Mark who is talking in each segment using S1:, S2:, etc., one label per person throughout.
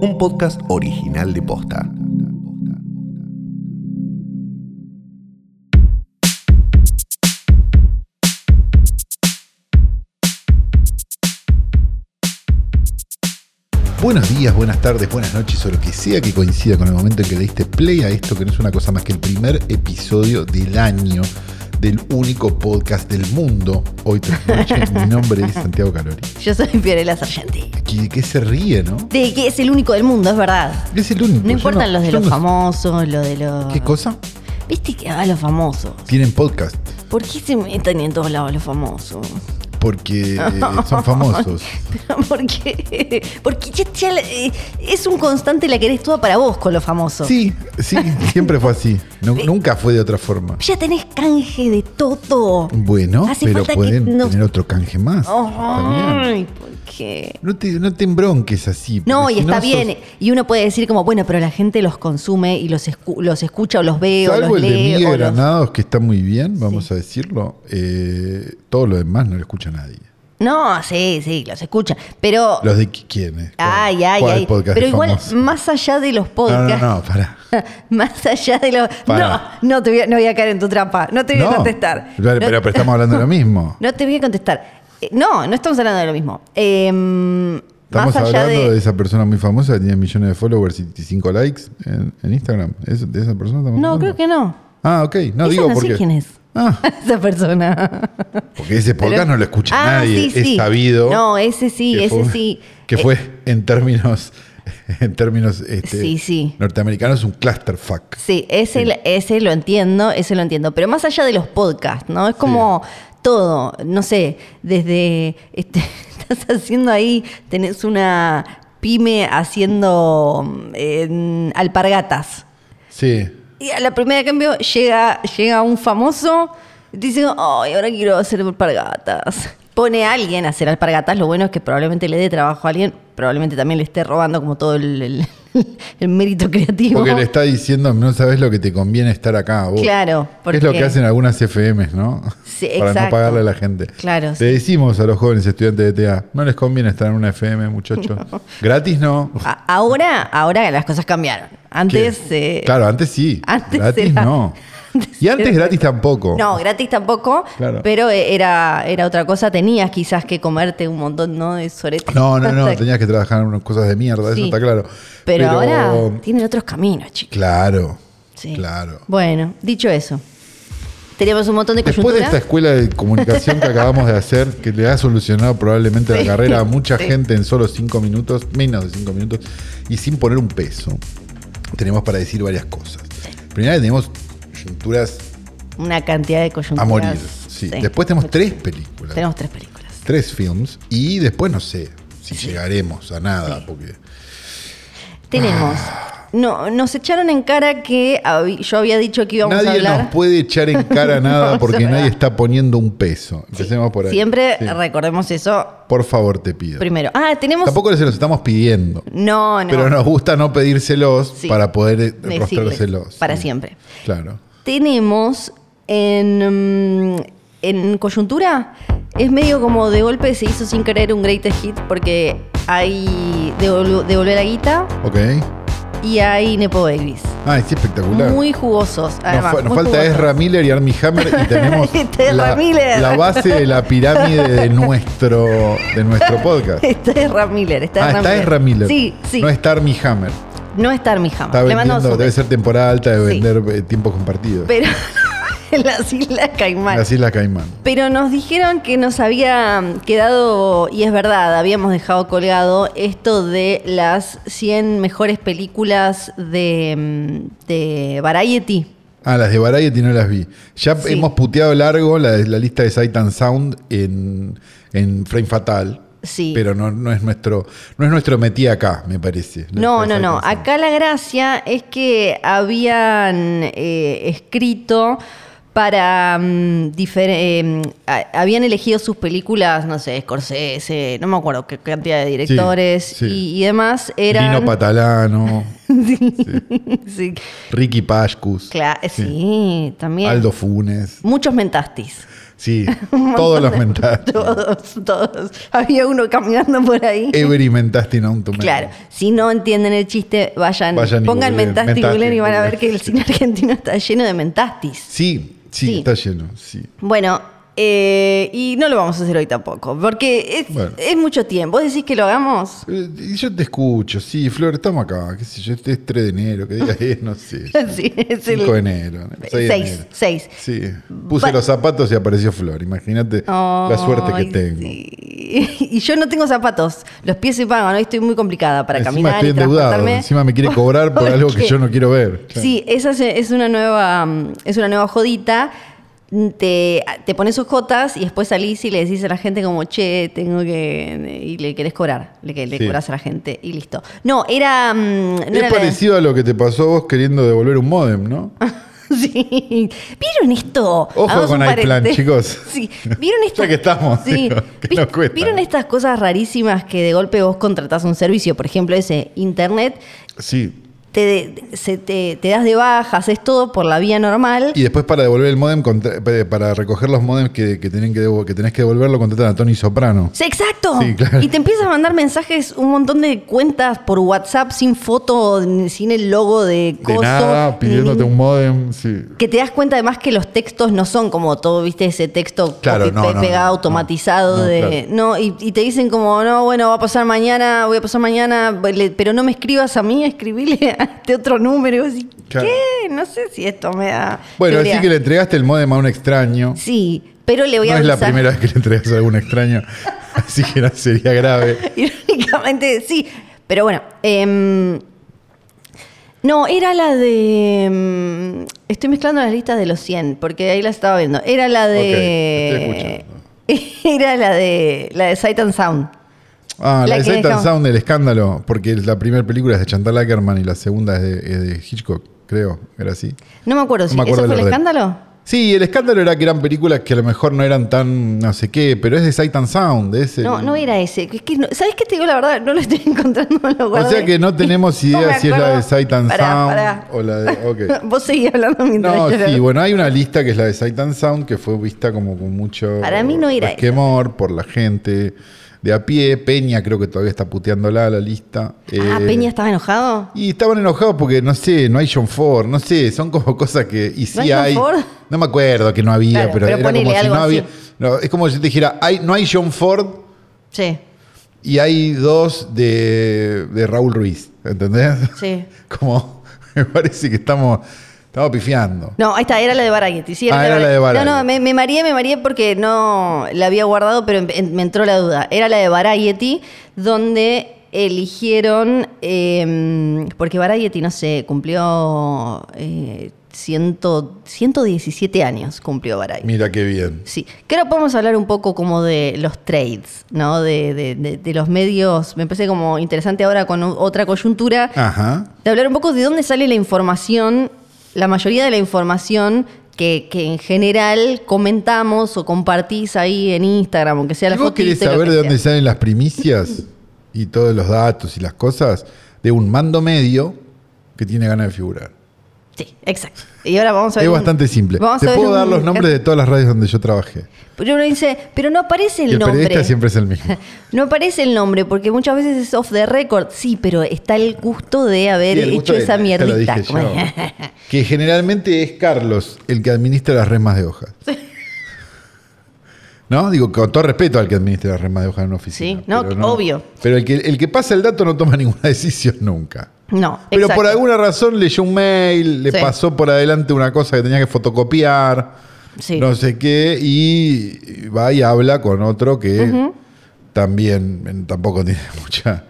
S1: un podcast original de Posta.
S2: Buenos días, buenas tardes, buenas noches o lo que sea que coincida con el momento en que le diste play a esto, que no es una cosa más que el primer episodio del año del único podcast del mundo. Hoy tras noche, mi nombre es Santiago Calori.
S3: Yo soy Fiorella Sargenti.
S2: ¿De qué se ríe, no?
S3: De que es el único del mundo, es verdad.
S2: Es el único.
S3: No
S2: yo
S3: importan los de los
S2: no-
S3: famosos, lo de los.
S2: ¿Qué cosa?
S3: ¿Viste que a los famosos?
S2: Tienen podcast.
S3: ¿Por qué se meten en todos lados los famosos?
S2: Porque eh, son famosos.
S3: Pero ¿Por qué? Porque ya- eh, es un constante la querés toda para vos con los famosos.
S2: Sí, sí, siempre fue así. Nu- nunca fue de otra forma.
S3: Ya tenés canje de todo.
S2: Bueno,
S3: Hace
S2: pero pueden tener otro canje más. Bien.
S3: Ay, ¿por
S2: No te, no te embronques así.
S3: No, y está bien. Y uno puede decir como, bueno, pero la gente los consume y los, escu- los escucha o los ve o los
S2: el de
S3: lee.
S2: Miguel
S3: o los-
S2: Granados, que está muy bien, vamos a decirlo. eh, todo lo demás no lo escucha nadie.
S3: No, sí, sí, los escucha. Pero.
S2: ¿Los de qui- quiénes? ¿Cuál-
S3: Ay, ay, ay. Pero igual,
S2: famoso?
S3: más allá de los
S2: No,
S3: podcasts.
S2: no, no, pará.
S3: más allá de los. No, no, te voy a, no voy a caer en tu trampa. No te voy
S2: No,
S3: a contestar.
S2: Pero,
S3: no,
S2: pero, pero estamos hablando de lo mismo.
S3: no te voy a contestar. Eh, No, no estamos hablando de lo mismo. Eh,
S2: Estamos
S3: más allá
S2: hablando de...
S3: de.
S2: esa persona muy famosa que tiene millones de followers y 5 likes en, en Instagram. ¿Es ¿De esa persona estamos
S3: No,
S2: hablando?
S3: creo que no.
S2: Ah, ok. No
S3: Esa
S2: digo
S3: no
S2: porque.
S3: sé quién es.
S2: Ah,
S3: Esa persona.
S2: porque ese podcast
S3: Pero-
S2: no lo escucha
S3: Ah,
S2: nadie.
S3: sí,
S2: es
S3: sí.
S2: sabido.
S3: No, ese sí, ese
S2: fue-
S3: sí.
S2: Que
S3: Eh,
S2: fue en términos. En términos este,
S3: Sí, sí.
S2: norteamericanos, un clusterfuck.
S3: Sí, ese,
S2: Sí.
S3: ese lo entiendo, ese lo entiendo. Pero más allá de los podcasts, ¿no? Es como todo, no sé, desde este, estás haciendo ahí, tenés una pyme haciendo en alpargatas.
S2: Sí.
S3: Y a la primera de cambio llega, llega un famoso y te dice, ay, ahora quiero hacer alpargatas. Pone a alguien a hacer alpargatas, lo bueno es que probablemente le dé trabajo a alguien, probablemente también le esté robando como todo el, el- el mérito creativo.
S2: Porque le está diciendo, no sabes lo que te conviene estar acá. Vos.
S3: Claro,
S2: Que Es lo
S3: porque-
S2: que hacen algunas FMs, ¿no?
S3: Sí,
S2: Para no
S3: exacto.
S2: pagarle a la gente.
S3: Claro,
S2: Le
S3: sí.
S2: decimos a los jóvenes estudiantes de TA, no les conviene estar en una FM, muchachos. Gratis no.
S3: A- Ahora, ahora las cosas cambiaron. Antes. Eh,
S2: claro, antes sí.
S3: antes
S2: gratis
S3: era-
S2: no. Y antes gratis tampoco.
S3: No, gratis tampoco,
S2: Claro.
S3: pero era, era otra cosa. Tenías quizás que comerte un montón ¿no? de soretes.
S2: No, no, no,
S3: Hasta-
S2: tenías que trabajar en unas cosas de mierda,
S3: Sí.
S2: eso está claro.
S3: Pero, ahora tienen otros caminos, chicos.
S2: Claro,
S3: Sí.
S2: claro.
S3: Bueno, dicho eso, tenemos un montón de
S2: Después de
S3: coyuntura.
S2: esta escuela de comunicación que acabamos de hacer, que le ha solucionado probablemente
S3: Sí,
S2: la carrera a mucha gente en solo cinco minutos, menos de cinco minutos, y sin poner un peso, tenemos para decir varias cosas. Primero tenemos coyunturas
S3: Una cantidad de coyunturas.
S2: a morir. Sí. Después tenemos tres películas,
S3: Tenemos tres películas.
S2: tres films, y después no sé si llegaremos a nada, porque
S3: Tenemos. No, nos echaron en cara que yo había dicho que íbamos a
S2: nadie
S3: hablar.
S2: nos puede echar en cara nada
S3: No,
S2: porque nadie está poniendo un peso. Empecemos por ahí.
S3: Siempre
S2: Sí.
S3: recordemos eso
S2: Por favor, te pido.
S3: primero. Ah, tenemos.
S2: Tampoco se los estamos pidiendo.
S3: No, no.
S2: Pero nos gusta no pedírselos
S3: Sí.
S2: para poder rostrárselos.
S3: Para siempre.
S2: Claro.
S3: Tenemos en, mm, en coyuntura, es medio como de golpe se hizo sin querer un greatest hit porque hay devol- devolver la guita
S2: Ok.
S3: y hay Nepo Babies.
S2: Ah, es espectacular.
S3: Muy jugosos.
S2: nos,
S3: Además,
S2: fa- nos falta
S3: jugosos.
S2: Ezra Miller y Armie Hammer y tenemos la, base de la pirámide de nuestro, de nuestro podcast.
S3: Está Ezra Miller. Está
S2: ah,
S3: Ezra
S2: está
S3: Miller.
S2: Ezra Miller.
S3: Sí, sí.
S2: No está Armie Hammer.
S3: No está Armie Hammer.
S2: Está
S3: Le
S2: vendiendo, debe ser temporada alta de
S3: Sí.
S2: vender eh, tiempos compartidos.
S3: Pero en las Islas Caimán.
S2: Las Islas Caimán.
S3: Pero nos dijeron que nos había quedado, y es verdad, habíamos dejado colgado esto de las 100 mejores películas de, mm, de Variety.
S2: Ah, las de Variety no las vi. Ya
S3: Sí.
S2: hemos puteado largo la, la lista de Sight and Sound en, en Frame Fatal.
S3: Sí.
S2: Pero no, no es nuestro, no es nuestro metí acá, me parece.
S3: No, no, no. Acá la gracia es que habían eh, escrito para mm, eh, habían elegido sus películas, no sé, Scorsese, no me acuerdo qué cantidad de directores
S2: sí.
S3: Y, y demás eran
S2: Lino Patalano,
S3: sí,
S2: Ricky Pashkus,
S3: cla- sí, también
S2: Aldo Funes.
S3: muchos mentastis.
S2: Sí, todos los mentaste.
S3: Todos, todos. Había uno caminando por ahí.
S2: Every mentasti non to me.
S3: Claro, si no entienden el chiste, vayan, pongan mentasti, y van a ver que el cine argentino está lleno de mentastis.
S2: Sí, sí,
S3: Sí.
S2: está lleno, sí.
S3: Bueno, eh, y no lo vamos a hacer hoy tampoco, porque es,
S2: Bueno.
S3: es mucho tiempo. ¿Vos decís que lo hagamos?
S2: Eh, yo te escucho, sí, Flor, estamos acá, qué sé yo, este es 3 de enero, qué día es, no sé.
S3: Sí, es el
S2: 5 de enero, 6 de
S3: Seis,
S2: enero.
S3: seis.
S2: Sí, puse
S3: Va-
S2: los zapatos y apareció Flor, imagínate la suerte que tengo.
S3: sí. Y yo no tengo zapatos, los pies se pagan, hoy estoy muy complicada para
S2: encima
S3: caminar
S2: estoy endeudado, encima me quiere cobrar por algo que yo no quiero ver. Claro.
S3: Sí, esa es, una nueva es una nueva jodita. Te, te pones ojotas y después salís y le decís a la gente como, che, tengo que... Y le querés cobrar, le, le
S2: Sí.
S3: cobras a la gente y listo. No, era... mm, no
S2: Es
S3: era la-
S2: parecido a lo que te pasó vos queriendo devolver un modem, ¿no?
S3: Sí. ¿Vieron esto?
S2: Ojo
S3: Hagamos
S2: con iPlan, chicos.
S3: Sí. ¿Vieron esto?
S2: Ya que estamos,
S3: Sí.
S2: digo, que
S3: ¿Vi-
S2: nos cuesta.
S3: ¿Vieron estas cosas rarísimas que de golpe vos contratás un servicio? Por ejemplo, ese internet,
S2: Sí.
S3: Te, se- te, te das de baja, haces todo por la vía normal.
S2: Y después para devolver el modem, contra- para recoger los modems que, que, tienen que, que tenés que devolverlo, contratan a Tony Soprano.
S3: Sí, exacto.
S2: Sí, claro.
S3: Y te empiezas a mandar mensajes, un montón de cuentas por WhatsApp sin foto, sin el logo de
S2: De
S3: coso.
S2: nada, pidiéndote
S3: ni-
S2: un modem, sí.
S3: Que te das cuenta además que los textos no son como todo, viste, ese texto
S2: Claro,
S3: copy-
S2: no,
S3: pe-
S2: no,
S3: automatizado
S2: no,
S3: de.
S2: claro.
S3: No, y, y te dicen como, no, bueno, va a pasar mañana, voy a pasar mañana, pero no me escribas a mí, escribile este otro número. Y vos decís,
S2: Claro.
S3: ¿qué? No sé si esto me da.
S2: Bueno,
S3: seguridad".
S2: así que le entregaste el modem a un extraño.
S3: Sí, pero le voy
S2: No
S3: a
S2: es la primera vez que le entregas a algún extraño, así que no sería grave.
S3: Irónicamente, sí. Pero bueno. em, no, era la de. em, estoy mezclando las listas de los 100, porque ahí las estaba viendo. Era la de. Era la de. La de Sight and Sound.
S2: Ah, la,
S3: La
S2: de Sight and. Sound, el escándalo, porque la primera película es de Chantal Ackerman y la segunda es de, es de Hitchcock, creo, era así.
S3: No me acuerdo
S2: No me acuerdo
S3: ¿Eso fue el escándalo?
S2: Sí, el escándalo era que eran películas que a lo mejor no eran tan no sé qué, pero es de Sight and Sound. Es el-
S3: No, no era ese. Es que no- ¿Sabes qué te digo la verdad? No lo estoy encontrando. Lo
S2: O
S3: guardé.
S2: sea que no tenemos idea si es la de Sight and
S3: Pará,
S2: Sound
S3: pará.
S2: o la de. ok.
S3: Vos seguís hablando mientras
S2: No,
S3: yo lo-
S2: sí, bueno, hay una lista que es la de Sight and Sound que fue vista como con mucho
S3: Para mí no era
S2: resquemor por la gente de a pie. Peña creo que todavía está puteándola la lista.
S3: Ah,
S2: Eh,
S3: Peña estaba enojado.
S2: Y estaban enojados porque, no sé, no hay John Ford, no sé, son como cosas que... Y sí
S3: ¿No hay John
S2: hay...
S3: Ford?
S2: No me acuerdo que no había,
S3: Claro,
S2: pero,
S3: pero
S2: era como si no había... No, es como si yo te dijera, hay, no hay John Ford
S3: Sí,
S2: y hay dos de, de Raúl Ruiz, ¿entendés?
S3: sí.
S2: Como, me parece que estamos, estamos pifiando.
S3: No, ahí está, era la de Variety. Sí,
S2: Ah, era la de Variety.
S3: No, no, me, me mareé, me mareé porque no la había guardado, pero em- em- me entró la duda. Era la de Variety, donde eligieron, eh, porque Variety, no sé, cumplió eh, ciento- 117 años, cumplió Variety.
S2: Mira qué bien.
S3: Sí, que ahora podemos hablar un poco como de los trades, ¿no? De, de- de- de los medios. Me parece como interesante ahora con otra coyuntura
S2: Ajá.
S3: de hablar un poco de dónde sale la información, la mayoría de la información que, que en general comentamos o compartís ahí en Instagram, aunque sea la
S2: ¿Y vos
S3: fotito
S2: querés saber
S3: que
S2: de dónde salen las primicias y todos los datos y las cosas? De un mando medio que tiene ganas de figurar.
S3: Sí, exacto. Y ahora vamos a ver.
S2: Es
S3: un-
S2: bastante simple.
S3: vamos
S2: Te
S3: a ver
S2: puedo dar los nombres de todas las radios donde yo trabajé.
S3: Pero uno dice, pero no aparece el,
S2: Y el
S3: nombre.
S2: periodista siempre es el mismo.
S3: No aparece el nombre, porque muchas veces es off the record. Sí, pero está el gusto de haber
S2: Sí, el gusto
S3: hecho
S2: de-
S3: esa
S2: lo
S3: mierdita.
S2: dije yo. que generalmente es Carlos el que administra las remas de hojas. ¿No? Digo, con todo respeto al que administra las remas de hojas en una oficina.
S3: Sí, no,
S2: pero
S3: obvio.
S2: Pero el que, el que pasa el dato no toma ninguna decisión nunca.
S3: No,
S2: Pero
S3: exacto.
S2: por alguna razón leyó un mail, le
S3: Sí.
S2: pasó por adelante una cosa que tenía que fotocopiar,
S3: Sí.
S2: no sé qué, y va y habla con otro que también tampoco tiene mucha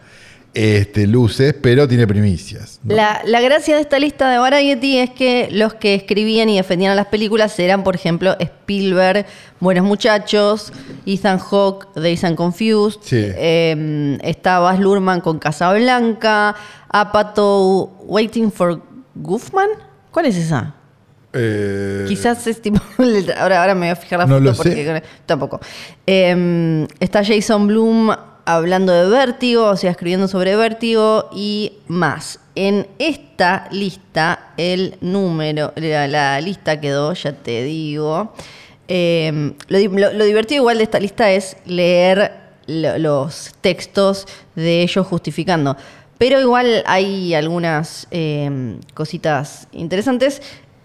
S2: este, luces, pero tiene primicias. ¿no?
S3: La, la gracia de esta lista de Variety es que los que escribían y defendían las películas eran, por ejemplo, Spielberg, Buenos Muchachos, Ethan Hawke, Days and Confused,
S2: Sí.
S3: eh, está Baz Luhrmann con Casablanca, Apatow, Waiting for Goofman. ¿Cuál es esa?
S2: Eh,
S3: Quizás es tipo. Ahora, ahora me voy a fijar la
S2: No
S3: foto
S2: lo
S3: porque
S2: sé.
S3: tampoco. Eh, está Jason Bloom hablando de vértigo, o sea, escribiendo sobre vértigo y más. En esta lista, el número, la, la lista quedó, ya te digo, Eh, lo, lo- divertido igual de esta lista es leer lo- los textos de ellos justificando. Pero igual hay algunas eh, cositas interesantes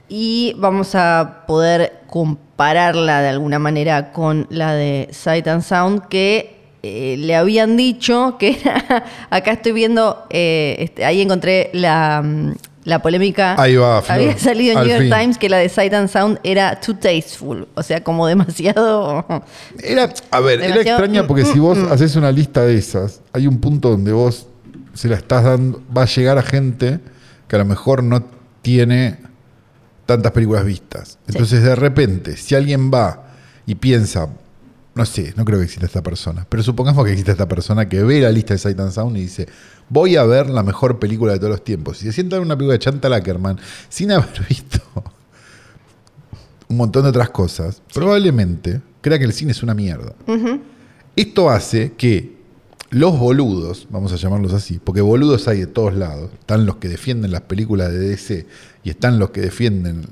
S3: y vamos a poder compararla de alguna manera con la de Sight and Sound que eh, le habían dicho que era, acá estoy viendo, eh, este, ahí encontré la, mm, la polémica.
S2: Ahí va, Flor,
S3: Había salido en New York
S2: fin.
S3: Times que la de Sight and Sound era too tasteful, o sea, como demasiado...
S2: Era, a ver, era extraña porque si vos haces una lista de esas, hay un punto donde vos se la estás dando, va a llegar a gente que a lo mejor no tiene tantas películas vistas. Entonces, de repente, si alguien va y piensa, no sé, no creo que exista esta persona, pero supongamos que existe esta persona que ve la lista de Sight and Sound y dice, voy a ver la mejor película de todos los tiempos. Y se sienta en una película de Chantal Ackerman sin haber visto un montón de otras cosas, probablemente crea que el cine es una mierda. Esto hace que los boludos, vamos a llamarlos así, porque boludos hay de todos lados, están los que defienden las películas de DC y están los que defienden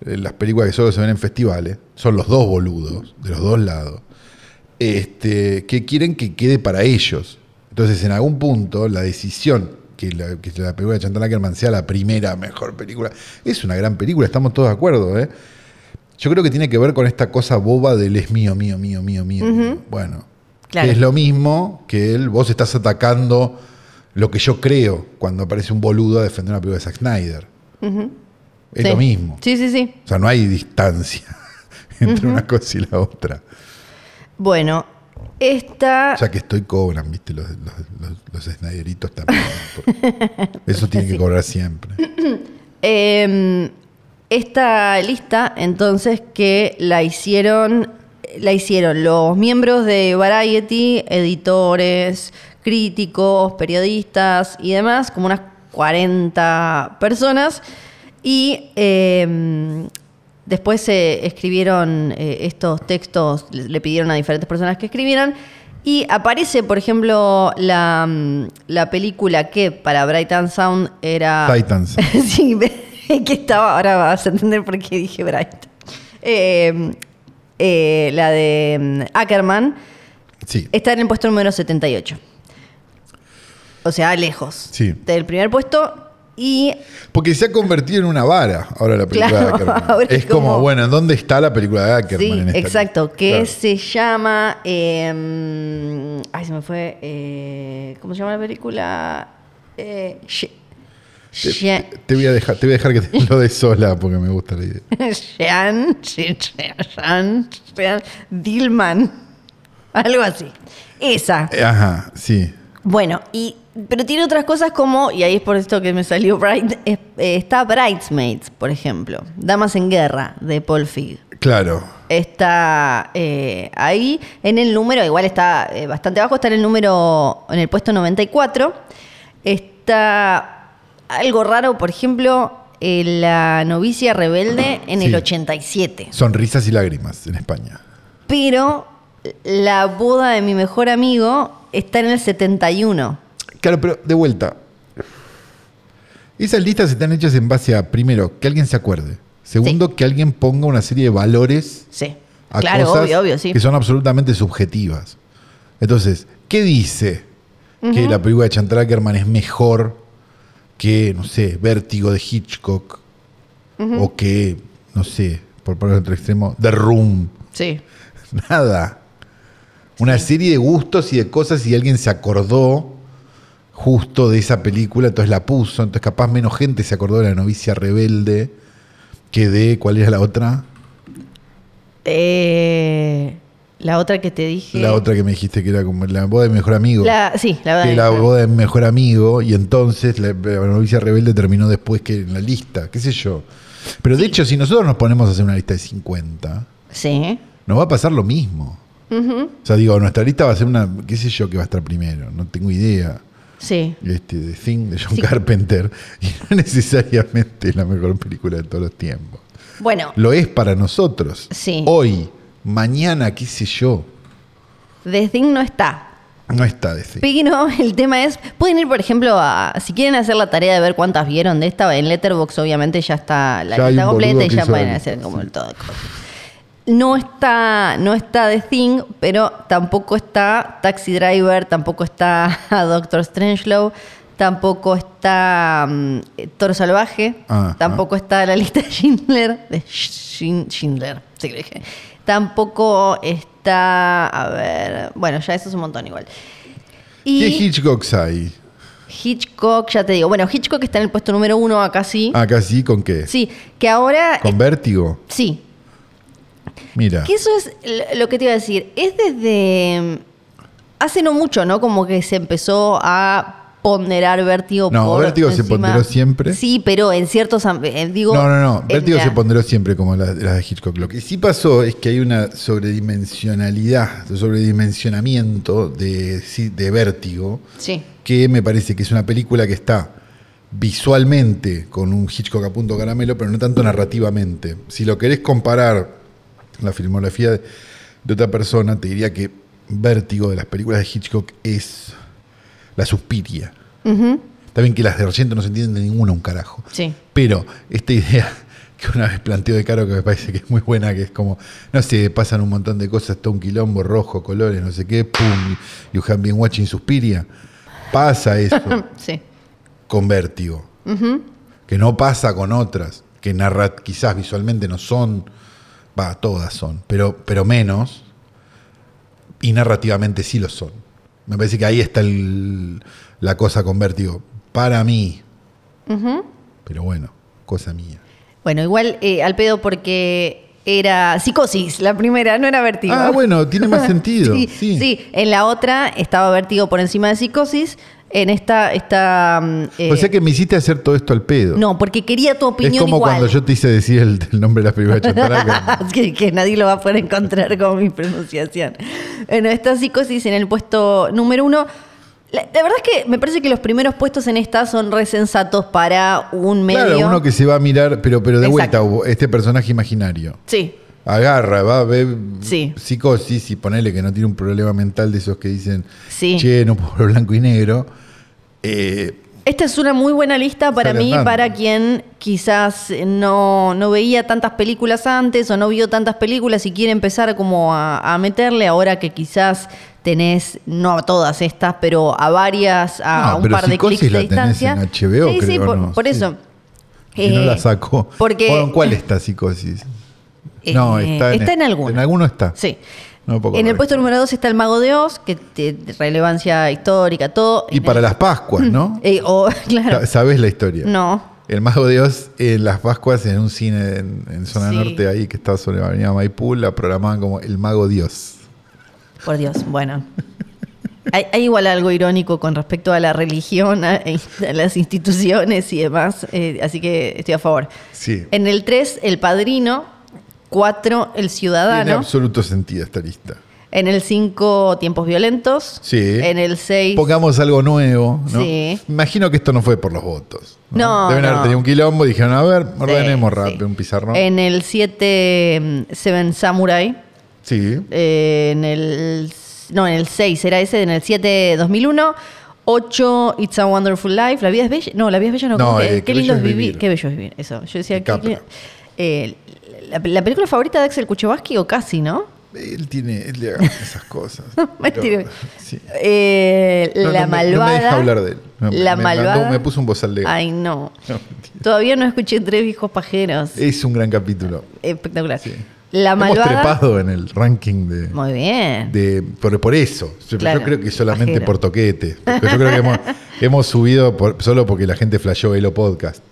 S2: las películas que solo se ven en festivales, son los dos boludos, de los dos lados, este, que quieren que quede para ellos. Entonces, en algún punto, la decisión que la, que la película de Chantal Ackerman sea la primera mejor película, es una gran película, estamos todos de acuerdo, ¿eh? Yo creo que tiene que ver con esta cosa boba del es mío, mío, mío, mío, mío. mío. Bueno,
S3: Claro.
S2: que es lo mismo que él, vos estás atacando lo que yo creo cuando aparece un boludo a defender una película de Zack Snyder. Es
S3: Sí.
S2: lo mismo.
S3: Sí, sí, sí.
S2: O sea, no hay distancia entre una cosa y la otra.
S3: Bueno, esta...
S2: Ya que estoy, cobran, ¿viste? Los, los, los, los Snyderitos también. Eso tiene que cobrar siempre.
S3: Eh, esta lista, entonces, que la hicieron, la hicieron los miembros de Variety, editores, críticos, periodistas y demás, como unas 40 personas. Y eh, después se escribieron eh, estos textos, le pidieron a diferentes personas que escribieran. Y aparece, por ejemplo, la, mm, la película que para Brighton Sound era.
S2: Titans.
S3: sí, que estaba. Ahora vas a entender por qué dije Bright. Eh, eh, la de mm, Ackerman
S2: Sí.
S3: está en el puesto número 78. O sea, lejos
S2: Sí.
S3: del primer puesto. Y
S2: Porque se ha convertido en una vara ahora la película
S3: Claro,
S2: de Ackerman.
S3: ahora
S2: Es como,
S3: como-
S2: bueno, ¿en dónde está la película de Ackerman?
S3: Sí,
S2: en esta
S3: exacto. Que
S2: Claro.
S3: se llama. eh, ay, se me fue. eh, ¿Cómo se llama la película? Eh,
S2: Te, te voy a dejar, te voy a dejar que te lo des sola porque me gusta la idea.
S3: Sean, Sean, Dillman. Algo así. Esa.
S2: Eh, Ajá, sí.
S3: Bueno, y, pero tiene otras cosas como, y ahí es por esto que me salió Bright, eh, está Bridesmaids, por ejemplo. Damas en Guerra, de Paul Feig.
S2: Claro.
S3: Está eh, ahí en el número, igual está eh, bastante abajo, está en el número, en el puesto 94. Está algo raro, por ejemplo, la novicia rebelde en el
S2: Sí.
S3: 87.
S2: Sonrisas y lágrimas en España.
S3: Pero la boda de mi mejor amigo está en el 71.
S2: Claro, pero de vuelta. Esas listas están hechas en base a, primero, que alguien se acuerde. Segundo, que alguien ponga una serie de valores
S3: Sí.
S2: a
S3: Claro,
S2: cosas
S3: obvio, obvio, sí.
S2: que son absolutamente subjetivas. Entonces, ¿qué dice que la película de Chantal Ackerman es mejor que, no sé, Vértigo de Hitchcock? O que, no sé, por poner otro extremo, The Room.
S3: Sí.
S2: Nada. Una serie de gustos y de cosas y alguien se acordó justo de esa película, entonces la puso, entonces capaz menos gente se acordó de la novicia rebelde que de, ¿cuál era la otra?
S3: Eh, la otra que te dije.
S2: La otra que me dijiste que era como la boda de mejor amigo.
S3: La- sí, la
S2: que
S3: verdad.
S2: la boda de mejor amigo y entonces la, la novicia rebelde terminó después que en la lista, qué sé yo. Pero de hecho, si nosotros nos ponemos a hacer una lista de 50,
S3: Sí.
S2: nos va a pasar lo mismo. O sea, digo, nuestra lista va a ser una, qué sé yo, que va a estar primero, no tengo idea.
S3: Sí.
S2: Este, The Thing de John
S3: Sí.
S2: Carpenter, y no necesariamente es la mejor película de todos los tiempos.
S3: Bueno,
S2: Lo es para nosotros.
S3: Sí.
S2: Hoy, mañana, qué sé yo,
S3: The Thing no está.
S2: no está The Thing.
S3: Pero el tema es, pueden ir, por ejemplo, a, si quieren hacer la tarea de ver cuántas vieron de esta, en Letterboxd obviamente ya está la
S2: Ya
S3: lista completa y ya pueden hacer como el todo. No está, no está The Thing, pero tampoco está Taxi Driver, tampoco está Doctor Strangelove, tampoco está mm, Toro Salvaje,
S2: Ah,
S3: tampoco está la lista de Schindler, de Schindler, sí que dije. Tampoco está, a ver, bueno, ya eso es un montón igual. Y
S2: ¿Qué Hitchcocks hay?
S3: Hitchcock, ya te digo, bueno, Hitchcock está en el puesto número uno acá sí.
S2: Acá sí, ¿con qué?
S3: Sí, que ahora,
S2: ¿Con vértigo?
S3: sí,
S2: Mira.
S3: Que eso es lo que te iba a decir. Es desde mm, hace no mucho, ¿no? Como que se empezó a ponderar vértigo.
S2: No,
S3: por
S2: Vértigo se ponderó siempre.
S3: Sí, pero en ciertos eh, digo.
S2: No, no, no. Vértigo
S3: la-
S2: se ponderó siempre como las de Hitchcock. Lo que sí pasó es que hay una sobredimensionalidad, sobredimensionamiento de, de Vértigo,
S3: Sí.
S2: que me parece que es una película que está visualmente con un Hitchcock a punto caramelo, pero no tanto narrativamente. Si lo querés comparar la filmografía de, de otra persona, te diría que Vértigo de las películas de Hitchcock es la Suspiria. Está bien que las de Argento no se entienden de ninguna un carajo.
S3: Sí.
S2: Pero esta idea que una vez planteó de Caro que me parece que es muy buena, que es como, no sé, pasan un montón de cosas, todo un quilombo rojo, colores, no sé qué, pum, you have been watching Suspiria. Pasa eso
S3: Sí.
S2: con Vértigo. Que no pasa con otras, que narra, quizás visualmente no son, va, todas son, pero, pero menos, y narrativamente sí lo son. Me parece que ahí está el- la cosa con Vértigo. Para mí. Pero bueno, cosa mía.
S3: Bueno, igual eh, al pedo porque era psicosis, la primera, no era vértigo.
S2: Ah, bueno, tiene más sentido.
S3: sí,
S2: sí.
S3: sí. en la otra estaba vértigo por encima de psicosis. En esta está. mm, eh,
S2: O sea que me hiciste hacer todo esto al pedo.
S3: No, porque quería tu
S2: es
S3: opinión
S2: como
S3: igual.
S2: cuando yo te hice decir el, el nombre de la Chantaraca.
S3: Es que, que nadie lo va a poder encontrar con mi pronunciación. Bueno, esta psicosis en el puesto número uno. La, la verdad es que me parece que los primeros puestos en esta son resensatos para un medio.
S2: Claro, uno que se va a mirar, pero, pero de
S3: Exacto.
S2: vuelta, este personaje imaginario.
S3: Sí,
S2: Agarra, va, ve
S3: Sí.
S2: psicosis y ponele que no tiene un problema mental de esos que dicen,
S3: Sí.
S2: che, no puedo blanco y negro. Eh,
S3: Esta es una muy buena lista para mí,
S2: andando.
S3: para quien quizás no, no veía tantas películas antes o no vio tantas películas y quiere empezar como a, a meterle ahora que quizás tenés, no a todas estas, pero a varias, a
S2: No,
S3: un
S2: pero
S3: par de clics de
S2: la tenés
S3: distancia.
S2: en HBO,
S3: sí, sí, por,
S2: ¿no?
S3: por
S2: Sí.
S3: eso.
S2: no
S3: Eh,
S2: la sacó.
S3: porque-
S2: Bueno, ¿en cuál está psicosis? No,
S3: Eh,
S2: está en,
S3: está en alguno.
S2: En alguno está.
S3: Sí.
S2: No
S3: en el puesto número 2 está el Mago de Oz, que tiene relevancia histórica, todo.
S2: Y
S3: En
S2: para
S3: el-
S2: las Pascuas, ¿no?
S3: Eh, claro.
S2: ¿Sabes la historia?
S3: No.
S2: El Mago de Oz en las Pascuas en un cine en, en zona
S3: Sí.
S2: norte ahí que estaba sobre la avenida Maipú, la programaban como El Mago Dios.
S3: Por Dios, bueno. Hay, hay igual algo irónico con respecto a la religión, a, a las instituciones y demás, eh, así que estoy a favor.
S2: Sí.
S3: En el 3, El Padrino. 4, El
S2: Tiene
S3: Ciudadano.
S2: absoluto sentido esta lista.
S3: En el 5, Tiempos Violentos.
S2: Sí.
S3: En el 6,
S2: Pongamos algo nuevo, ¿no?
S3: Sí.
S2: Imagino que esto no fue por los votos.
S3: No,
S2: Deben haber
S3: no.
S2: tenido un quilombo y dijeron, a ver, ordenemos rápido
S3: sí.
S2: un pizarrón.
S3: En el 7, Seven Samurai.
S2: sí.
S3: Eh, en el. No, en el 6 era ese, en el 7, 2001. 8, It's a Wonderful Life. La vida es bella. No, la vida es bella no.
S2: No,
S3: ¿cómo que-
S2: eh,
S3: qué
S2: qué
S3: lindo es vivir.
S2: vivir.
S3: Qué bello es vivir. Eso. Yo decía.
S2: Capra.
S3: eh, la, la película favorita de Axel Kuchevaski o casi, ¿no?
S2: Él tiene, él le esas cosas.
S3: Mentira.
S2: Pero, sí.
S3: Eh,
S2: No,
S3: la
S2: no
S3: malvada.
S2: No me deja hablar de él. No,
S3: la
S2: me,
S3: malvada.
S2: mandó- me puso un bozal de
S3: Ay, no. Todavía no escuché tres viejos pajeros.
S2: Es un gran capítulo.
S3: Espectacular.
S2: Sí.
S3: La
S2: Hemos
S3: malvada.
S2: trepado en el ranking de.
S3: Muy bien.
S2: de por, por eso. Yo,
S3: Claro,
S2: yo creo que solamente
S3: pajero.
S2: por toquete. Yo creo que hemos, hemos subido por- solo porque la gente flasheó Elo Podcast.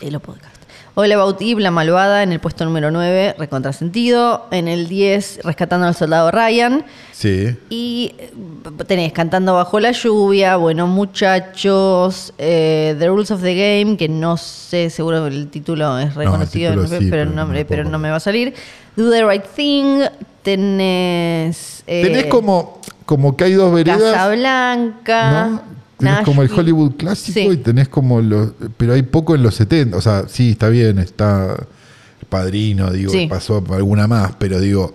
S3: Elo Podcast. Hola Bautib, La Malvada, en el puesto número 9, Recontrasentido. En el 10, Rescatando al Soldado Ryan.
S2: Sí.
S3: Y eh, tenés Cantando Bajo la Lluvia, Buenos Muchachos, eh, The Rules of the Game, que no sé, seguro el título es reconocido,
S2: título
S3: no sé,
S2: sí,
S3: pero,
S2: pero
S3: no,
S2: me
S3: pero no me va a salir. Do the Right Thing, tenés... eh,
S2: Tenés como, como que hay dos veredas.
S3: Casablanca.
S2: ¿no? Tenés como el. Hollywood clásico
S3: Sí.
S2: y tenés como los. Pero hay poco en los 70. O sea, sí, está bien, está el padrino, digo,
S3: Sí.
S2: pasó alguna más, pero digo.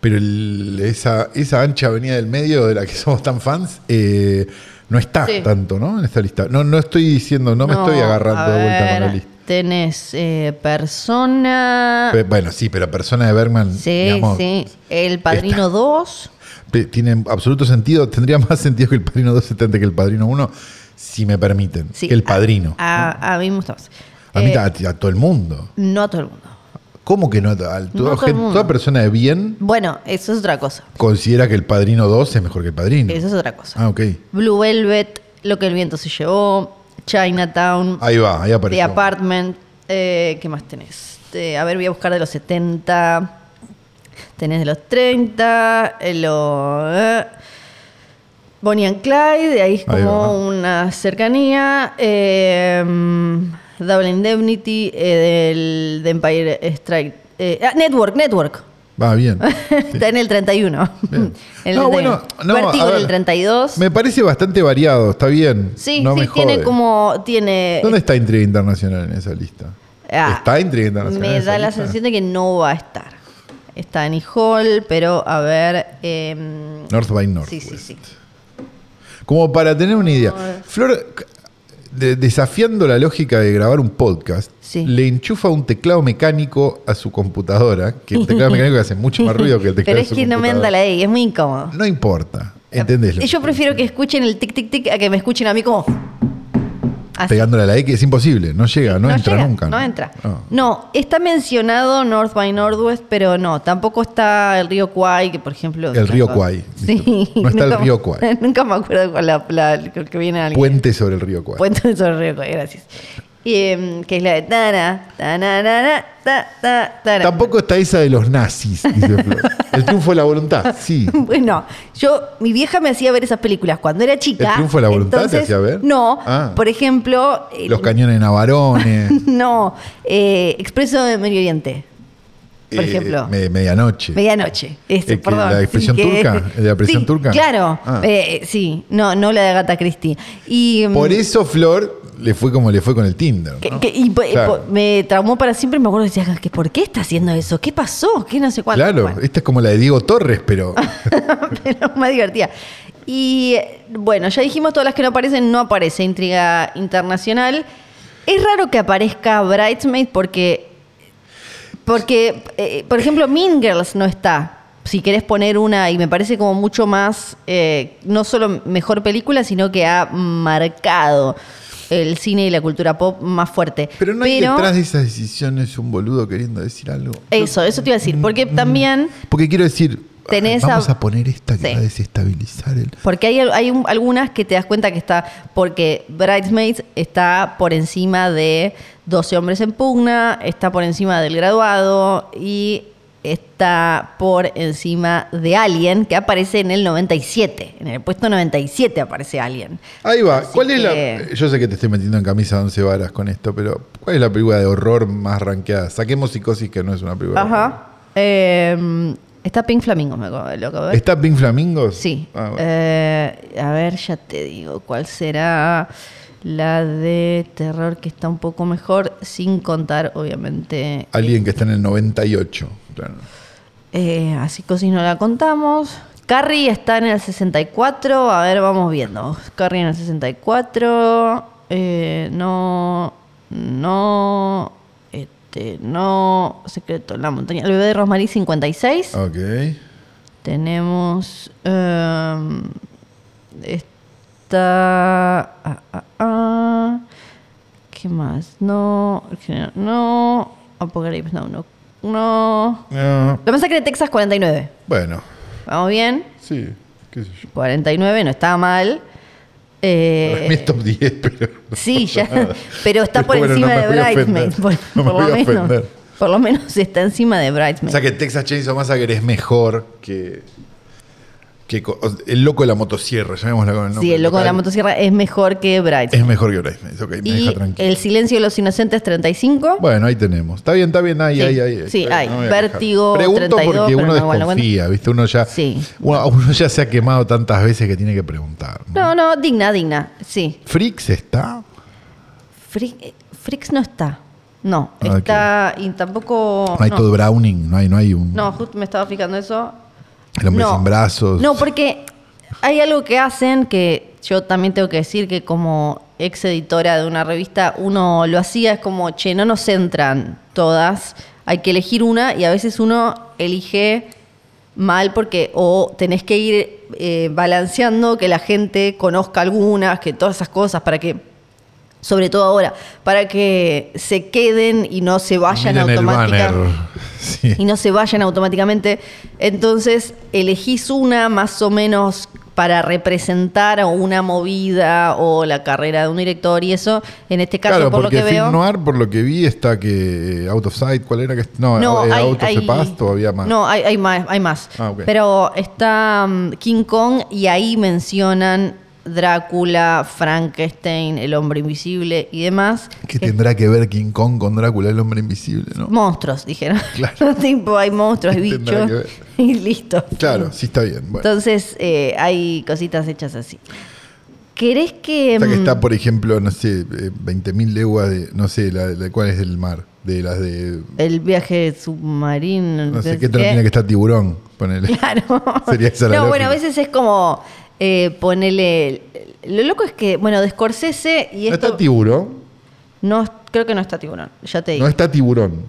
S2: Pero el- esa, esa ancha avenida del medio de la que somos tan fans eh, no está
S3: Sí.
S2: tanto, ¿no? En esta lista. No, no estoy diciendo, no, me estoy agarrando de vuelta con la lista.
S3: tenés eh, Persona.
S2: Pe- Bueno, sí, pero Persona de Bergman,
S3: sí,
S2: digamos,
S3: sí. El Padrino 2.
S2: Tiene absoluto sentido. Tendría más sentido que el Padrino 270 que el Padrino 1, si me permiten.
S3: Sí,
S2: que el Padrino.
S3: A, a mí me gusta más.
S2: A mí,
S3: Eh,
S2: a, a todo el mundo.
S3: no a todo el mundo.
S2: ¿Cómo que no? A toda,
S3: No a todo
S2: gente- toda persona de bien
S3: Bueno, eso es otra cosa.
S2: considera que el Padrino 2 es mejor que el Padrino.
S3: Eso es otra cosa.
S2: Ah, ok.
S3: Blue Velvet, Lo que el viento se llevó, Chinatown,
S2: Ahí va, ahí
S3: The. Apartment. eh, ¿Qué más tenés? Eh, a ver, voy a buscar de los 70. Tenés de los 30. eh, lo, eh, Bonnie and Clyde, de ahí es como una cercanía. Eh, mm, Double Indemnity, eh, del de Empire Strike. eh, ah, Network, Network.
S2: Va bien.
S3: Está en el 31.
S2: Bien.
S3: En el
S2: No,
S3: 31.
S2: bueno, no, a
S3: en
S2: ver,
S3: el 32.
S2: Me parece bastante variado, está bien.
S3: Sí,
S2: no
S3: sí,
S2: me
S3: tiene
S2: jode.
S3: como. Tiene.
S2: ¿Dónde está Intriga Internacional en esa lista?
S3: Ah,
S2: ¿Está Intriga Internacional?
S3: Me da la sensación de que no va a estar. Está en Hall, pero a ver. em,
S2: North by
S3: sí,
S2: Northwest.
S3: sí, sí.
S2: Como para tener una idea. Flor, de- desafiando la lógica de grabar un podcast,
S3: Sí.
S2: le enchufa un teclado mecánico a su computadora, que el teclado mecánico hace mucho más ruido que el teclado
S3: Pero
S2: de
S3: es
S2: su
S3: que no me anda la E, es muy incómodo.
S2: No importa, ¿entendés?
S3: Yo prefiero que escuchen el tic tic tic a que me escuchen a mí como. Así.
S2: Pegándole a la X es imposible, no llega, no, entra
S3: llega,
S2: nunca.
S3: No entra.
S2: No.
S3: No, está mencionado North by Northwest, pero no, tampoco está el río Kwai, que por ejemplo.
S2: El río Kwai,
S3: Sí.
S2: No está el río Kwai.
S3: Nunca me acuerdo cuál la, la- que viene alguien.
S2: Puente sobre el río Cuay.
S3: Puente sobre el río Kwai, gracias. Y, em, que es la de. tana, tananana, ta, ta, tara.
S2: Tampoco está esa de los nazis, dice Flor. El triunfo de la voluntad, sí.
S3: Bueno, yo, mi vieja me hacía ver esas películas cuando era chica.
S2: ¿El triunfo de la voluntad te
S3: entonces,
S2: hacía ver?
S3: No,
S2: Ah.
S3: por ejemplo.
S2: Los cañones navarones.
S3: No, eh, Expreso de Medio Oriente, por
S2: eh,
S3: ejemplo.
S2: me- medianoche.
S3: Medianoche. Eso,
S2: ¿El que-
S3: perdón.
S2: la expresión
S3: Sí,
S2: turca? ¿El de la expresión
S3: Sí,
S2: turca?
S3: Claro,
S2: Ah.
S3: eh, sí, no, no la de Agatha Christie. Y, mm,
S2: Por eso Flor le fue como le fue con el Tinder.
S3: que-
S2: ¿no?
S3: que- y
S2: Claro.
S3: po- me traumó para siempre. Me acuerdo y decía, que ¿por qué está haciendo eso? ¿Qué pasó? ¿Qué no sé cuánto?
S2: Claro,
S3: Bueno.
S2: esta es como la de Diego Torres, pero
S3: pero más divertida. Y eh, bueno, ya dijimos todas las que no aparecen, no aparece Intriga Internacional. Es raro que aparezca Bridesmaid porque, porque eh, por ejemplo, Mean Girls no está. Si querés poner una, y me parece como mucho más, eh, no solo mejor película, sino que ha marcado el cine y la cultura pop más fuerte.
S2: pero no hay detrás de esas decisiones un boludo queriendo decir algo.
S3: Eso, eso te iba a decir. Porque también
S2: Porque quiero decir,
S3: Tenés
S2: vamos
S3: a-
S2: a, poner esta que
S3: Sí.
S2: va a desestabilizar el.
S3: Porque hay, hay un- algunas que te das cuenta que está, porque Bridesmaids está por encima de 12 hombres en pugna, está por encima del graduado y está por encima de Alien, que aparece en el 97. En el puesto 97 aparece Alien.
S2: Ahí va.
S3: Así
S2: ¿Cuál es la.? Yo sé que te estoy metiendo en camisa de once varas con esto, pero ¿cuál es la película de horror más rankeada? Saquemos psicosis, que no es una película.
S3: Ajá. Eh, está Pink Flamingos, me acabo de.
S2: ¿Está Pink Flamingos?
S3: Sí.
S2: Ah, bueno.
S3: Eh, a ver, ya te digo, ¿cuál será la de terror que está un poco mejor? Sin contar, obviamente.
S2: Alguien que está en el 98. Claro.
S3: Eh, así que si no la contamos. Carrie está en el 64. A ver, vamos viendo. Carrie en el 64. eh, no. No. Este, no. Secreto en la montaña. El bebé de Rosmarie 56.
S2: Ok.
S3: Tenemos. em, esta. ah, ah, ah. ¿Qué más? No. No. Apocalypse, no, no. No.
S2: No,
S3: La masacre de Texas 49.
S2: bueno,
S3: ¿Vamos bien?
S2: sí, qué sé yo.
S3: 49, no está mal. Eh,
S2: Para mí es top 10, pero. no
S3: sí, ya.
S2: nada.
S3: Pero está por
S2: bueno,
S3: encima
S2: no
S3: de. Bridesmaids. Por,
S2: No me
S3: por lo
S2: voy a
S3: menos.
S2: ofender.
S3: Por lo menos está encima de
S2: O
S3: Bridesmaids.
S2: sea que Texas Chainsaw Massacre es mejor que. Que el loco de la motosierra, llamémosla con el nombre.
S3: Sí, el loco de la motosierra es mejor que Bridesmaids.
S2: Es mejor que Bridesmaids, ok, me
S3: Y
S2: deja tranquilo.
S3: El silencio de los inocentes 35.
S2: Bueno, ahí tenemos. Está bien, está bien, ahí,
S3: Sí,
S2: ahí, ahí.
S3: sí, hay.
S2: no.
S3: Vértigo
S2: Pregunto
S3: 32,
S2: porque uno
S3: no,
S2: desconfía, ¿viste? Uno ya,
S3: Sí.
S2: uno, uno ya se ha quemado tantas veces que tiene que preguntar. ¿no?
S3: No, no, digna, digna. Sí.
S2: ¿Frix está?
S3: Eh, Frix no está. No,
S2: Ah,
S3: está. Y tampoco.
S2: No hay todo Browning, no hay, no hay un.
S3: No, justo me estaba fijando eso.
S2: El hombre
S3: no.
S2: sin brazos.
S3: No, porque hay algo que hacen que yo también tengo que decir que como ex editora de una revista, uno lo hacía, es como, che, no nos entran todas, hay que elegir una y a veces uno elige mal porque o tenés que ir eh, balanceando que la gente conozca algunas, que todas esas cosas para que, sobre todo ahora, para que se queden y no se vayan automáticamente.
S2: Sí.
S3: y no se vayan automáticamente. Entonces elegís una más o menos para representar una movida o la carrera de un director y eso, en este caso,
S2: Claro,
S3: por lo
S2: porque
S3: que
S2: Film
S3: veo...
S2: Noir, por lo que vi, está que eh, Out of Sight, ¿cuál era? que No,
S3: No,
S2: eh,
S3: hay,
S2: Out of
S3: hay-
S2: the Past o había más.
S3: No, hay, hay más, hay más.
S2: Ah.
S3: Pero está mm, King Kong y ahí mencionan Drácula, Frankenstein, el hombre invisible y demás.
S2: ¿Qué tendrá que ver King Kong con Drácula, el hombre invisible, no?
S3: Monstruos, dijeron.
S2: Claro.
S3: tipo, hay monstruos, hay
S2: ¿Qué
S3: bichos.
S2: que?
S3: Y listo.
S2: Claro, sí está bien. Bueno.
S3: Entonces, eh, hay cositas hechas así. ¿Querés que.?
S2: O sea que
S3: mm,
S2: está, por ejemplo, no sé, eh, 20.000 leguas de, no sé, la, la- ¿cuál es del mar? De las de,
S3: El viaje submarino.
S2: no sé, ¿qué tal tiene que estar tiburón? Ponele.
S3: Claro.
S2: Sería esa la
S3: no, bueno, a veces es como eh, ponerle. Lo loco es que, bueno, de Scorsese y
S2: ¿No
S3: esto.
S2: está tiburón?
S3: no, creo que no está tiburón, ya te digo.
S2: No está tiburón.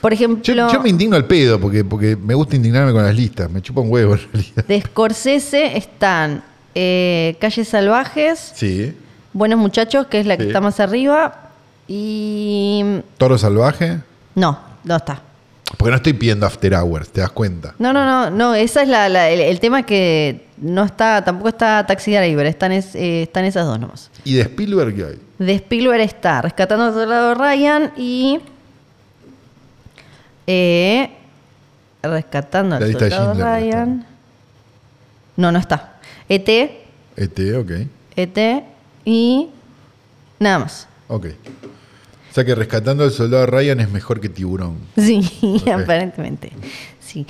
S3: Por ejemplo,
S2: Yo, yo me indigno al pedo porque, porque me gusta indignarme con las listas. Me chupa un huevo en realidad.
S3: de Scorsese están eh, Calles Salvajes,
S2: Sí.
S3: Buenos Muchachos, que es la que
S2: Sí.
S3: está más arriba, y.
S2: Toro salvaje.
S3: No, no está.
S2: Porque no estoy pidiendo after hours, ¿te das cuenta?
S3: No, no, no, no, esa es la, la- el, el tema que no está, tampoco está Taxi Driver, están, es- eh, están esas dos nomás.
S2: ¿Y de Spielberg qué hay?
S3: De Spielberg está Rescatando a Soldado Ryan y. eh, rescatando al Soldado Ryan. No, no está. ET,
S2: ET, ok.
S3: ET y. Nada más.
S2: Ok. O sea que rescatando al soldado Ryan es mejor que tiburón.
S3: Sí, aparentemente. Sí.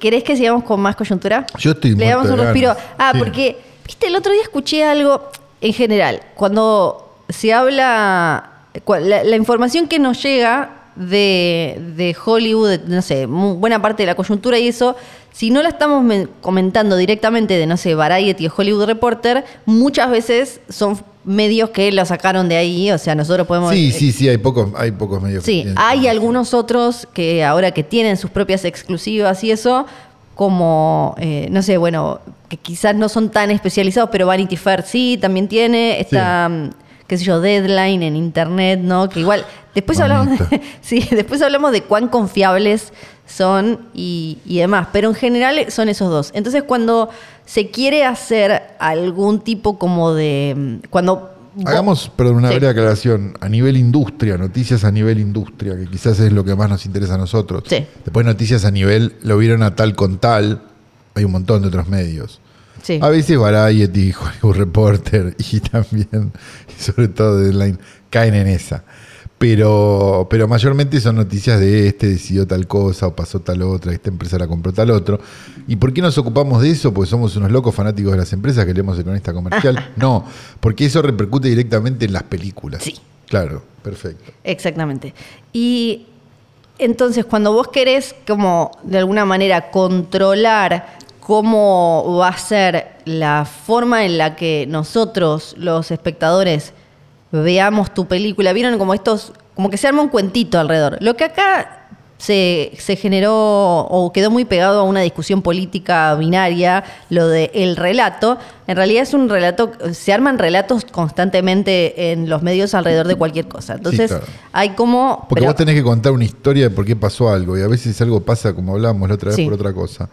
S3: ¿Querés que sigamos con más coyuntura?
S2: Yo estoy
S3: Le damos un respiro. Ah,
S2: Sí.
S3: porque, viste, el otro día escuché algo en general. Cuando se habla, la, la información que nos llega de, de Hollywood, de, no sé, buena parte de la coyuntura y eso, si no la estamos men- comentando directamente de, no sé, Variety o Hollywood Reporter, muchas veces son medios que lo sacaron de ahí, o sea, nosotros podemos...
S2: Sí,
S3: eh,
S2: sí, sí, hay pocos, hay pocos medios
S3: Sí, hay algunos otros que ahora que tienen sus propias exclusivas y eso, como, eh, no sé, bueno, que quizás no son tan especializados, pero Vanity Fair sí, también tiene, está, mm, qué sé yo, Deadline en Internet, ¿no? Que igual, después hablamos, de, sí, después hablamos de cuán confiables son y, y demás, pero en general son esos dos. Entonces cuando se quiere hacer algún tipo como de, mm, cuando...
S2: Hagamos, perdón, una
S3: Sí.
S2: breve aclaración. A nivel industria, noticias a nivel industria, que quizás es lo que más nos interesa a nosotros.
S3: Sí.
S2: Después noticias a nivel, lo vieron a tal con tal. Hay un montón de otros medios.
S3: Sí.
S2: A veces Variety, Hollywood Reporter y también, y sobre todo Deadline, caen en esa. Pero, pero mayormente son noticias de este decidió tal cosa o pasó tal otra, esta empresa la compró tal otro. ¿Y por qué nos ocupamos de eso? Porque somos unos locos fanáticos de las empresas que leemos Economista Comercial. no, porque eso repercute directamente en las películas.
S3: Sí.
S2: Claro, perfecto.
S3: Exactamente. Y entonces, cuando vos querés como de alguna manera controlar cómo va a ser la forma en la que nosotros, los espectadores, veamos tu película, vieron como estos, como que se arma un cuentito alrededor. Lo que acá se, se generó o quedó muy pegado a una discusión política binaria, lo de el relato, en realidad es un relato, se arman relatos constantemente en los medios alrededor de cualquier cosa. Entonces,
S2: claro.
S3: hay como...
S2: Porque
S3: pero-
S2: vos tenés que contar una historia de por qué pasó algo. Y a veces algo pasa, como hablábamos la otra vez,
S3: Sí.
S2: por otra cosa.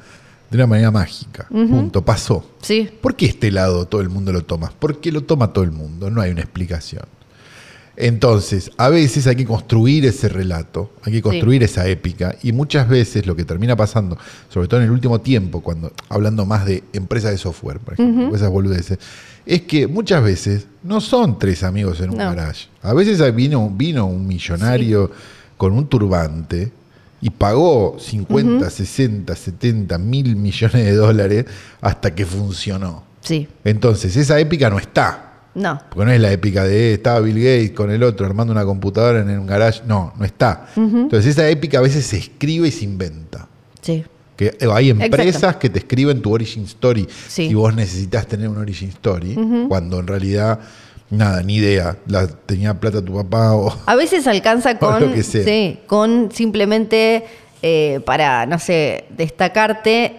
S2: De una manera mágica. Punto. Pasó.
S3: Sí,
S2: ¿Por qué este lado todo el mundo lo toma? Porque lo toma todo el mundo, no hay una explicación. Entonces, a veces hay que construir ese relato, hay que construir esa épica, y muchas veces lo que termina pasando, sobre todo en el último tiempo, cuando hablando más de empresas de software, por ejemplo, esas boludeces, es que muchas veces no son tres amigos en un
S3: No.
S2: garage. A veces vino, vino un millonario con un turbante y pagó 50, 60, 70 mil millones de dólares hasta que funcionó.
S3: sí.
S2: Entonces, esa épica no está.
S3: No.
S2: Porque no es la épica de eh, estaba Bill Gates con el otro armando una computadora en un garage. No, no está. Entonces, esa épica a veces se escribe y se inventa.
S3: Sí.
S2: Que eh, hay empresas que te escriben tu origin story
S3: Sí.
S2: y vos necesitas tener un origin story, cuando en realidad, nada, ni idea. La, tenía plata tu papá o.
S3: A veces alcanza con,
S2: lo que sea.
S3: sí, con simplemente eh, para, no sé, destacarte,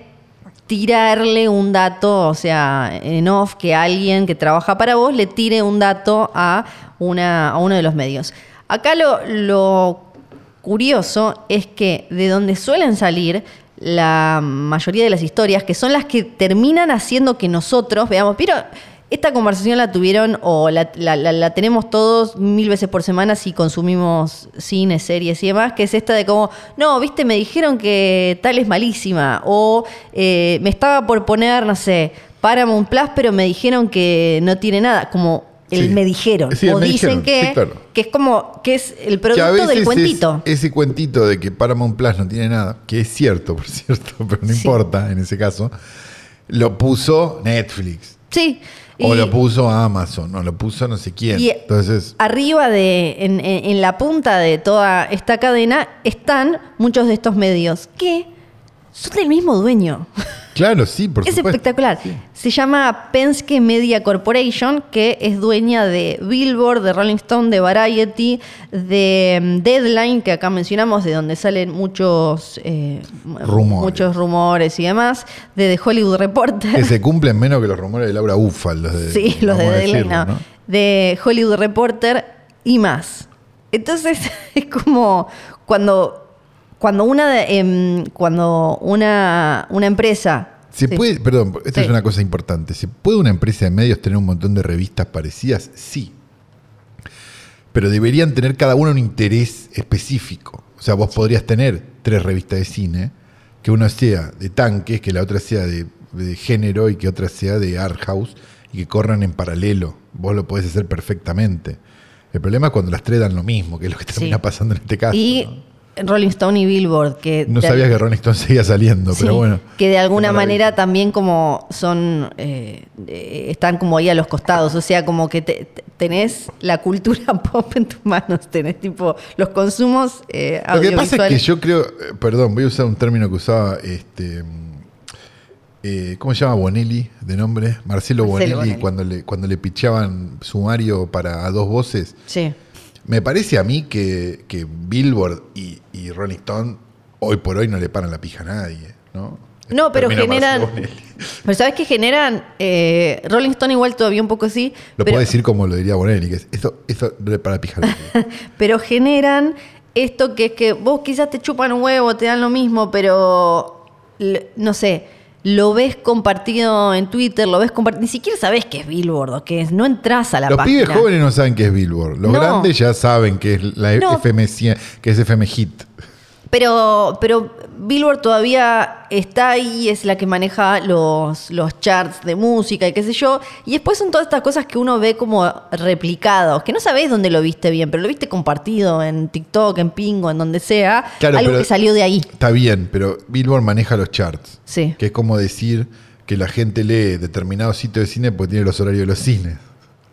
S3: tirarle un dato, o sea, en off, que alguien que trabaja para vos le tire un dato a, una, a uno de los medios. Acá lo, lo curioso es que de donde suelen salir la mayoría de las historias, que son las que terminan haciendo que nosotros veamos, pero esta conversación la tuvieron o la, la- la- la tenemos todos mil veces por semana si consumimos cine, series y demás, que es esta de como, no, viste, me dijeron que tal es malísima, o eh, me estaba por poner, no sé, Paramount Plus, pero me dijeron que no tiene nada, como el
S2: Sí.
S3: me dijeron,
S2: Sí,
S3: o
S2: me
S3: dicen
S2: dijeron,
S3: que,
S2: sí, claro.
S3: que es como, que es el producto del
S2: es-
S3: cuentito.
S2: ese cuentito de que Paramount Plus no tiene nada, que es cierto, por cierto, pero no importa en ese caso, lo puso Netflix.
S3: Sí.
S2: O
S3: y-
S2: lo puso Amazon, o lo puso no sé quién.
S3: Y-
S2: Entonces,
S3: Arriba de, en, en- en la punta de toda esta cadena están muchos de estos medios que son del mismo dueño.
S2: claro, sí, por
S3: es
S2: supuesto.
S3: espectacular. Se llama Penske Media Corporation, que es dueña de Billboard, de Rolling Stone, de Variety, de mm, Deadline, que acá mencionamos, de donde salen muchos eh,
S2: Rumores.
S3: muchos rumores y demás, de The Hollywood Reporter.
S2: Que se cumplen menos que los rumores de Laura Ufa, los de,
S3: Sí, los de Deadline,
S2: decirlo,
S3: no. de Hollywood Reporter y más. Entonces es como cuando, cuando una de- em, cuando una, una empresa
S2: ¿Se
S3: Sí.
S2: puede, perdón, esto es una cosa importante. ¿Se puede una empresa de medios tener un montón de revistas parecidas? Sí. Pero deberían tener cada una un interés específico. O sea, vos podrías tener tres revistas de cine, que una sea de tanques, que la otra sea de, de género y que otra sea de art house y que corran en paralelo. Vos lo podés hacer perfectamente. El problema es cuando las tres dan lo mismo, que es lo que termina
S3: Sí.
S2: pasando en este caso.
S3: y
S2: ¿no?
S3: Rolling Stone y Billboard que
S2: No sabía que Rolling Stone seguía saliendo,
S3: sí,
S2: pero bueno.
S3: que de alguna manera también como son eh, eh, están como ahí a los costados o sea como que te- te- tenés la cultura pop en tus manos tenés tipo los consumos eh,
S2: Lo que pasa es que yo creo, eh, perdón, voy a usar un término que usaba, este, eh, ¿cómo se llama Bonelli de nombre? Marcelo,
S3: Marcelo
S2: Bonelli,
S3: Bonelli.
S2: cuando le cuando le pichaban sumario para a dos voces.
S3: sí
S2: Me parece a mí que, que Billboard y, y Rolling Stone hoy por hoy no le paran la pija a nadie, ¿no?
S3: No, pero
S2: Termina
S3: generan. Pero ¿sabes qué generan? Eh, Rolling Stone igual todavía un poco sí.
S2: Lo
S3: pero,
S2: puedo decir como lo diría Bonelli, que es eso, eso no le para la pija a nadie.
S3: pero generan esto que es que vos quizás te chupan un huevo, te dan lo mismo, pero no sé. Lo ves compartido en Twitter, lo ves compartido. Ni siquiera sabés qué es Billboard o qué es. No entras a la
S2: Los
S3: página.
S2: pibes jóvenes no saben qué es Billboard. Los
S3: No.
S2: grandes ya saben que es la
S3: No.
S2: FM, 100, que es FM Hit.
S3: Pero, pero Billboard todavía está ahí, es la que maneja los, los charts de música y qué sé yo. Y después son todas estas cosas que uno ve como replicados, que no sabés dónde lo viste bien, pero lo viste compartido en TikTok, en Pingo, en donde sea.
S2: Claro,
S3: algo que salió de ahí.
S2: Está bien, pero Billboard maneja los charts.
S3: Sí.
S2: Que es como decir que la gente lee determinado sitio de cine porque tiene los horarios de los cines.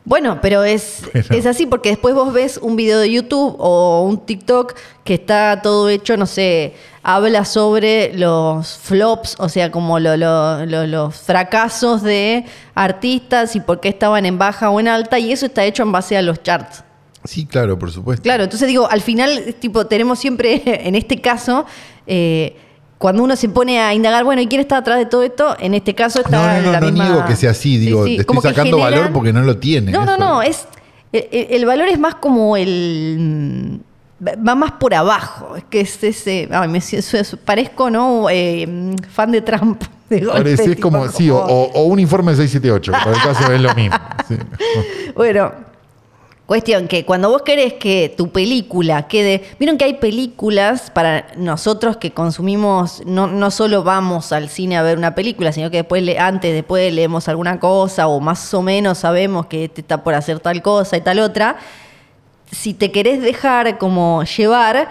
S3: Bueno, pero es, es así porque después vos ves un video de YouTube o un TikTok que está todo hecho, no sé, habla sobre los flops, o sea, como lo- lo- lo- los fracasos de artistas y por qué estaban en baja o en alta, y eso está hecho en base a los charts.
S2: Sí, claro, por supuesto.
S3: Claro, entonces digo, al final, tipo, tenemos siempre, en este caso, eh, cuando uno se pone a indagar, bueno, ¿y quién está atrás de todo esto? En este caso
S2: No,
S3: está
S2: no, no,
S3: la
S2: no
S3: misma-
S2: niego que sea así,
S3: Sí,
S2: digo,
S3: sí,
S2: estoy sacando
S3: generan-
S2: valor porque no lo tiene.
S3: No, no,
S2: eso.
S3: no, es el, el- el valor es más como el va más por abajo, es que es ese, ay, me parezco, ¿no? Eh, fan de Trump. De
S2: como, sí, o, un informe 678, que por el caso es lo mismo. sí.
S3: Bueno, cuestión que cuando vos querés que tu película quede. Vieron que hay películas para nosotros que consumimos, no, no solo vamos al cine a ver una película, sino que después, antes, después leemos alguna cosa o más o menos sabemos que este está por hacer tal cosa y tal otra. Si te querés dejar como llevar,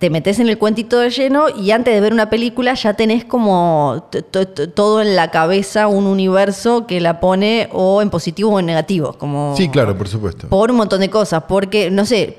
S3: te metes en el cuentito de lleno y antes de ver una película ya tenés como todo en la cabeza un universo que la pone o en positivo o en negativo. Como
S2: Sí, claro, por supuesto.
S3: por un montón de cosas, porque, no sé,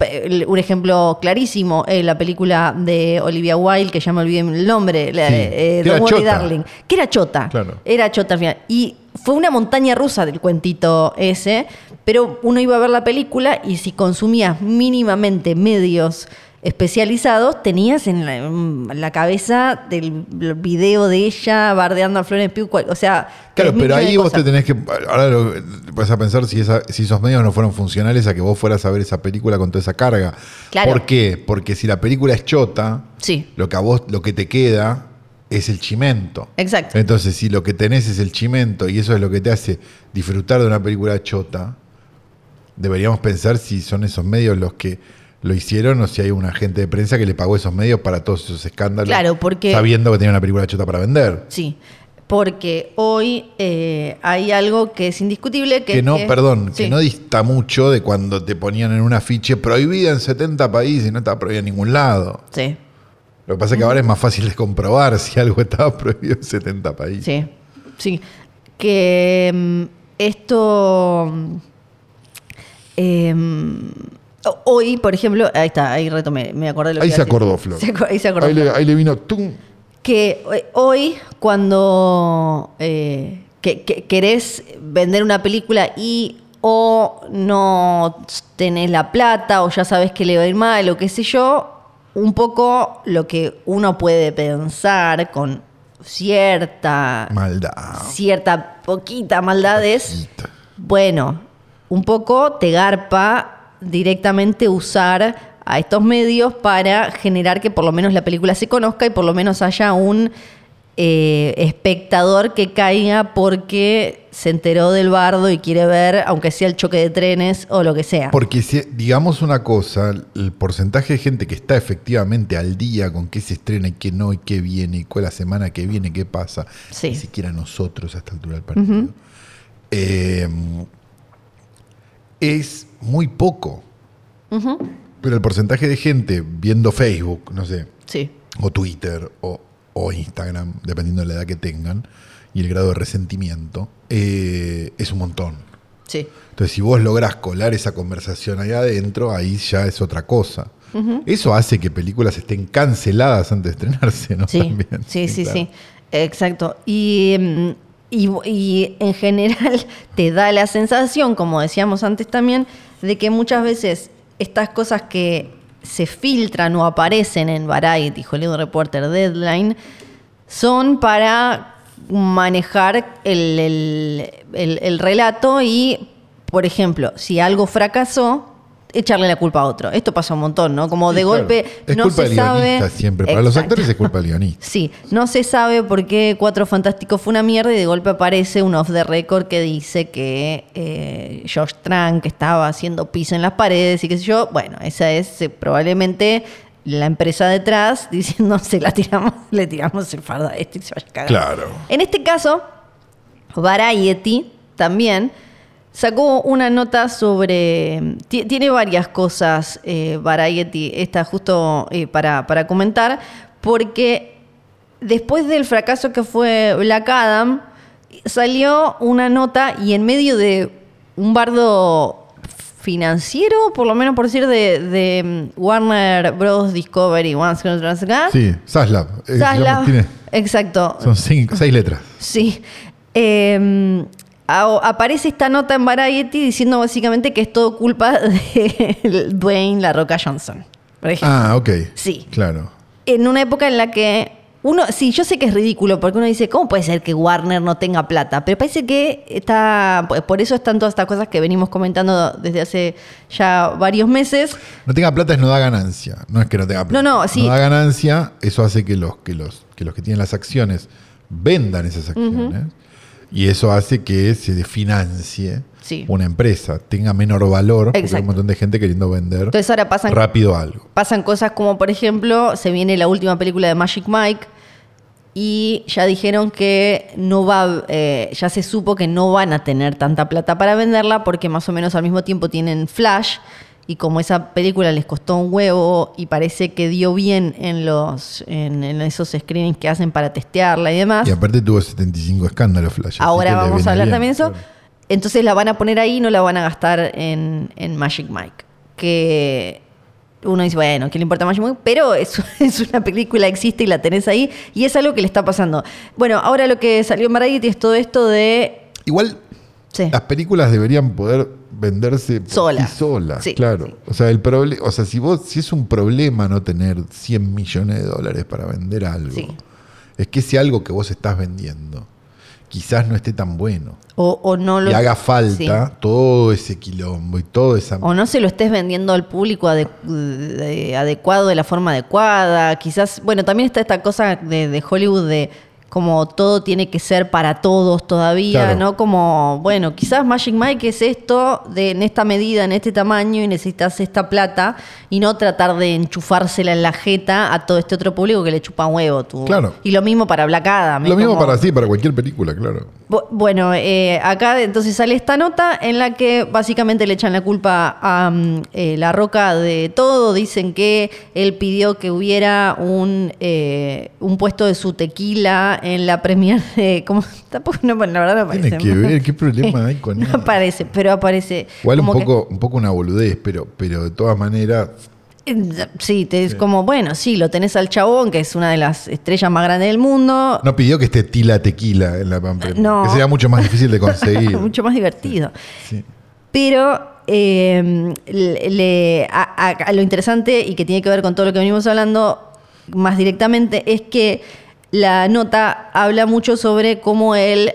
S3: un ejemplo clarísimo, eh, la película de Olivia Wilde, que ya me olvidé el nombre,
S2: Sí,
S3: eh, Don't Worry,
S2: chota.
S3: Darling, que era chota,
S2: Claro.
S3: era chota al final. Y fue una montaña rusa del cuentito ese, pero uno iba a ver la película y si consumías mínimamente medios especializados, tenías en la, en la cabeza del video de ella bardeando a Florence Pugh, cual- o sea...
S2: Claro, pero ahí vos te tenés que. Ahora lo, vas a pensar si, esa- si esos medios no fueron funcionales a que vos fueras a ver esa película con toda esa carga.
S3: Claro.
S2: ¿Por qué? Porque si la película es chota,
S3: Sí.
S2: lo que a vos, lo que te queda es el chimento.
S3: Exacto.
S2: Entonces, si lo que tenés es el chimento y eso es lo que te hace disfrutar de una película chota, deberíamos pensar si son esos medios los que lo hicieron o si hay un agente de prensa que le pagó esos medios para todos esos escándalos.
S3: Claro, porque-
S2: Sabiendo que tenía una película chota para vender.
S3: Sí, porque hoy eh, hay algo que es indiscutible que,
S2: que no, perdón,
S3: sí,
S2: que no dista mucho de cuando te ponían en un afiche prohibida en 70 países y no estaba prohibida en ningún lado.
S3: Sí,
S2: Lo que pasa es que ahora es más fácil de comprobar si algo estaba prohibido en 70 países.
S3: sí, sí. Que mm, esto... mm, em, hoy, por ejemplo, ahí está, ahí retomé, me acordé de lo
S2: Ahí
S3: que
S2: se acordó, Flor.
S3: Se aco- ahí se acordó.
S2: Ahí le, ahí le vino tum.
S3: que eh, hoy cuando eh, que- que- querés vender una película y o no tenés la plata o ya sabes que le va a ir mal o qué sé yo, un poco lo que uno puede pensar con cierta
S2: Maldad.
S3: cierta poquita maldad es
S2: Poquita.
S3: bueno, un poco te garpa directamente usar a estos medios para generar que por lo menos la película se conozca y por lo menos haya un eh, espectador que caiga porque se enteró del bardo y quiere ver, aunque sea el choque de trenes o lo que sea.
S2: Porque si, digamos una cosa, el porcentaje de gente que está efectivamente al día con qué se estrena y qué no, y qué viene, y cuál la semana que viene, qué pasa,
S3: Sí.
S2: ni siquiera nosotros a esta altura del partido, eh, es muy poco. Pero el porcentaje de gente viendo Facebook, no sé,
S3: Sí,
S2: o Twitter o, o Instagram, dependiendo de la edad que tengan, y el grado de resentimiento, eh, es un montón.
S3: sí.
S2: Entonces, si vos lográs colar esa conversación ahí adentro, ahí ya es otra cosa. Eso hace que películas estén canceladas antes de estrenarse, ¿no?
S3: Sí,
S2: También.
S3: sí, sí,
S2: claro.
S3: sí. Exacto. Y, mm, y, y en general te da la sensación, como decíamos antes también, de que muchas veces estas cosas que se filtran o aparecen en Variety, Hollywood Reporter, Deadline, son para manejar el, el- el- el relato y, por ejemplo, si algo fracasó, echarle la culpa a otro. Esto pasa un montón, ¿no? Como
S2: Sí,
S3: de
S2: claro.
S3: golpe
S2: Es
S3: no
S2: culpa
S3: se
S2: del
S3: sabe.
S2: siempre. Para los actores es culpa del guionista.
S3: Sí, no se sabe por qué Cuatro Fantásticos fue una mierda y de golpe aparece un off the record que dice que eh, Josh Trank estaba haciendo pis en las paredes y qué sé yo. Bueno, esa es eh, probablemente la empresa detrás diciendo se la tiramos, le tiramos el fardo a este y se vaya a cagar.
S2: Claro.
S3: En este caso, Variety también sacó una nota sobre. ti- Tiene varias cosas, eh, Variety, esta justo eh, para, para comentar, porque después del fracaso que fue Black Adam, salió una nota y en medio de un bardo financiero, por lo menos por decir, de, de mm, Warner Bros. Discovery, Once
S2: Sí, Saslav. Eh, tiene-
S3: exacto.
S2: son cinco, seis letras.
S3: Sí. Eh, aparece esta nota en Variety diciendo básicamente que es todo culpa de Dwayne La Roca Johnson. Por ejemplo.
S2: Ah, ok.
S3: Sí.
S2: Claro.
S3: En una época en la que uno, sí, yo sé que es ridículo porque uno dice, ¿cómo puede ser que Warner no tenga plata? Pero parece que está, por eso están todas estas cosas que venimos comentando desde hace ya varios meses.
S2: No tenga plata es no da ganancia. No es que no tenga plata.
S3: No, no, sí.
S2: da ganancia, eso hace que los que los, que los que tienen las acciones vendan esas acciones. Y eso hace que se financie
S3: Sí.
S2: una empresa, tenga menor valor, porque hay un montón de gente queriendo vender
S3: Entonces ahora pasan
S2: rápido algo.
S3: pasan cosas como, por ejemplo, se viene la última película de Magic Mike y ya dijeron que no va, eh, ya se supo que no van a tener tanta plata para venderla porque más o menos al mismo tiempo tienen Flash y como esa película les costó un huevo y parece que dio bien en los en, en esos screenings que hacen para testearla y demás.
S2: Y aparte tuvo 75 escándalos Flash.
S3: Ahora vamos a hablar
S2: bien,
S3: también de eso.
S2: claro.
S3: Entonces la van a poner ahí, no la van a gastar en, en Magic Mike. Que uno dice, bueno, ¿qué le importa Magic Mike? Pero es, es una película, existe y la tenés ahí. Y es algo que le está pasando. Bueno, ahora lo que salió en Variety es todo esto de...
S2: Igual
S3: Sí.
S2: las películas deberían poder venderse sí solas,
S3: Sí,
S2: claro.
S3: sí.
S2: O sea, el o sea, si vos si es un problema no tener 100 millones de dólares para vender algo. Es que si algo que vos estás vendiendo quizás no esté tan bueno
S3: O, o no lo...
S2: y haga falta todo ese quilombo y todo esa
S3: O no se lo estés vendiendo al público ade- de- adecuado, de la forma adecuada. Quizás, bueno, también está esta cosa de, de Hollywood de como todo tiene que ser para todos todavía,
S2: Claro.
S3: ¿no? Como, bueno, quizás Magic Mike es esto de, en esta medida, en este tamaño y necesitas esta plata y no tratar de enchufársela en la jeta a todo este otro público que le chupa un huevo. Tú.
S2: Claro.
S3: Y lo mismo para Black Adam.
S2: Lo mismo para sí, para cualquier película, claro.
S3: Bu- Bueno, eh, acá entonces sale esta nota en la que básicamente le echan la culpa a mm, eh, La Roca de todo. Dicen que él pidió que hubiera un, eh, un puesto de su tequila en la premier de... ¿cómo? Tampoco, no, la verdad no aparece.
S2: Tiene que ver, ¿qué problema hay con
S3: No
S2: eso?
S3: aparece, pero aparece.
S2: Igual un
S3: como que-
S2: poco, un poco una boludez, pero, pero de todas maneras,
S3: Sí, te es como, bueno, sí, lo tenés al chabón, que es una de las estrellas más grandes del mundo.
S2: no pidió que esté tila tequila en la.
S3: No.
S2: Que sea mucho más difícil de conseguir.
S3: Mucho más divertido.
S2: Sí.
S3: Pero eh, le- le- a, a- a lo interesante y que tiene que ver con todo lo que venimos hablando más directamente es que la nota habla mucho sobre cómo él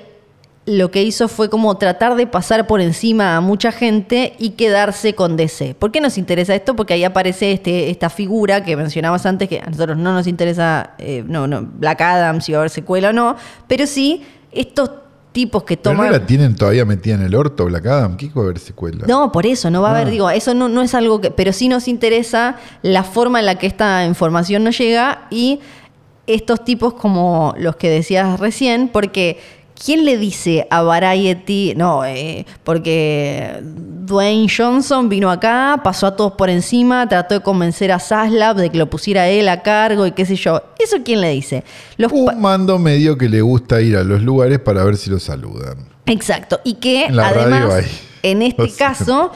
S3: lo que hizo fue como tratar de pasar por encima a mucha gente y quedarse con DC. ¿Por qué nos interesa esto? Porque ahí aparece este, esta figura que mencionabas antes, que a nosotros no nos interesa, eh, no, no, Black Adam, si va a haber secuela o no, pero sí estos tipos que
S2: Pero
S3: toman...
S2: no la tienen todavía metida en el orto, Black Adam. ¿Qué va a haber secuela?
S3: No, por eso, no va a haber,
S2: Ah.
S3: digo, eso no, no es algo que, pero sí nos interesa la forma en la que esta información nos llega y estos tipos como los que decías recién, porque ¿quién le dice a Variety? No, eh, porque Dwayne Johnson vino acá, pasó a todos por encima, trató de convencer a Zaslav de que lo pusiera él a cargo y qué sé yo. ¿Eso quién le dice? Los
S2: Un mando medio que le gusta ir a los lugares para ver si lo saludan.
S3: Exacto. Y que
S2: En
S3: además, en este
S2: O sea.
S3: caso,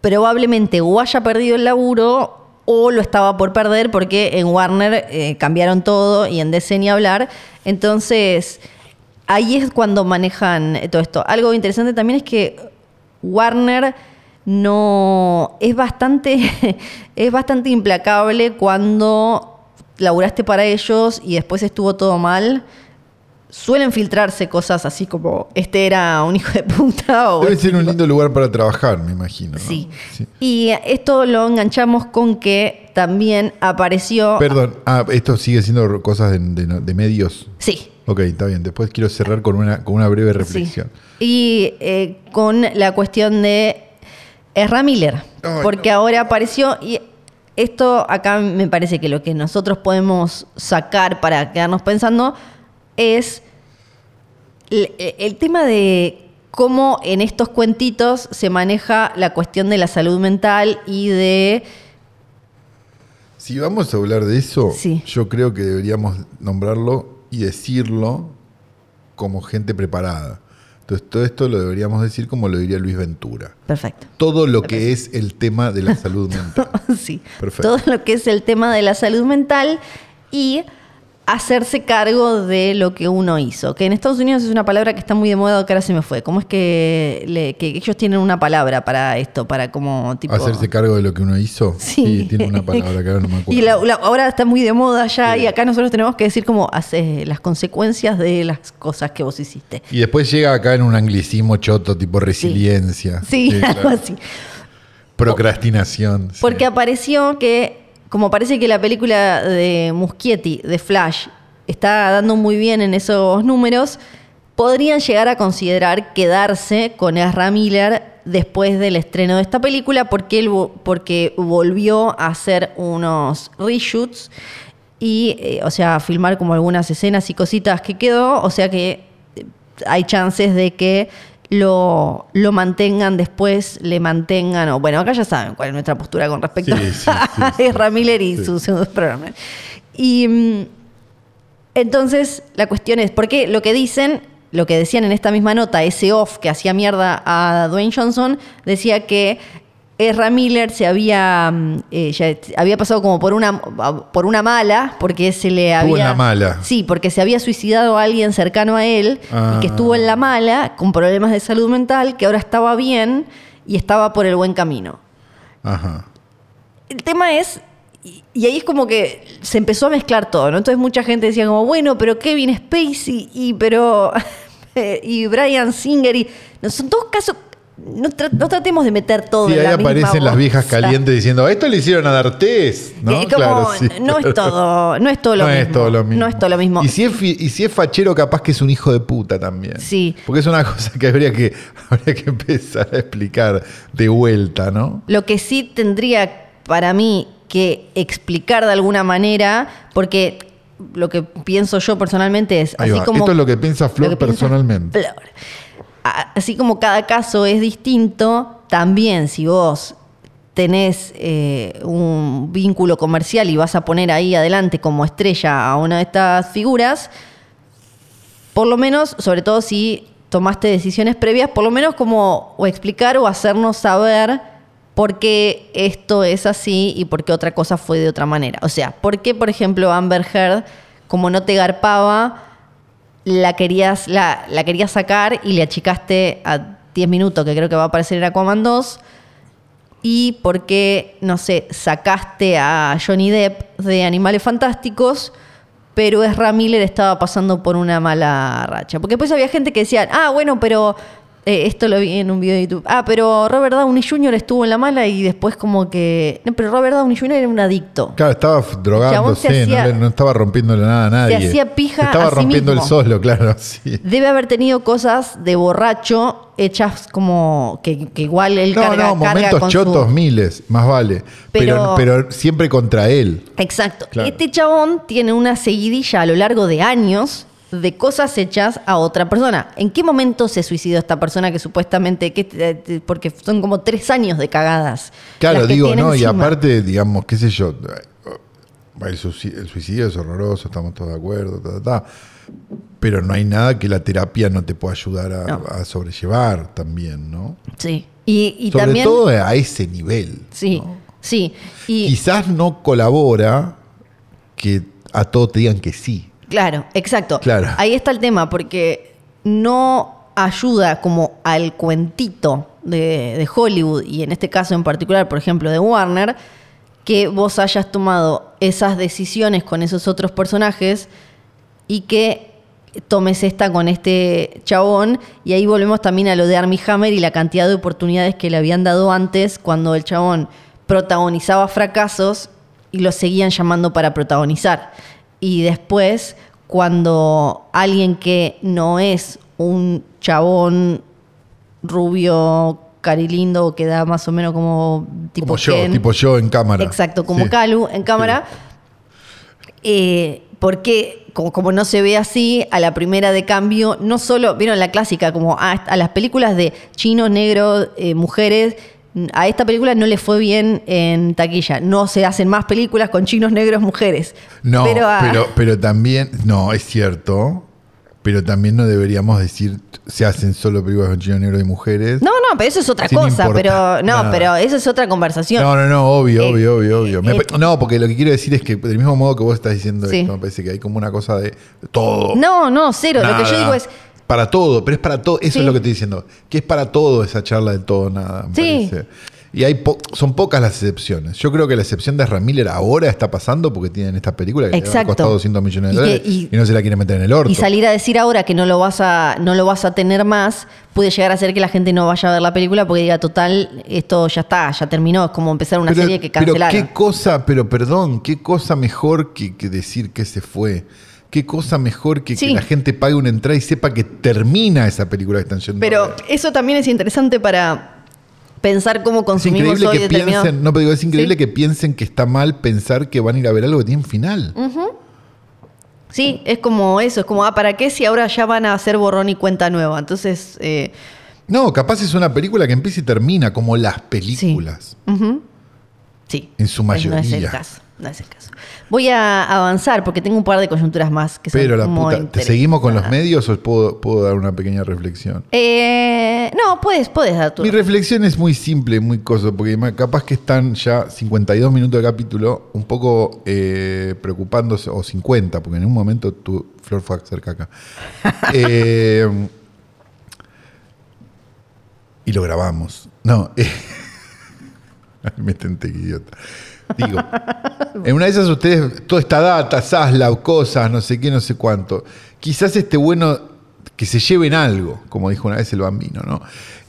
S3: probablemente o haya perdido el laburo o lo estaba por perder porque en Warner eh, cambiaron todo y en DC ni hablar. Entonces, ahí es cuando manejan todo esto. Algo interesante también es que Warner no es bastante es bastante implacable cuando laburaste para ellos y después estuvo todo mal suelen filtrarse cosas así como este era un hijo de puta o
S2: Debe
S3: este
S2: ser un lindo lugar para trabajar, me imagino. ¿no?
S3: Sí.
S2: Sí.
S3: Y esto lo enganchamos con que también apareció.
S2: Perdón, ah, esto sigue siendo cosas de, de- de medios.
S3: Sí.
S2: Ok, está bien. Después quiero cerrar con una, con una breve reflexión.
S3: sí. Y eh, con la cuestión de Ezra Miller.
S2: Ay,
S3: porque ahora apareció y esto acá me parece que lo que nosotros podemos sacar para quedarnos pensando es el, el tema de cómo en estos cuentitos se maneja la cuestión de la salud mental y de
S2: Si vamos a hablar de eso,
S3: Sí.
S2: yo creo que deberíamos nombrarlo y decirlo como gente preparada. Entonces, todo esto lo deberíamos decir como lo diría Luis Ventura.
S3: perfecto.
S2: Todo lo que es el tema de la salud mental.
S3: sí.
S2: Perfecto.
S3: Todo lo que es el tema de la salud mental y hacerse cargo de lo que uno hizo. Que en Estados Unidos es una palabra que está muy de moda, que ahora se me fue. ¿Cómo es que, le- que ellos tienen una palabra para esto? Para como tipo...
S2: Hacerse cargo de lo que uno hizo.
S3: Sí.
S2: tiene una palabra que ahora no me acuerdo.
S3: Y la- la- ahora está muy de moda ya
S2: Sí.
S3: y acá nosotros tenemos que decir como hace las consecuencias de las cosas que vos hiciste.
S2: Y después llega acá en un anglicismo choto, tipo resiliencia.
S3: Sí, algo
S2: claro.
S3: así.
S2: Procrastinación. sí.
S3: Porque apareció que, como parece que la película de Muschietti, de Flash, está dando muy bien en esos números, podrían llegar a considerar quedarse con Ezra Miller después del estreno de esta película porque, él, porque volvió a hacer unos reshoots y, eh, o sea, filmar como algunas escenas y cositas que quedó, o sea que eh, hay chances de que lo, lo mantengan después, le mantengan, o bueno, acá ya saben cuál es nuestra postura con respecto
S2: Sí,
S3: a
S2: sí.
S3: Ezra Miller y sus programas. Y mm, entonces la cuestión es, porque lo que dicen, lo que decían en esta misma nota, ese off que hacía mierda a Dwayne Johnson, decía que Ezra Miller se había, mm, eh, ya había pasado como por una, por una mala, porque se le
S2: Estuvo
S3: había...
S2: en la mala.
S3: Sí, porque se había suicidado a alguien cercano a él
S2: Ah.
S3: y que estuvo en la mala, con problemas de salud mental, que ahora estaba bien y estaba por el buen camino.
S2: Ajá.
S3: El tema es, y, ahí es como que se empezó a mezclar todo, ¿no? Entonces mucha gente decía como, bueno, pero Kevin Spacey y pero y Brian Singer y no son todos casos no, tra- no tratemos de meter todo
S2: Sí,
S3: en
S2: ahí
S3: la misma
S2: aparecen las viejas calientes diciendo, esto le hicieron a D'Artés. ¿no?
S3: Como,
S2: Claro, sí.
S3: no es todo, no es todo lo
S2: no
S3: mismo.
S2: es todo lo mismo.
S3: No es todo lo mismo.
S2: Y si, es, y si es fachero, capaz que es un hijo de puta también.
S3: Sí.
S2: Porque es una cosa que habría que, habría que empezar a explicar de vuelta, ¿no?
S3: Lo que sí tendría para mí que explicar de alguna manera, porque lo que pienso yo personalmente es
S2: Ahí
S3: así
S2: va.
S3: como
S2: Esto es lo que piensa Flor
S3: piensa
S2: personalmente.
S3: Flor. Así como cada caso es distinto, también si vos tenés eh, un vínculo comercial y vas a poner ahí adelante como estrella a una de estas figuras, por lo menos, sobre todo si tomaste decisiones previas, por lo menos como explicar o hacernos saber por qué esto es así y por qué otra cosa fue de otra manera. O sea, por qué, por ejemplo, Amber Heard, como no te garpaba, la querías, la, la querías sacar y le achicaste a 10 minutos, que creo que va a aparecer en Aquaman 2. Y por qué, no sé, sacaste a Johnny Depp de Animales Fantásticos, pero Ezra Miller estaba pasando por una mala racha. Porque después había gente que decía, ah, bueno, pero eh, esto lo vi en un video de YouTube. Ah, pero Robert Downey Jr. estuvo en la mala y después como que... No, pero Robert Downey Jr. era un adicto.
S2: Claro, estaba
S3: se
S2: no,
S3: hacía-
S2: no estaba rompiéndole nada a nadie.
S3: hacía pija
S2: Estaba
S3: a sí
S2: rompiendo
S3: mismo.
S2: el solo, claro, sí.
S3: Debe haber tenido cosas de borracho hechas como que, que igual él
S2: No,
S3: carga,
S2: no,
S3: carga
S2: momentos
S3: su-
S2: chotos miles, más vale. Pero,
S3: Pero-
S2: pero, siempre contra él.
S3: Exacto.
S2: Claro.
S3: Este chabón tiene una seguidilla a lo largo de años de cosas hechas a otra persona. ¿En qué momento se suicidó esta persona que supuestamente, que, eh, porque son como tres años de cagadas?
S2: Claro, digo, ¿no? Y aparte, digamos, qué sé yo, el suicidio, el suicidio es horroroso, estamos todos de acuerdo, ta, ta, ta. pero no hay nada que la terapia no te pueda ayudar a,
S3: No.
S2: a sobrellevar también, ¿no?
S3: Sí. Y, y
S2: Sobre
S3: también...
S2: todo a ese nivel.
S3: Sí, sí. Y,
S2: Quizás no colabora que a todos te digan que sí.
S3: Claro, exacto.
S2: Claro.
S3: Ahí está el tema, porque no ayuda como al cuentito de, de Hollywood, y en este caso en particular, por ejemplo, de Warner, que vos hayas tomado esas decisiones con esos otros personajes y que tomes esta con este chabón. Y ahí volvemos también a lo de Armie Hammer y la cantidad de oportunidades que le habían dado antes cuando el chabón protagonizaba fracasos y lo seguían llamando para protagonizar. Y después, cuando alguien que no es un chabón rubio, carilindo, que da más o menos como tipo
S2: Como yo,
S3: Ken,
S2: tipo yo en cámara.
S3: Exacto, como
S2: Sí.
S3: Calu en cámara. Eh, porque como, como no se ve así, a la primera de cambio, no solo, vieron la clásica, como a, a las películas de chinos, negros, eh, mujeres, a esta película no le fue bien en taquilla. No se hacen más películas con chinos, negros, mujeres.
S2: No,
S3: pero, ah,
S2: pero, pero, también, no, es cierto, pero también no deberíamos decir se hacen solo películas con chino, negro y mujeres.
S3: No, no, pero eso es otra cosa,
S2: importar
S3: pero no, pero eso es otra conversación.
S2: No, no, no, obvio,
S3: Eh,
S2: obvio, obvio, obvio. Me
S3: eh,
S2: no, porque lo que quiero decir es que del mismo modo que vos estás diciendo
S3: Sí.
S2: esto, me parece que hay como una cosa de todo.
S3: No, no, cero. Lo que yo digo es,
S2: Para todo, pero es para todo. Eso
S3: Sí.
S2: es lo que estoy diciendo. Que es para todo esa charla de todo, nada. me
S3: Sí.
S2: parece. Y hay po- son pocas las excepciones. Yo creo que la excepción de Ram Miller ahora está pasando porque tienen esta película que le ha costado 200 millones de
S3: Y que-
S2: dólares y,
S3: y-
S2: no se la quieren meter en el orto.
S3: Y salir a decir ahora que no lo vas a, no lo vas a tener más, puede llegar a ser que la gente no vaya a ver la película porque diga, total, esto ya está, ya terminó, es como empezar una
S2: pero,
S3: serie que
S2: pero
S3: cancelaron.
S2: qué cosa, pero perdón, qué cosa mejor que, que decir que se fue. Qué cosa mejor que
S3: Sí.
S2: que la gente pague una entrada y sepa que termina esa película que están yendo a
S3: Pero
S2: ver.
S3: eso también es interesante para pensar cómo
S2: Es
S3: consumimos
S2: increíble
S3: hoy
S2: que
S3: determinado-
S2: piensen, no, pero digo, es increíble
S3: Sí.
S2: que piensen que está mal pensar que van a ir a ver algo que tiene final.
S3: Sí, es como eso, es como, ah, ¿para qué si ahora ya van a hacer borrón y cuenta nueva? Entonces, eh,
S2: No, capaz es una película que empieza y termina como las películas.
S3: Sí.
S2: En su
S3: No es el
S2: mayoría.
S3: caso. No es el caso. Voy a avanzar porque tengo un par de coyunturas más que son
S2: Pero la
S3: muy
S2: puta, ¿te seguimos con los medios o puedo, puedo dar una pequeña reflexión?
S3: Eh, no, puedes, puedes dar tu.
S2: Mi reflexión es muy simple, muy cosa, porque capaz que están ya 52 minutos de capítulo, un poco eh, preocupándose, o 50, porque en un momento tu Flor fue cerca acá. Eh, y lo grabamos. No, eh, me tenté, idiota. Digo, en una de esas ustedes, toda esta data, SASLab, cosas, no sé qué, no sé cuánto. Quizás esté bueno que se lleven algo, como dijo una vez el bambino, ¿no?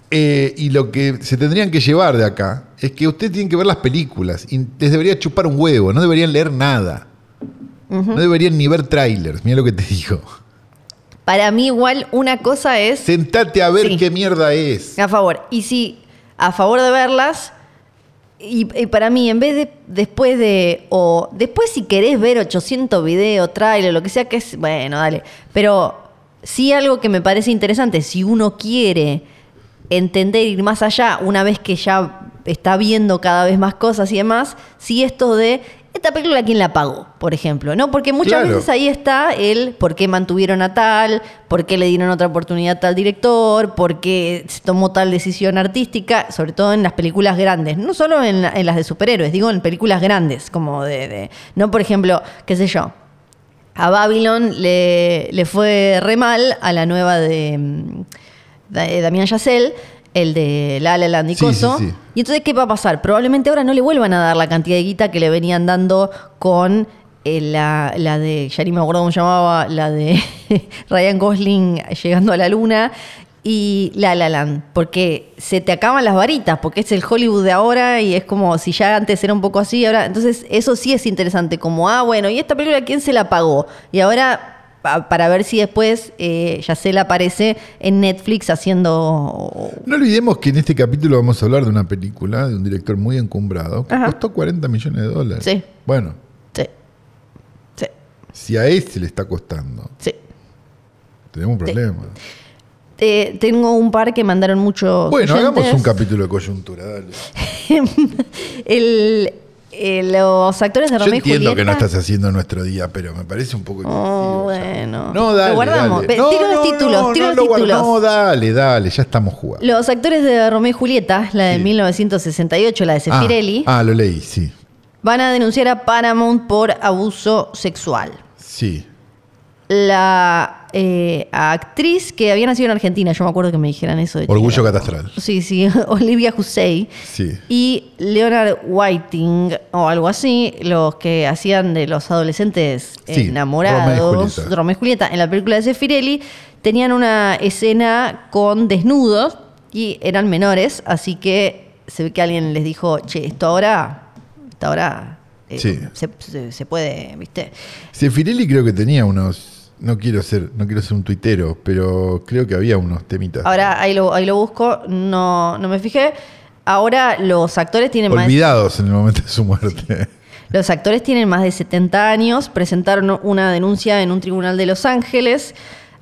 S2: Eh, y lo que se tendrían que llevar de acá es que ustedes tienen que ver las películas y les debería chupar un huevo, no deberían leer nada. No deberían ni ver trailers, mira lo que te digo.
S3: Para mí, igual, una cosa es.
S2: Sentate a ver
S3: Sí.
S2: qué mierda es.
S3: A favor. Y si a favor de verlas, y, para mí, en vez de después de. O después, si querés ver 800 videos, trailer, lo que sea, que es. Bueno, dale. Pero sí, algo que me parece interesante, si uno quiere entender, ir más allá, una vez que ya está viendo cada vez más cosas y demás, sí, esto de. Esta película, ¿quién la pagó? Por ejemplo, ¿no? Porque muchas
S2: Claro.
S3: veces ahí está el por qué mantuvieron a tal, por qué le dieron otra oportunidad a tal director, por qué se tomó tal decisión artística, sobre todo en las películas grandes, no solo en, la- en las de superhéroes, digo en películas grandes, como de, de- no por ejemplo, qué sé yo, a Babylon le, le fue re mal a la nueva de, mm, de Damián el de La La Land y
S2: Sí,
S3: Coso.
S2: sí, sí.
S3: Y entonces, ¿qué va a pasar? Probablemente ahora no le vuelvan a dar la cantidad de guita que le venían dando con eh, la, la de, ya ni me acuerdo cómo llamaba, la de Ryan Gosling llegando a la luna y La La Land, porque se te acaban las varitas, porque es el Hollywood de ahora y es como si ya antes era un poco así, ahora, entonces eso sí es interesante, como, ah, bueno, ¿y esta película quién se la pagó? Y ahora pa- para ver si después eh, Yacela aparece en Netflix haciendo
S2: No olvidemos que en este capítulo vamos a hablar de una película de un director muy encumbrado que
S3: Ajá.
S2: costó 40 millones de dólares.
S3: Sí.
S2: Bueno,
S3: Sí. Sí.
S2: si a ese le está costando,
S3: Sí.
S2: tenemos un
S3: Sí.
S2: problema.
S3: Eh, tengo un par que mandaron muchos.
S2: Bueno, hagamos un capítulo de coyuntura, dale.
S3: El, eh, los actores de
S2: Yo
S3: Romeo y
S2: entiendo
S3: Julieta.
S2: que no estás haciendo nuestro día, pero me parece un poco
S3: Oh, bueno.
S2: No, dale.
S3: Lo guardamos.
S2: dale.
S3: Ve-
S2: No,
S3: tiro los
S2: no,
S3: títulos,
S2: no,
S3: tiro
S2: no
S3: los
S2: lo guardo.
S3: títulos.
S2: No, dale, dale, ya estamos jugando.
S3: Los actores de Romeo y Julieta, la de
S2: Sí.
S3: 1968, la de
S2: ah,
S3: Sefirelli,
S2: ah, lo leí, sí.
S3: van a denunciar a Paramount por abuso sexual.
S2: Sí.
S3: La eh, actriz que había nacido en Argentina, yo me acuerdo que me dijeran eso de
S2: Orgullo
S3: chica.
S2: catastral.
S3: Sí, sí, Olivia Hussey.
S2: Sí.
S3: Y Leonard Whiting, o algo así, los que hacían de los adolescentes
S2: Sí,
S3: enamorados
S2: Romeo y Julieta
S3: en la película de Sefirelli, tenían una escena con desnudos y eran menores, así que se ve que alguien les dijo, che, esto ahora, esto ahora eh,
S2: Sí.
S3: se, se- se puede, ¿viste?
S2: Sefirelli creo que tenía unos. No quiero ser, no quiero ser un tuitero, pero creo que había unos temitas.
S3: Ahora ahí lo, ahí lo busco, no, no me fijé. Ahora los actores tienen más...
S2: Olvidados en el momento de su muerte.
S3: Los actores tienen más de 70 años, presentaron una denuncia en un tribunal de Los Ángeles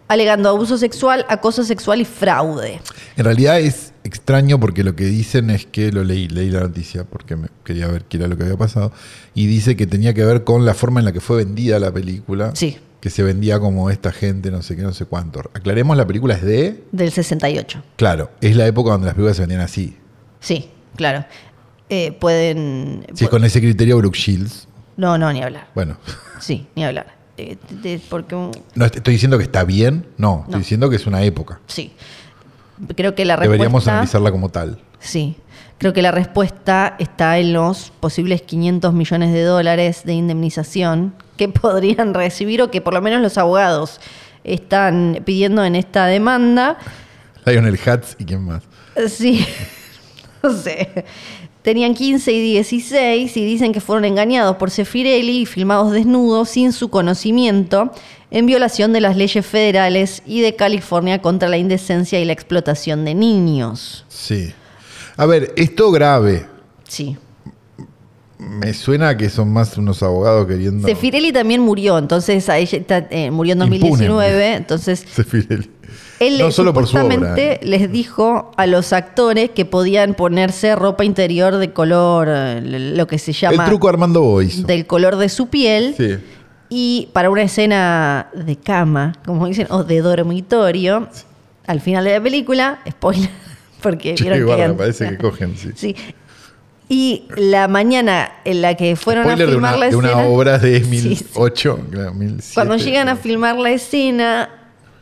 S3: alegando abuso sexual, acoso sexual y fraude.
S2: En realidad es extraño porque lo que dicen es que lo leí, leí la noticia porque me quería ver qué era lo que había pasado y dice que tenía que ver con la forma en la que fue vendida la película.
S3: Sí.
S2: Que se vendía como esta gente, no sé qué, no sé cuánto. Aclaremos, la película es de.
S3: Del 68.
S2: Claro, es la época donde las películas se vendían así.
S3: Sí, claro. Eh, pueden...
S2: Si es con ese criterio Brooke Shields,
S3: No, no, ni hablar.
S2: bueno.
S3: Sí, ni hablar. Eh, de- porque... un-
S2: No est- estoy diciendo que está bien, no, estoy
S3: No.
S2: diciendo que es una época.
S3: Sí. Creo que la respuesta...
S2: Deberíamos analizarla como tal.
S3: Sí. Creo que la respuesta está en los posibles 500 millones de dólares de indemnización que podrían recibir o que por lo menos los abogados están pidiendo en esta demanda.
S2: Lionel Hutz y quién más.
S3: Sí, no sé. Tenían 15 y 16 y dicen que fueron engañados por Sefirelli y filmados desnudos sin su conocimiento en violación de las leyes federales y de California contra la indecencia y la explotación de niños.
S2: Sí. A ver, esto grave.
S3: Sí.
S2: Me suena que son más unos abogados queriendo.
S3: Sefirelli también murió, entonces a ella está- eh, murió en
S2: Impune
S3: 2019,
S2: murió.
S3: entonces
S2: Sefirelli.
S3: Él
S2: no solo por su obra. ¿eh?
S3: les dijo a los actores que podían ponerse ropa interior de color, eh, lo que se
S2: El
S3: llama
S2: truco Armando Bo hizo.
S3: del color de su piel.
S2: Sí.
S3: Y para una escena de cama, como dicen, o de dormitorio, al final de la película, spoiler, porque
S2: Che,
S3: vieron
S2: guarda,
S3: que
S2: parece que cogen, sí.
S3: Sí. Y la mañana en la que fueron
S2: Spoiler
S3: a
S2: de
S3: filmar
S2: una,
S3: la
S2: de una
S3: escena.
S2: obra de
S3: Sí, sí.
S2: 2008, claro, 2007.
S3: Cuando llegan a filmar la escena,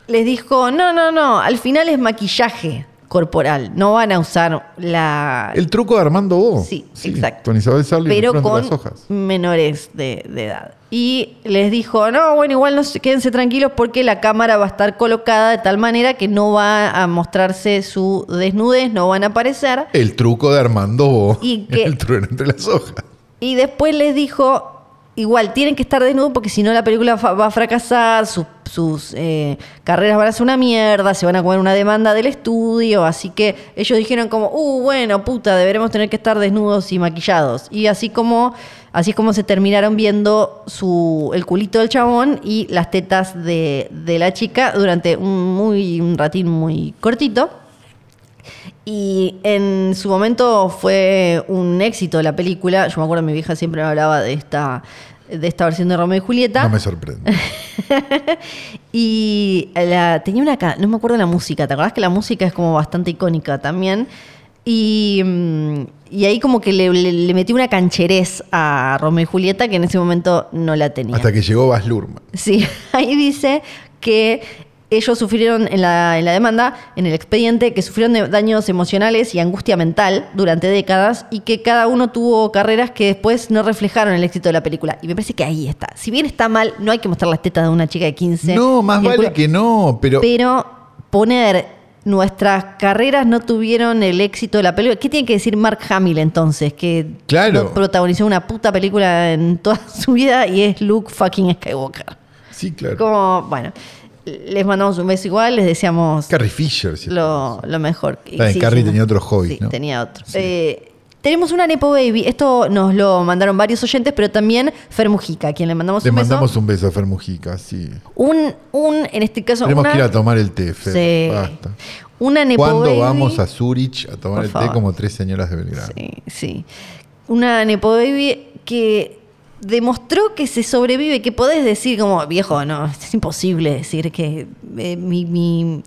S3: les dijo: No, no, no, al final es maquillaje corporal. No van a usar la.
S2: El truco de Armando Bo.
S3: Sí, exacto.
S2: Con Isabel Sarli
S3: pero con
S2: las hojas.
S3: menores de, de edad. Y les dijo, no, bueno, igual no se, quédense tranquilos porque la cámara va a estar colocada de tal manera que no va a mostrarse su desnudez, no van a aparecer.
S2: El truco de Armando Bo.
S3: Y que-
S2: El trueno entre las hojas.
S3: Y después les dijo, igual, tienen que estar desnudos porque si no la película va a fracasar, sus, sus, eh, carreras van a ser una mierda, se van a comer una demanda del estudio, así que ellos dijeron como, uh, bueno, puta, deberemos tener que estar desnudos y maquillados. Y así como, así es como se terminaron viendo su, el culito del chabón y las tetas de, de la chica durante un, muy, un ratín muy cortito. Y en su momento fue un éxito la película. Yo me acuerdo, mi vieja siempre me hablaba de esta, de esta versión de Romeo y Julieta.
S2: No me sorprende.
S3: Y la, tenía una. No me acuerdo la música. ¿Te acordás que la música es como bastante icónica también? Y, mm, y ahí como que le, le- le metí una cancherez a Romeo y Julieta que en ese momento no la tenía.
S2: Hasta que llegó Luhrmann.
S3: Sí, ahí dice que ellos sufrieron en la, en la demanda, en el expediente, que sufrieron de daños emocionales y angustia mental durante décadas y que cada uno tuvo carreras que después no reflejaron el éxito de la película. Y me parece que ahí está. Si bien está mal, no hay que mostrar las tetas de una chica de 15.
S2: No, más vale
S3: culo.
S2: que no, pero.
S3: Pero poner nuestras carreras no tuvieron el éxito de la película. ¿Qué tiene que decir Mark Hamill entonces? Que
S2: Claro.
S3: no protagonizó una puta película en toda su vida y es Luke fucking Skywalker.
S2: sí, claro.
S3: Como, bueno, les mandamos un beso igual, les deseamos
S2: Carrie Fisher. sí.
S3: lo, lo mejor.
S2: Bien, Carrie tenía otros hobbies,
S3: Sí,
S2: ¿no?
S3: tenía otro. Eh, tenemos una Nepo Baby, esto nos lo mandaron varios oyentes, pero también Fer Mujica, a quien le mandamos
S2: Le
S3: un beso.
S2: mandamos un beso a Fer Mujica, sí.
S3: Un, un, en este caso,
S2: Tenemos
S3: una,
S2: que ir a tomar el té, Fer.
S3: Sí.
S2: Basta.
S3: una Nepo
S2: ¿Cuándo
S3: Baby-
S2: vamos a Zurich a tomar
S3: Por
S2: el té como tres señoras de Belgrano?
S3: Sí, sí. Una Nepo Baby que demostró que se sobrevive, que podés decir como, viejo, no, es imposible decir que eh, mi, mi-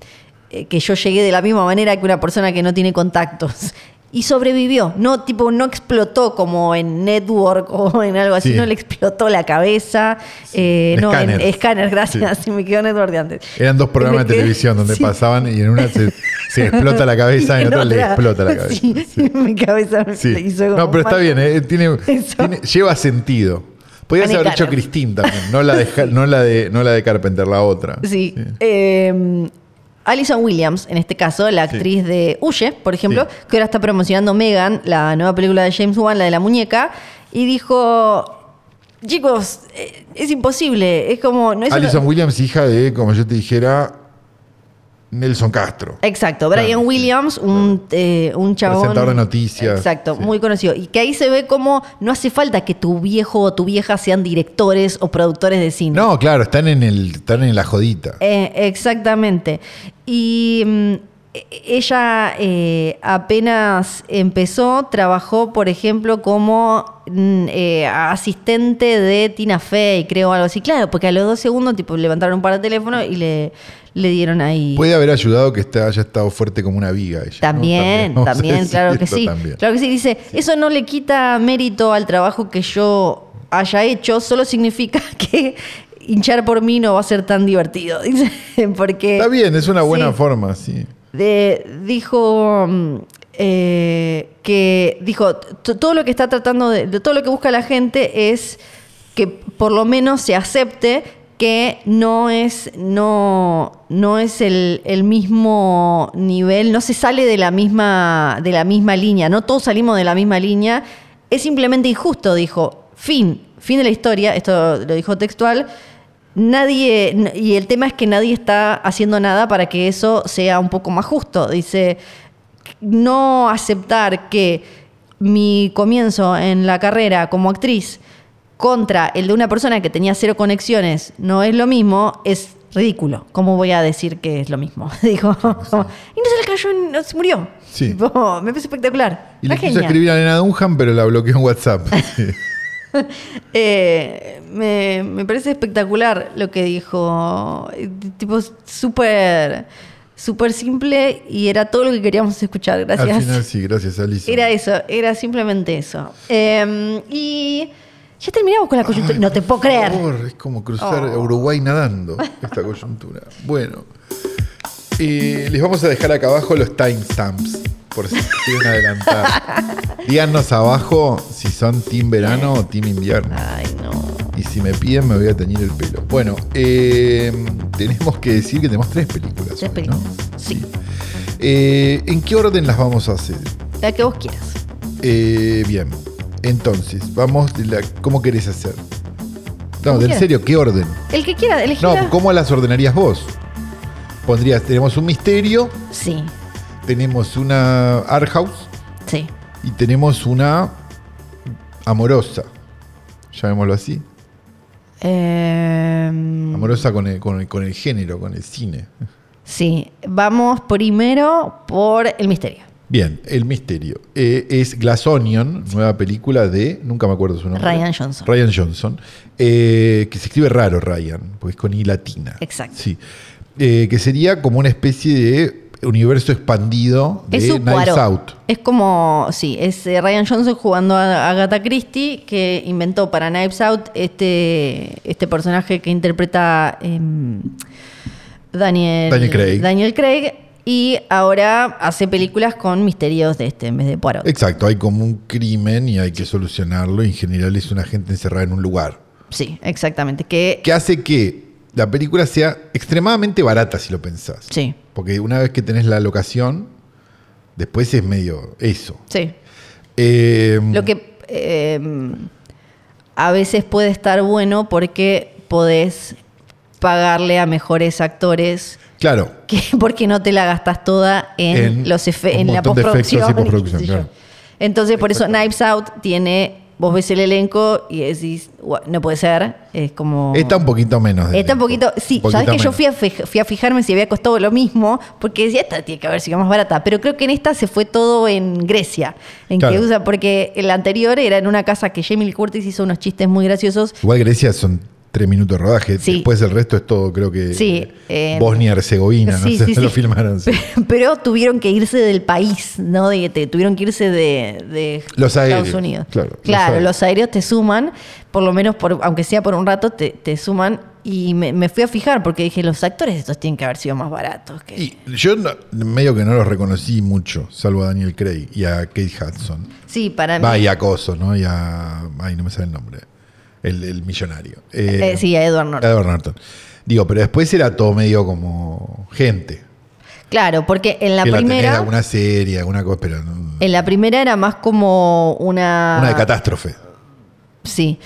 S3: eh, que yo llegué de la misma manera que una persona que no tiene contactos. Y sobrevivió, no tipo no explotó como en network o en algo así,
S2: Sí.
S3: no le explotó la cabeza, eh, no en
S2: escáner,
S3: gracias,
S2: Sí.
S3: me quedó network de antes.
S2: Eran dos programas de televisión donde pasaban y en una se, se explota la cabeza y en
S3: en
S2: otra le explota la cabeza.
S3: Sí,
S2: Sí.
S3: mi cabeza me hizo como
S2: No, pero está bien, eh, tiene, lleva sentido. Podías haber hecho
S3: Cannon.
S2: Christine también, no la de, no la de, no la de Carpenter, la otra.
S3: Sí. Eh, Alison Williams, en este caso, la
S2: Sí.
S3: actriz de Huye, por ejemplo,
S2: Sí.
S3: que ahora está promocionando Megan, la nueva película de James Wan, la de la muñeca, y dijo, chicos, eh, es imposible, es como... No es una-
S2: Alison Williams, hija de, como yo te dijera, Nelson Castro.
S3: Exacto, Brian
S2: Claro, sí.
S3: Williams, un, eh, un chabón.
S2: Presentador de noticias,
S3: Exacto,
S2: sí.
S3: muy conocido. Y que ahí se ve como no hace falta que tu viejo o tu vieja sean directores o productores de cine.
S2: No, claro, están en el, están en la jodita.
S3: Eh, exactamente. Y mm, e- ella eh, apenas empezó, trabajó, por ejemplo, como mm, eh, asistente de Tina Fey, creo, algo así. Claro, porque a los dos segundos, tipo, levantaron un par de teléfonos y le, le dieron ahí.
S2: Puede haber ayudado que esté- haya estado fuerte como una viga ella. ¿no?
S3: También, también, claro que sí.
S2: también.
S3: Claro que sí. Dice, eso no le quita mérito al trabajo que yo haya hecho, solo significa que hinchar por mí no va a ser tan divertido. Dice, porque.
S2: Está bien, es una buena
S3: Sí.
S2: forma, sí.
S3: de- dijo mm, eh, que dijo "T- todo lo que está tratando de, de todo lo que busca la gente es que por lo menos se acepte que no es no no es el, el mismo nivel no se sale de la misma de la misma línea no todos salimos de la misma línea es simplemente injusto dijo fin fin de la historia esto lo dijo textual Nadie, y el tema es que nadie está haciendo nada para que eso sea un poco más justo. Dice, no aceptar que mi comienzo en la carrera como actriz contra el de una persona que tenía cero conexiones no es lo mismo, es ridículo. ¿Cómo voy a decir que es lo mismo? Dijo, como, y no se le cayó, no se murió.
S2: Sí.
S3: Tipo, me parece espectacular.
S2: Y
S3: La
S2: le quiso escribir a Elena Dunham, pero la bloqueó en WhatsApp.
S3: Eh, me, me parece espectacular lo que dijo. Eh, Tipo, súper, súper simple y era todo lo que queríamos escuchar. Gracias.
S2: Al final sí, gracias Alison.
S3: Era eso, era simplemente eso. Eh, y ya terminamos con la coyuntura. no te puedo
S2: Por
S3: creer.
S2: favor, es como cruzar
S3: Oh.
S2: Uruguay nadando, esta coyuntura. Bueno, eh, les vamos a dejar acá abajo los timestamps, por si quieren adelantar. Díganos abajo si son team verano o team invierno.
S3: Ay, no.
S2: Y si me piden, me voy a teñir el pelo. Bueno, eh, tenemos que decir que tenemos tres películas.
S3: Tres
S2: hoy,
S3: películas,
S2: ¿no?
S3: sí.
S2: Eh, ¿En qué orden las vamos a hacer?
S3: La que vos quieras.
S2: Eh, bien, entonces, vamos de la. ¿Cómo querés hacer? No,
S3: quieras.
S2: serio, ¿qué orden?
S3: El que quiera, elegir.
S2: No, ¿cómo las ordenarías vos? Pondrías, tenemos un misterio,
S3: Sí,
S2: tenemos una art house
S3: sí.
S2: y tenemos una amorosa. Llamémoslo así.
S3: Eh,
S2: Amorosa con el, con el- con el género, con el cine.
S3: sí, vamos primero por el misterio.
S2: Bien, el misterio. Eh, es Glass Onion, nueva película de, nunca me acuerdo su nombre.
S3: Ryan Johnson.
S2: Ryan Johnson. eh, que se escribe raro Ryan, porque es con I latina.
S3: Exacto.
S2: Sí. Eh, que sería como una especie de universo expandido de
S3: Es su
S2: Knives
S3: Poirot.
S2: Out.
S3: Es como, sí, es Ryan Johnson jugando a Agatha Christie, que inventó para Knives Out este, este personaje que interpreta em, Daniel,
S2: Daniel Craig.
S3: Daniel Craig, y ahora hace películas con misterios de este, en vez de Poirot.
S2: Exacto, hay como un crimen y hay que solucionarlo. En general es una gente encerrada en un lugar.
S3: Sí, exactamente. Que,
S2: Que hace que la película sea extremadamente barata si lo pensás.
S3: sí,
S2: Porque una vez que tenés la locación, después es medio eso.
S3: sí.
S2: Eh,
S3: Lo que em, a veces puede estar bueno porque podés pagarle a mejores actores
S2: Claro,
S3: que porque no te la gastas toda en,
S2: En
S3: los en la postproducción.
S2: postproducción, claro.
S3: Entonces, por eso Knives Out tiene, vos ves el elenco y decís, "Gua- no puede ser, es como...
S2: está un poquito menos.
S3: Está un poquito, sí,
S2: Un
S3: sabes que yo fui a, fui fijarme si había costado lo mismo, porque decía, esta tiene que haber sido más barata, pero creo que en esta se fue todo en Grecia, en que usa, porque el anterior era en una casa que Jamie Curtis hizo unos chistes muy graciosos.
S2: Igual Grecia son tres minutos de rodaje.
S3: Sí.
S2: Después el resto es todo, creo que.
S3: Sí,
S2: eh,
S3: eh,
S2: Bosnia-Herzegovina,
S3: Sí,
S2: no sé, lo filmaron.
S3: Pero, tuvieron que irse del país, ¿no? De, te- tuvieron que irse de, de
S2: Los
S3: Estados Unidos.
S2: claro, los
S3: Claro,
S2: aéreos.
S3: los aéreos te suman, por lo menos, por, aunque sea por un rato, te, te suman. Y me, me fui a fijar porque dije, los actores estos tienen que haber sido más baratos. Que...
S2: Y yo no- medio que no los reconocí mucho, salvo a Daniel Craig y a Kate Hudson.
S3: Sí, para mí.
S2: Va, y a Coso, ¿no? Y a. Ay, no me sale el nombre. El, el millonario. Eh,
S3: Eh, sí, Edward Norton.
S2: Edward Norton. Digo, pero después era todo medio como gente.
S3: Claro, porque en la
S2: que la
S3: primera.
S2: alguna serie, alguna cosa, pero. no-
S3: En la primera era más como una.
S2: Una de catástrofe.
S3: Sí.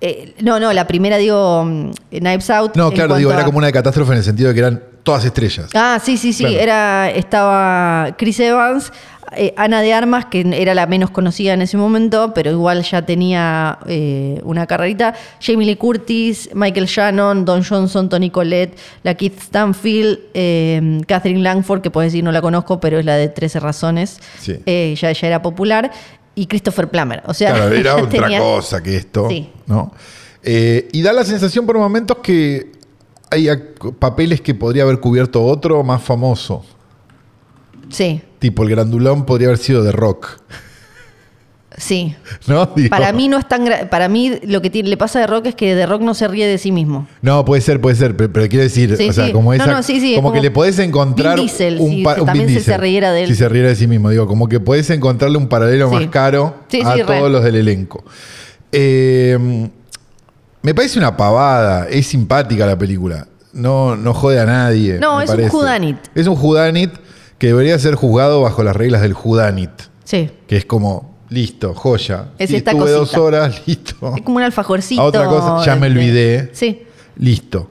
S3: Eh, no, no, la primera digo mm, Knives Out.
S2: No, claro, digo, era como una de catástrofe en el sentido de que eran todas estrellas.
S3: Ah, sí, sí, sí.
S2: Claro.
S3: Era, estaba Chris Evans, eh, Ana de Armas, que era la menos conocida en ese momento, pero igual ya tenía eh, una carrerita. Jamie Lee Curtis, Michael Shannon, Don Johnson, Tony Collette, la Keith Stanfield, eh, Catherine Langford, que puedes decir no la conozco, pero es la de 13 razones.
S2: Sí.
S3: Ya, ya era popular. Y Christopher Plummer. O sea,
S2: Claro, era otra
S3: tenía-
S2: cosa que esto.
S3: Sí.
S2: ¿no? Y da la sensación por momentos que hay papeles que podría haber cubierto otro más famoso.
S3: Sí,
S2: Tipo, el grandulón podría haber sido de rock.
S3: sí.
S2: ¿No? Digo,
S3: Para mí no es tan para mí lo que tiene- le pasa a The Rock es que The Rock no se ríe de sí mismo.
S2: No, puede ser, puede ser, pero, pero quiero decir,
S3: Sí,
S2: o sea,
S3: sí.
S2: como
S3: No,
S2: esa,
S3: no, sí, sí, es
S2: como, que
S3: como
S2: le podés encontrar
S3: Vin Diesel,
S2: un,
S3: si
S2: un
S3: también
S2: Vin
S3: se riera de él.
S2: Si se riera de sí mismo, digo, como que podés encontrarle un paralelo más caro
S3: Sí,
S2: a
S3: re.
S2: todos los del elenco. Eh, me parece una pavada, es simpática la película. No, no jode a nadie.
S3: No,
S2: me
S3: es un whodunit.
S2: Es un whodunit que debería ser juzgado bajo las reglas del whodunit.
S3: Sí.
S2: Que es como, listo, joya.
S3: Es
S2: Sí,
S3: esta
S2: estuve
S3: cosita.
S2: dos horas, listo.
S3: Es como un alfajorcito.
S2: A otra cosa, ya me olvidé.
S3: Sí.
S2: Listo.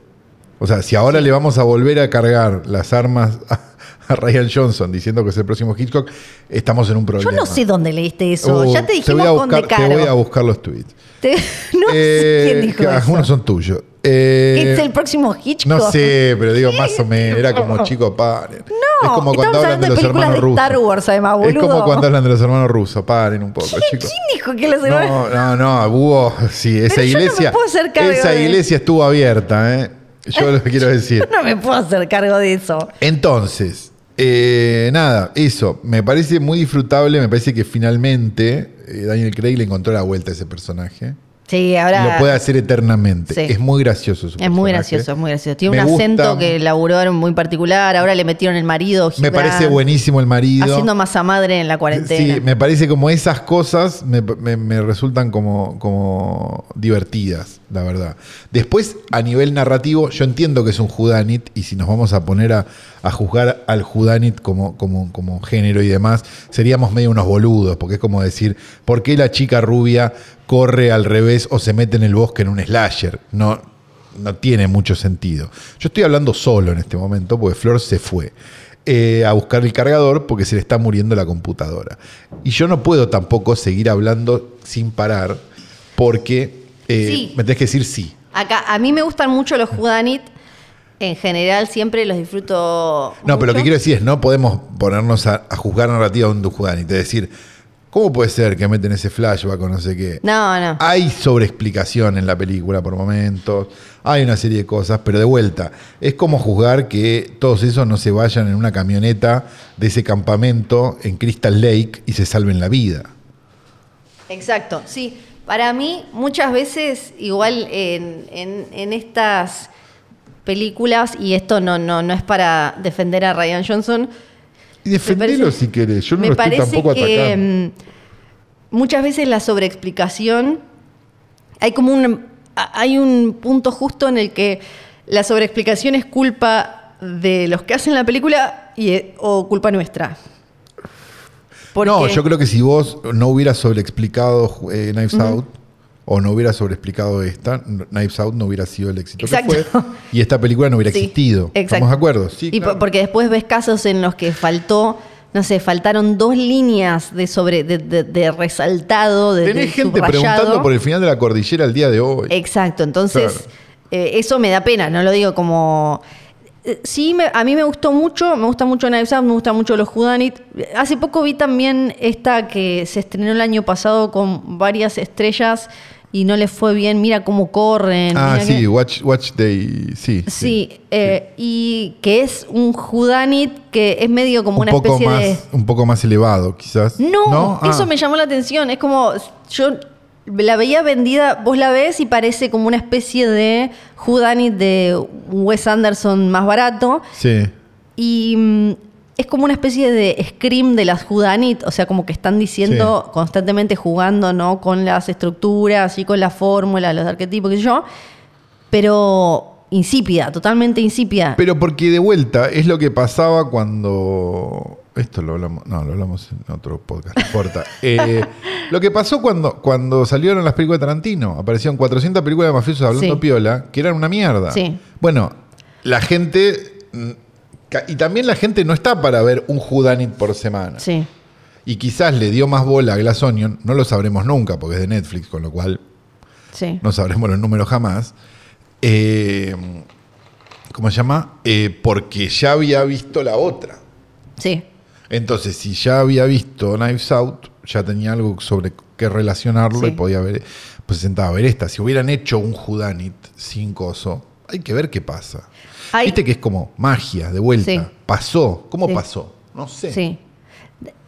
S2: O sea, si ahora le vamos a volver a cargar las armas a, a Ryan Johnson diciendo que es el próximo Hitchcock, estamos en un
S3: Yo
S2: problema.
S3: no sé dónde leíste eso.
S2: Uh,
S3: ya te
S2: voy
S3: dijimos
S2: a
S3: con
S2: buscar,
S3: De
S2: Te voy a buscar los tweets.
S3: Te- no sé
S2: Eh,
S3: quién dijo
S2: que
S3: eso.
S2: algunos son tuyos. Eh,
S3: ¿Es el próximo Hitchcock?
S2: No sé, pero digo más o menos. Era como chico, paren.
S3: No,
S2: es como cuando hablan de
S3: de
S2: los hermanos
S3: de
S2: rusos.
S3: Star Wars, además,
S2: Es como cuando hablan de los hermanos rusos. Paren un poco, chicos.
S3: ¿Quién dijo que los hermanos-
S2: No, no, no, hubo, sí, esa
S3: Pero yo no me
S2: iglesia,
S3: puedo hacer cargo
S2: esa
S3: de-
S2: iglesia estuvo abierta, ¿eh? Yo lo que quiero decir.
S3: No me puedo hacer cargo de eso.
S2: Entonces, eh, nada, eso, me parece muy disfrutable, me parece que finalmente Daniel Craig le encontró la vuelta a ese personaje.
S3: Sí, ahora.
S2: lo puede hacer eternamente.
S3: Sí.
S2: Es muy gracioso su
S3: Es muy gracioso, es muy gracioso. Tiene
S2: Me
S3: un
S2: gusta-
S3: acento que laburó muy particular. Ahora le metieron el marido.
S2: Me
S3: Gibran,
S2: parece buenísimo el marido.
S3: Haciendo masa madre en la cuarentena.
S2: Sí, me parece como esas cosas me, me- me resultan como, como divertidas, la verdad. Después, a nivel narrativo, yo entiendo que es un Judanit y si nos vamos a poner a, a juzgar al Judanit como, como, como género y demás, seríamos medio unos boludos, porque es como decir, ¿por qué la chica rubia corre al revés o se mete en el bosque en un slasher? No, no tiene mucho sentido. Yo estoy hablando solo en este momento porque Flor se fue eh, a buscar el cargador porque se le está muriendo la computadora. Y yo no puedo tampoco seguir hablando sin parar porque eh,
S3: Sí.
S2: me tenés que decir sí.
S3: Acá, a mí me gustan mucho los Judanit. En general, siempre los disfruto.
S2: No, pero lo que quiero decir es, no podemos ponernos a, a juzgar narrativa de un Dujudanit. Es decir, ¿cómo puede ser que meten ese flashback o no sé qué?
S3: No, no.
S2: Hay sobreexplicación en la película por momentos, hay una serie de cosas, pero de vuelta, es como juzgar que todos esos no se vayan en una camioneta de ese campamento en Crystal Lake y se salven la vida.
S3: Exacto, sí. Para mí, muchas veces, igual en, en- en estas películas, y esto no, no, no es para defender a Ryan Johnson,
S2: Y defendelo
S3: parece-
S2: si querés, yo no
S3: me
S2: lo estoy
S3: parece
S2: tampoco
S3: que
S2: atacando.
S3: mm, muchas veces la sobreexplicación, hay como un, hay un punto justo en el que la sobreexplicación es culpa de los que hacen la película y, eh, o culpa nuestra. Porque-
S2: No, yo creo que si vos no hubieras sobreexplicado eh, Knives Out, o no hubieras sobreexplicado esta, Knives Out no hubiera sido el éxito
S3: Exacto.
S2: que fue, y esta película no hubiera
S3: Sí,
S2: existido.
S3: exacto.
S2: ¿Estamos de acuerdo? Sí,
S3: Y
S2: claro.
S3: porque después ves casos en los que faltó, no sé, faltaron dos líneas de sobre de, de- de resaltado, de,
S2: Tenés
S3: de
S2: gente
S3: subrayado.
S2: preguntando por el final de la cordillera el día de hoy.
S3: Exacto, entonces
S2: Claro.
S3: eh, eso me da pena, no lo digo como... eh, Sí, me- a mí me gustó mucho, me gusta mucho Knives Out, me gustan mucho los Judanit. Hace poco vi también esta que se estrenó el año pasado con varias estrellas y no les fue bien. Mira cómo corren.
S2: ah, sí,
S3: que-
S2: Watch, Watch Day, sí.
S3: Sí, eh, y que es un Judanit que es medio como
S2: un
S3: una
S2: poco
S3: especie
S2: más,
S3: de...
S2: un poco más elevado, quizás.
S3: No,
S2: Ah.
S3: eso me llamó la atención. Es como, yo la veía vendida, vos la ves y parece como una especie de Judanit de Wes Anderson más barato.
S2: Sí.
S3: Y mm, es como una especie de scream de las Judanit, o sea, como que están diciendo constantemente jugando, ¿no? Con las estructuras y con la fórmula, los arquetipos, qué sé yo. Pero insípida, totalmente insípida.
S2: Pero porque de vuelta es lo que pasaba cuando. Esto lo hablamos. No, lo hablamos en otro podcast, no importa. Eh, lo que pasó cuando, cuando salieron las películas de Tarantino. Aparecieron 400 películas de mafiosos hablando
S3: Sí.
S2: piola, que eran una mierda.
S3: Sí.
S2: Bueno, la gente. mm, Y también la gente no está para ver un Judanit por semana.
S3: Sí.
S2: Y quizás le dio más bola a Glass Onion, no lo sabremos nunca porque es de Netflix, con lo cual
S3: Sí.
S2: no sabremos los números jamás. Eh, ¿Cómo se llama? Eh, porque ya había visto la otra.
S3: Sí.
S2: Entonces, si ya había visto Knives Out, ya tenía algo sobre qué relacionarlo
S3: Sí.
S2: y podía ver, pues se sentaba a ver esta. Si hubieran hecho un Judanit sin coso, hay que ver qué pasa.
S3: Hay-
S2: Viste que es como magia, de vuelta.
S3: Sí.
S2: Pasó. ¿Cómo
S3: Sí.
S2: pasó? No sé.
S3: Sí.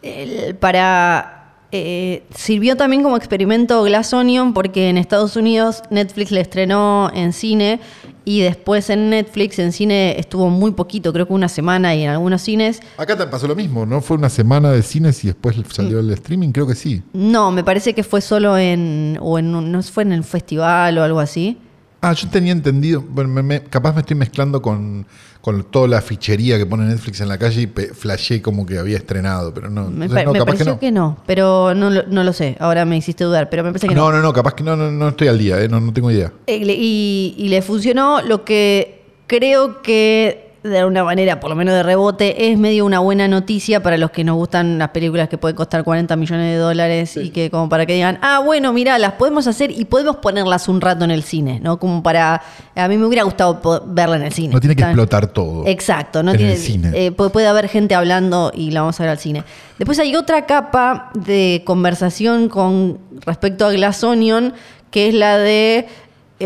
S3: El- para. eh, sirvió también como experimento Glass Onion porque en Estados Unidos Netflix le estrenó en cine y después en Netflix en cine estuvo muy poquito, creo que una semana y en algunos cines.
S2: Acá te pasó lo mismo, ¿no? Fue una semana de cines y después salió el streaming, creo que sí.
S3: No, me parece que fue solo en. o en no fue en el festival o algo así.
S2: Ah, yo tenía entendido, bueno, me- me- capaz me estoy mezclando con, con toda la fichería que pone Netflix en la calle y pe- flashé como que había estrenado, pero no.
S3: Me,
S2: entonces,
S3: pa-
S2: no,
S3: me
S2: capaz
S3: pareció que no. pero no, lo- no lo sé. Ahora me hiciste dudar, pero me parece que no.
S2: No, no, no, capaz que no, no, no estoy al día, eh, no, no tengo idea.
S3: Eh, Y, y le funcionó lo que creo que de alguna manera, por lo menos de rebote, es medio una buena noticia para los que nos gustan las películas que pueden costar 40 millones de dólares y que como para que digan, ah, bueno, mira, las podemos hacer y podemos ponerlas un rato en el cine, ¿no? Como para, a mí me hubiera gustado verla en el cine.
S2: No tiene que explotar todo.
S3: Exacto, no
S2: en
S3: tiene,
S2: el cine.
S3: eh, puede, puede haber gente hablando y la vamos a ver al cine. Después hay otra capa de conversación con respecto a Glass Onion, que es la de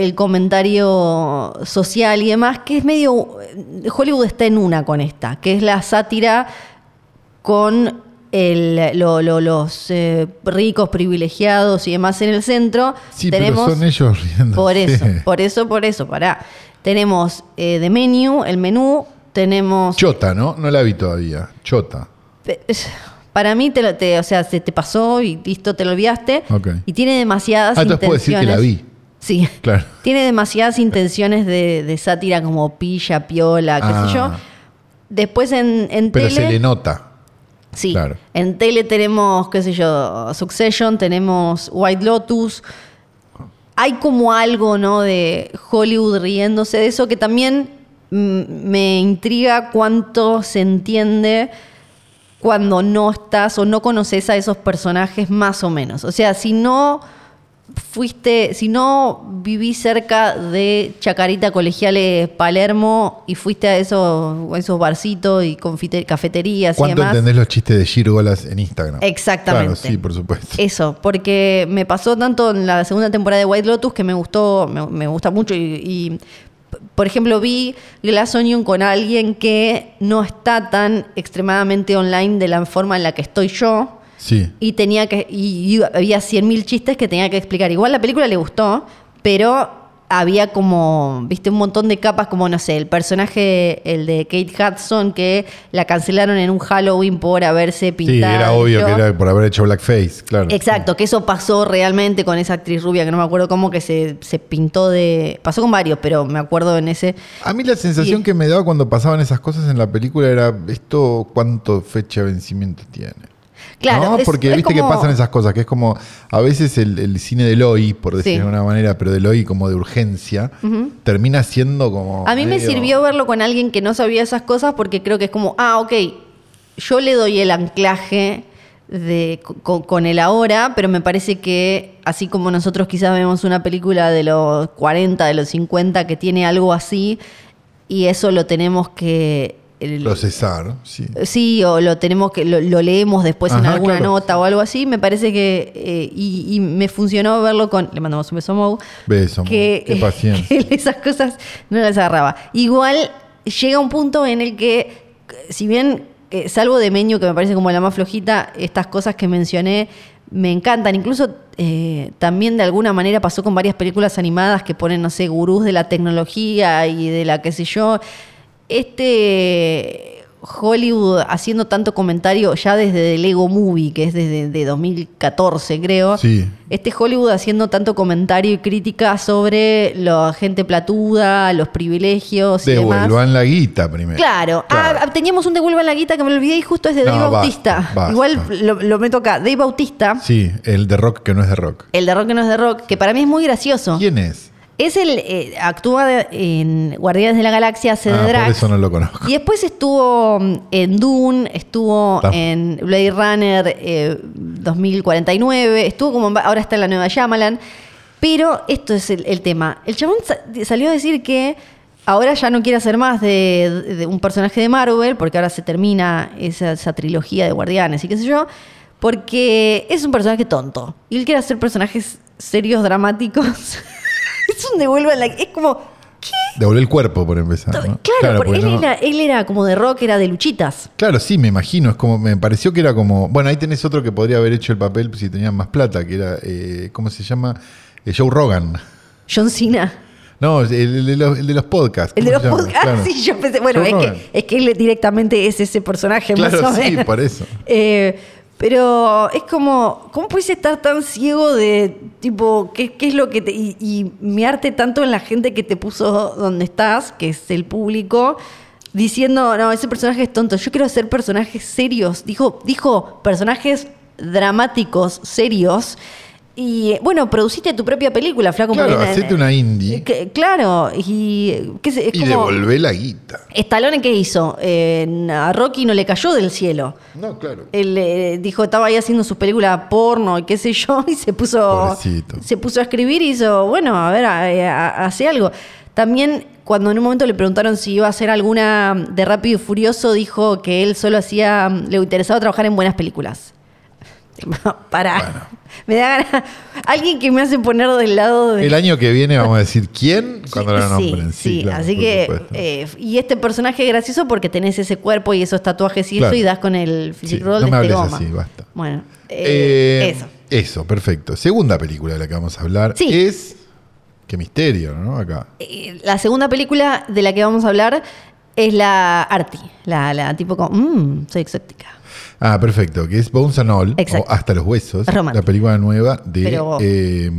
S3: el comentario social y demás, que es medio Hollywood está en una con esta, que es la sátira con el- lo- lo- los eh, ricos privilegiados y demás en el centro.
S2: sí,
S3: Tenemos
S2: pero son ellos riendo.
S3: por eso, por eso, por eso, pará. Tenemos eh, de menú, el menú, tenemos...
S2: Chota, ¿no? No la vi todavía. Chota.
S3: Para mí, te, o sea, se te pasó y listo, te lo olvidaste. Y tiene demasiadas
S2: Ah, entonces puedo decir que
S3: intenciones.
S2: la vi.
S3: Sí.
S2: Claro.
S3: Tiene demasiadas intenciones de, de sátira como pilla, piola, qué
S2: Ah.
S3: sé yo. Después en, en
S2: Pero
S3: tele...
S2: se le nota.
S3: Sí,
S2: Claro.
S3: en tele tenemos, qué sé yo, Succession, tenemos White Lotus. Hay como algo, ¿no? De Hollywood riéndose de eso que también me intriga cuánto se entiende cuando no estás o no conoces a esos personajes más o menos. O sea, si no fuiste, si no vivís cerca de Chacarita Colegiales Palermo y fuiste a esos, a esos barcitos y confite- cafeterías y
S2: ¿Cuánto
S3: demás.
S2: entendés los chistes de Gírgolas en Instagram?
S3: Exactamente.
S2: Claro, sí, por supuesto.
S3: Eso, porque me pasó tanto en la segunda temporada de White Lotus que me gustó, me, me gusta mucho y, y, por ejemplo, vi Glass Onion con alguien que no está tan extremadamente online de la forma en la que estoy yo.
S2: Sí.
S3: Y tenía que. Y, y había 100.000 chistes que tenía que explicar. Igual la película le gustó, pero había como. Viste, un montón de capas, como no sé, el personaje, el de Kate Hudson, que la cancelaron en un Halloween por haberse
S2: Sí,
S3: pintado.
S2: era obvio que era por haber hecho blackface, claro.
S3: Exacto, que eso pasó realmente con esa actriz rubia, que no me acuerdo cómo, que se, se pintó de. Pasó con varios, pero me acuerdo en ese.
S2: A mí la sensación
S3: Y-
S2: que me daba cuando pasaban esas cosas en la película era esto cuánto fecha de vencimiento tiene.
S3: Claro,
S2: ¿No? porque
S3: es
S2: viste
S3: como-
S2: que pasan esas cosas, que es como a veces el, el cine del hoy, por decir
S3: Sí.
S2: de alguna manera, pero del hoy como de urgencia, termina siendo como.
S3: A mí me sirvió verlo con alguien que no sabía esas cosas porque creo que es como, ah, ok, yo le doy el anclaje de, con, con el ahora, pero me parece que así como nosotros quizás vemos una película de los 40, de los 50 que tiene algo así, y eso lo tenemos que... el-
S2: Procesar, sí.
S3: Sí, o lo tenemos que lo, lo leemos después en alguna
S2: claro.
S3: nota o algo así. Me parece que eh, y, y me funcionó verlo con. Le mandamos un beso a Mou.
S2: Beso,
S3: que,
S2: Qué paciencia.
S3: que esas cosas no las agarraba. Igual llega un punto en el que, si bien eh, salvo de Meño, que me parece como la más flojita, estas cosas que mencioné me encantan. Incluso eh, también de alguna manera pasó con varias películas animadas que ponen, no sé, gurús de la tecnología y de la qué sé yo. Este Hollywood haciendo tanto comentario ya desde el Lego Movie, que es desde de 2014, creo.
S2: Sí.
S3: Este Hollywood haciendo tanto comentario y crítica sobre la gente platuda, los privilegios y demás.
S2: Devuelvan la guita primero.
S3: Claro.
S2: Claro.
S3: Ah, teníamos un Devuelvan la guita que me lo olvidé y justo es de
S2: No,
S3: Dave
S2: basta,
S3: Bautista.
S2: basta.
S3: Igual lo, lo meto acá. Dave Bautista,
S2: Sí, el de rock que no es de rock.
S3: el de rock que no es de rock, que para mí es muy gracioso.
S2: ¿Quién es?
S3: Es el. eh, actúa de- en Guardianes de la Galaxia, hace
S2: Ah,
S3: de
S2: por
S3: Drax.
S2: eso no lo conozco.
S3: Y después estuvo mm, en Dune, estuvo
S2: Tam-
S3: en Blade Runner eh, 2049, estuvo como ahora está en la nueva Shyamalan. Pero esto es el, el tema. El chabón sa- salió a decir que ahora ya no quiere hacer más de, de un personaje de Marvel, porque ahora se termina esa, esa trilogía de Guardianes y qué sé yo, porque es un personaje tonto. Y él quiere hacer personajes serios, dramáticos. es un devuelve la... Es como...
S2: Devolver el cuerpo, por empezar. ¿no?
S3: Claro, porque
S2: porque
S3: él,
S2: no-
S3: era, él era como de rock, era de luchitas.
S2: Claro, sí, me imagino. Es como, me pareció que era como. Bueno, ahí tenés otro que podría haber hecho el papel si tenían más plata, que era, eh, ¿cómo se llama? Eh, Joe Rogan.
S3: John Cena.
S2: No, el, el de los, el de los podcasts.
S3: El de
S2: ¿cómo
S3: los podcasts.
S2: Claro.
S3: Sí, yo pensé, bueno, es que, es que él directamente es ese personaje
S2: Claro,
S3: más o
S2: sí,
S3: menos.
S2: por eso.
S3: Eh, pero es como, ¿cómo puedes estar tan ciego de, tipo, qué, qué es lo que te. Y, y mearte tanto en la gente que te puso donde estás, que es el público, diciendo, no, ese personaje es tonto. Yo quiero hacer personajes serios. Dijo, dijo personajes dramáticos, serios. Y eh, bueno, produciste tu propia película, flaco.
S2: Claro, hacete una indie
S3: Que- claro, y ¿qué se- es
S2: y
S3: como-
S2: devolvé la guita.
S3: Stallone, ¿qué hizo? Eh, a Rocky no le cayó del cielo.
S2: No, claro.
S3: Él eh, dijo, estaba ahí haciendo su película porno y qué sé yo, y se puso,
S2: Pobrecito.
S3: se puso a escribir y hizo, bueno, a ver, hace algo. También, cuando en un momento le preguntaron si iba a hacer alguna de Rápido y Furioso, dijo que él solo hacía, le interesaba trabajar en buenas películas. Para. Me da ganas. Alguien que me hace poner del lado de.
S2: El año que viene vamos a decir quién cuando
S3: Sí,
S2: nombren.
S3: sí,
S2: claro,
S3: así que. eh, y este personaje es gracioso porque tenés ese cuerpo y esos tatuajes y
S2: Claro.
S3: eso y das con el physique
S2: Sí,
S3: roll
S2: no
S3: de
S2: me
S3: este goma.
S2: así, basta.
S3: Bueno, eh,
S2: Eh,
S3: eso.
S2: Eso, perfecto. Segunda película de la que vamos a hablar
S3: Sí.
S2: es. Qué misterio, ¿no? Acá.
S3: Eh, La segunda película de la que vamos a hablar es la Artie. La, la tipo como, mmm, soy exótica.
S2: Ah, perfecto, que es Bones and All, o Hasta los Huesos,
S3: romántico.
S2: la película nueva de
S3: Pero-
S2: eh,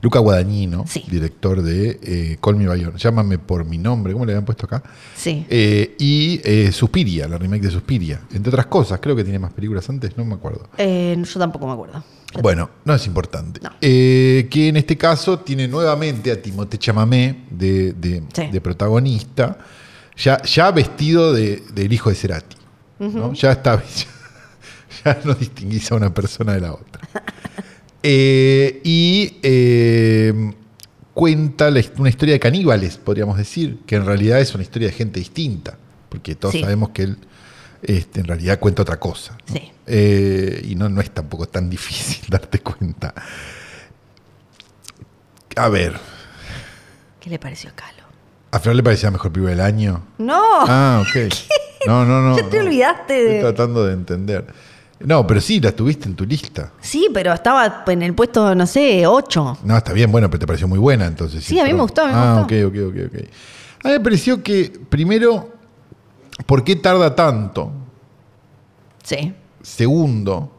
S2: Luca Guadagnino,
S3: Sí.
S2: director de eh, Call Me By Your Llámame por mi nombre, ¿cómo le habían puesto acá?
S3: Sí.
S2: Eh, y eh, Suspiria, la remake de Suspiria, entre otras cosas, creo que tiene más películas antes, no me acuerdo.
S3: Eh, yo tampoco me acuerdo.
S2: Bueno, no es importante.
S3: No.
S2: Que en este caso tiene nuevamente a Timothée Chalamet de, de-
S3: Sí.
S2: de protagonista, ya, ya vestido de- del hijo de Cerati. ¿No? Ya está, ya no distinguís a una persona de la otra. Eh, y eh, cuenta la una historia de caníbales, podríamos decir, que en realidad es una historia de gente distinta, porque todos
S3: Sí.
S2: sabemos que él este, en realidad cuenta otra cosa. ¿no?
S3: Sí.
S2: Eh, y no, no es tampoco tan difícil darte cuenta. A ver,
S3: ¿Qué le pareció a Calo?
S2: ¿a Flor le parecía mejor película del año?
S3: No,
S2: Ah, ok. No, no, no.
S3: ya te
S2: no.
S3: olvidaste de...
S2: Estoy tratando de entender. No, pero sí, la tuviste en tu lista.
S3: Sí, pero estaba en el puesto, no sé, 8.
S2: No, está bien, bueno, pero te pareció muy buena entonces.
S3: Sí, a mí me gustó, me
S2: ah,
S3: gustó.
S2: ok, ok, ok, ok. A mí me pareció que, primero, ¿por qué tarda tanto?
S3: Sí.
S2: Segundo,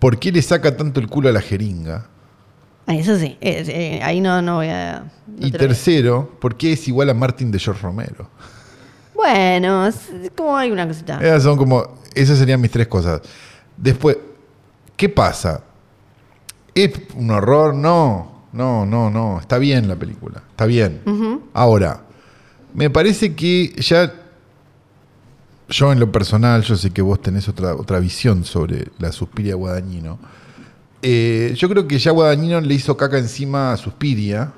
S2: ¿por qué le saca tanto el culo a la jeringa?
S3: Eso sí, eh, eh, ahí no, no voy a... no
S2: y tercero, ¿por qué es igual a Martin de George Romero?
S3: Bueno, es como hay una cosita.
S2: Esas son como, esas serían mis tres cosas. Después, ¿qué pasa? ¿Es un horror? No, no, no, no. Está bien la película, está bien. Ahora, me parece que ya, yo en lo personal, yo sé que vos tenés otra, otra visión sobre la Suspiria Guadañino. Eh, yo creo que ya Guadañino le hizo caca encima a Suspiria.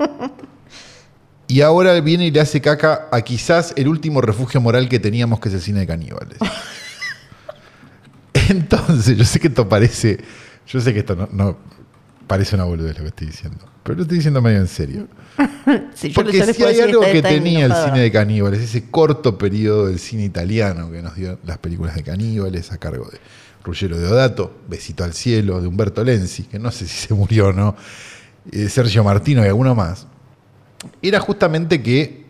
S2: Y ahora viene y le hace caca a quizás el último refugio moral que teníamos, que es el cine de caníbales. Entonces, yo sé que esto parece. Yo sé que esto no, no- parece una boludez lo que estoy diciendo. Pero lo estoy diciendo medio en serio.
S3: Sí,
S2: Porque si hay algo que tenía el cine de caníbales, ese corto periodo del cine italiano que nos dio las películas de caníbales a cargo de Ruggero Deodato, Besito al cielo, de Humberto Lenzi, que no sé si se murió o no, eh, Sergio Martino y alguno más, era justamente que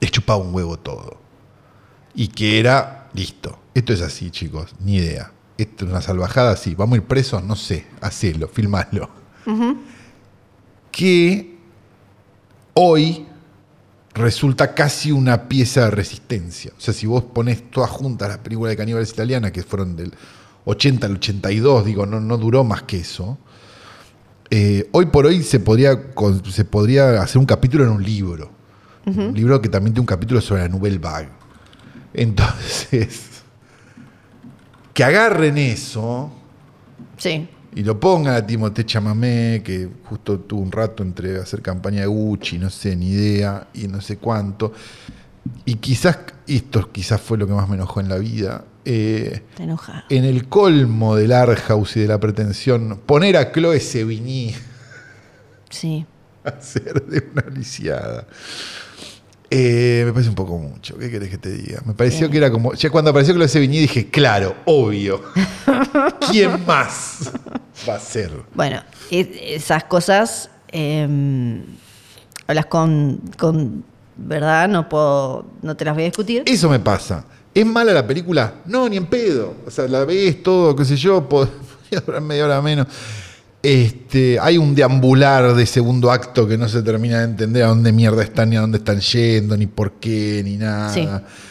S2: les chupaba un huevo todo. Y que era, listo, esto es así, chicos, ni idea. Esto es una salvajada así, vamos a ir presos, no sé, hacelo, filmalo. Que hoy resulta casi una pieza de resistencia. O sea, si vos pones todas juntas las películas de caníbales italianas, que fueron del 80 al 82, digo, no, no duró más que eso. Eh, hoy por hoy se podría, se podría hacer un capítulo en un libro. Un libro que también tiene un capítulo sobre la Nouvelle Vague. Entonces, que agarren eso
S3: Sí.
S2: y lo pongan a Timothée Chalamet, que justo tuvo un rato entre hacer campaña de Gucci, no sé, ni idea, y no sé cuánto. Y quizás, esto quizás fue lo que más me enojó en la vida, eh, en el colmo del Arthouse y de la pretensión, poner a Chloe Sevigny
S3: Sí.
S2: a hacer de una lisiada. Eh, me parece un poco mucho. ¿Qué querés que te diga? Me pareció
S3: Sí.
S2: que era como. Ya cuando apareció Chloe Sevigny dije, claro, obvio. ¿Quién más va a ser?
S3: Bueno, esas cosas eh, hablas con, con verdad, no puedo, no te las voy a discutir.
S2: Eso me pasa. ¿Es mala la película? No, ni en pedo. O sea, la ves todo, qué sé yo, pod- podría durar media hora menos. Este, hay un deambular de segundo acto que no se termina de entender a dónde mierda están ni a dónde están yendo, ni por qué, ni nada.
S3: Sí.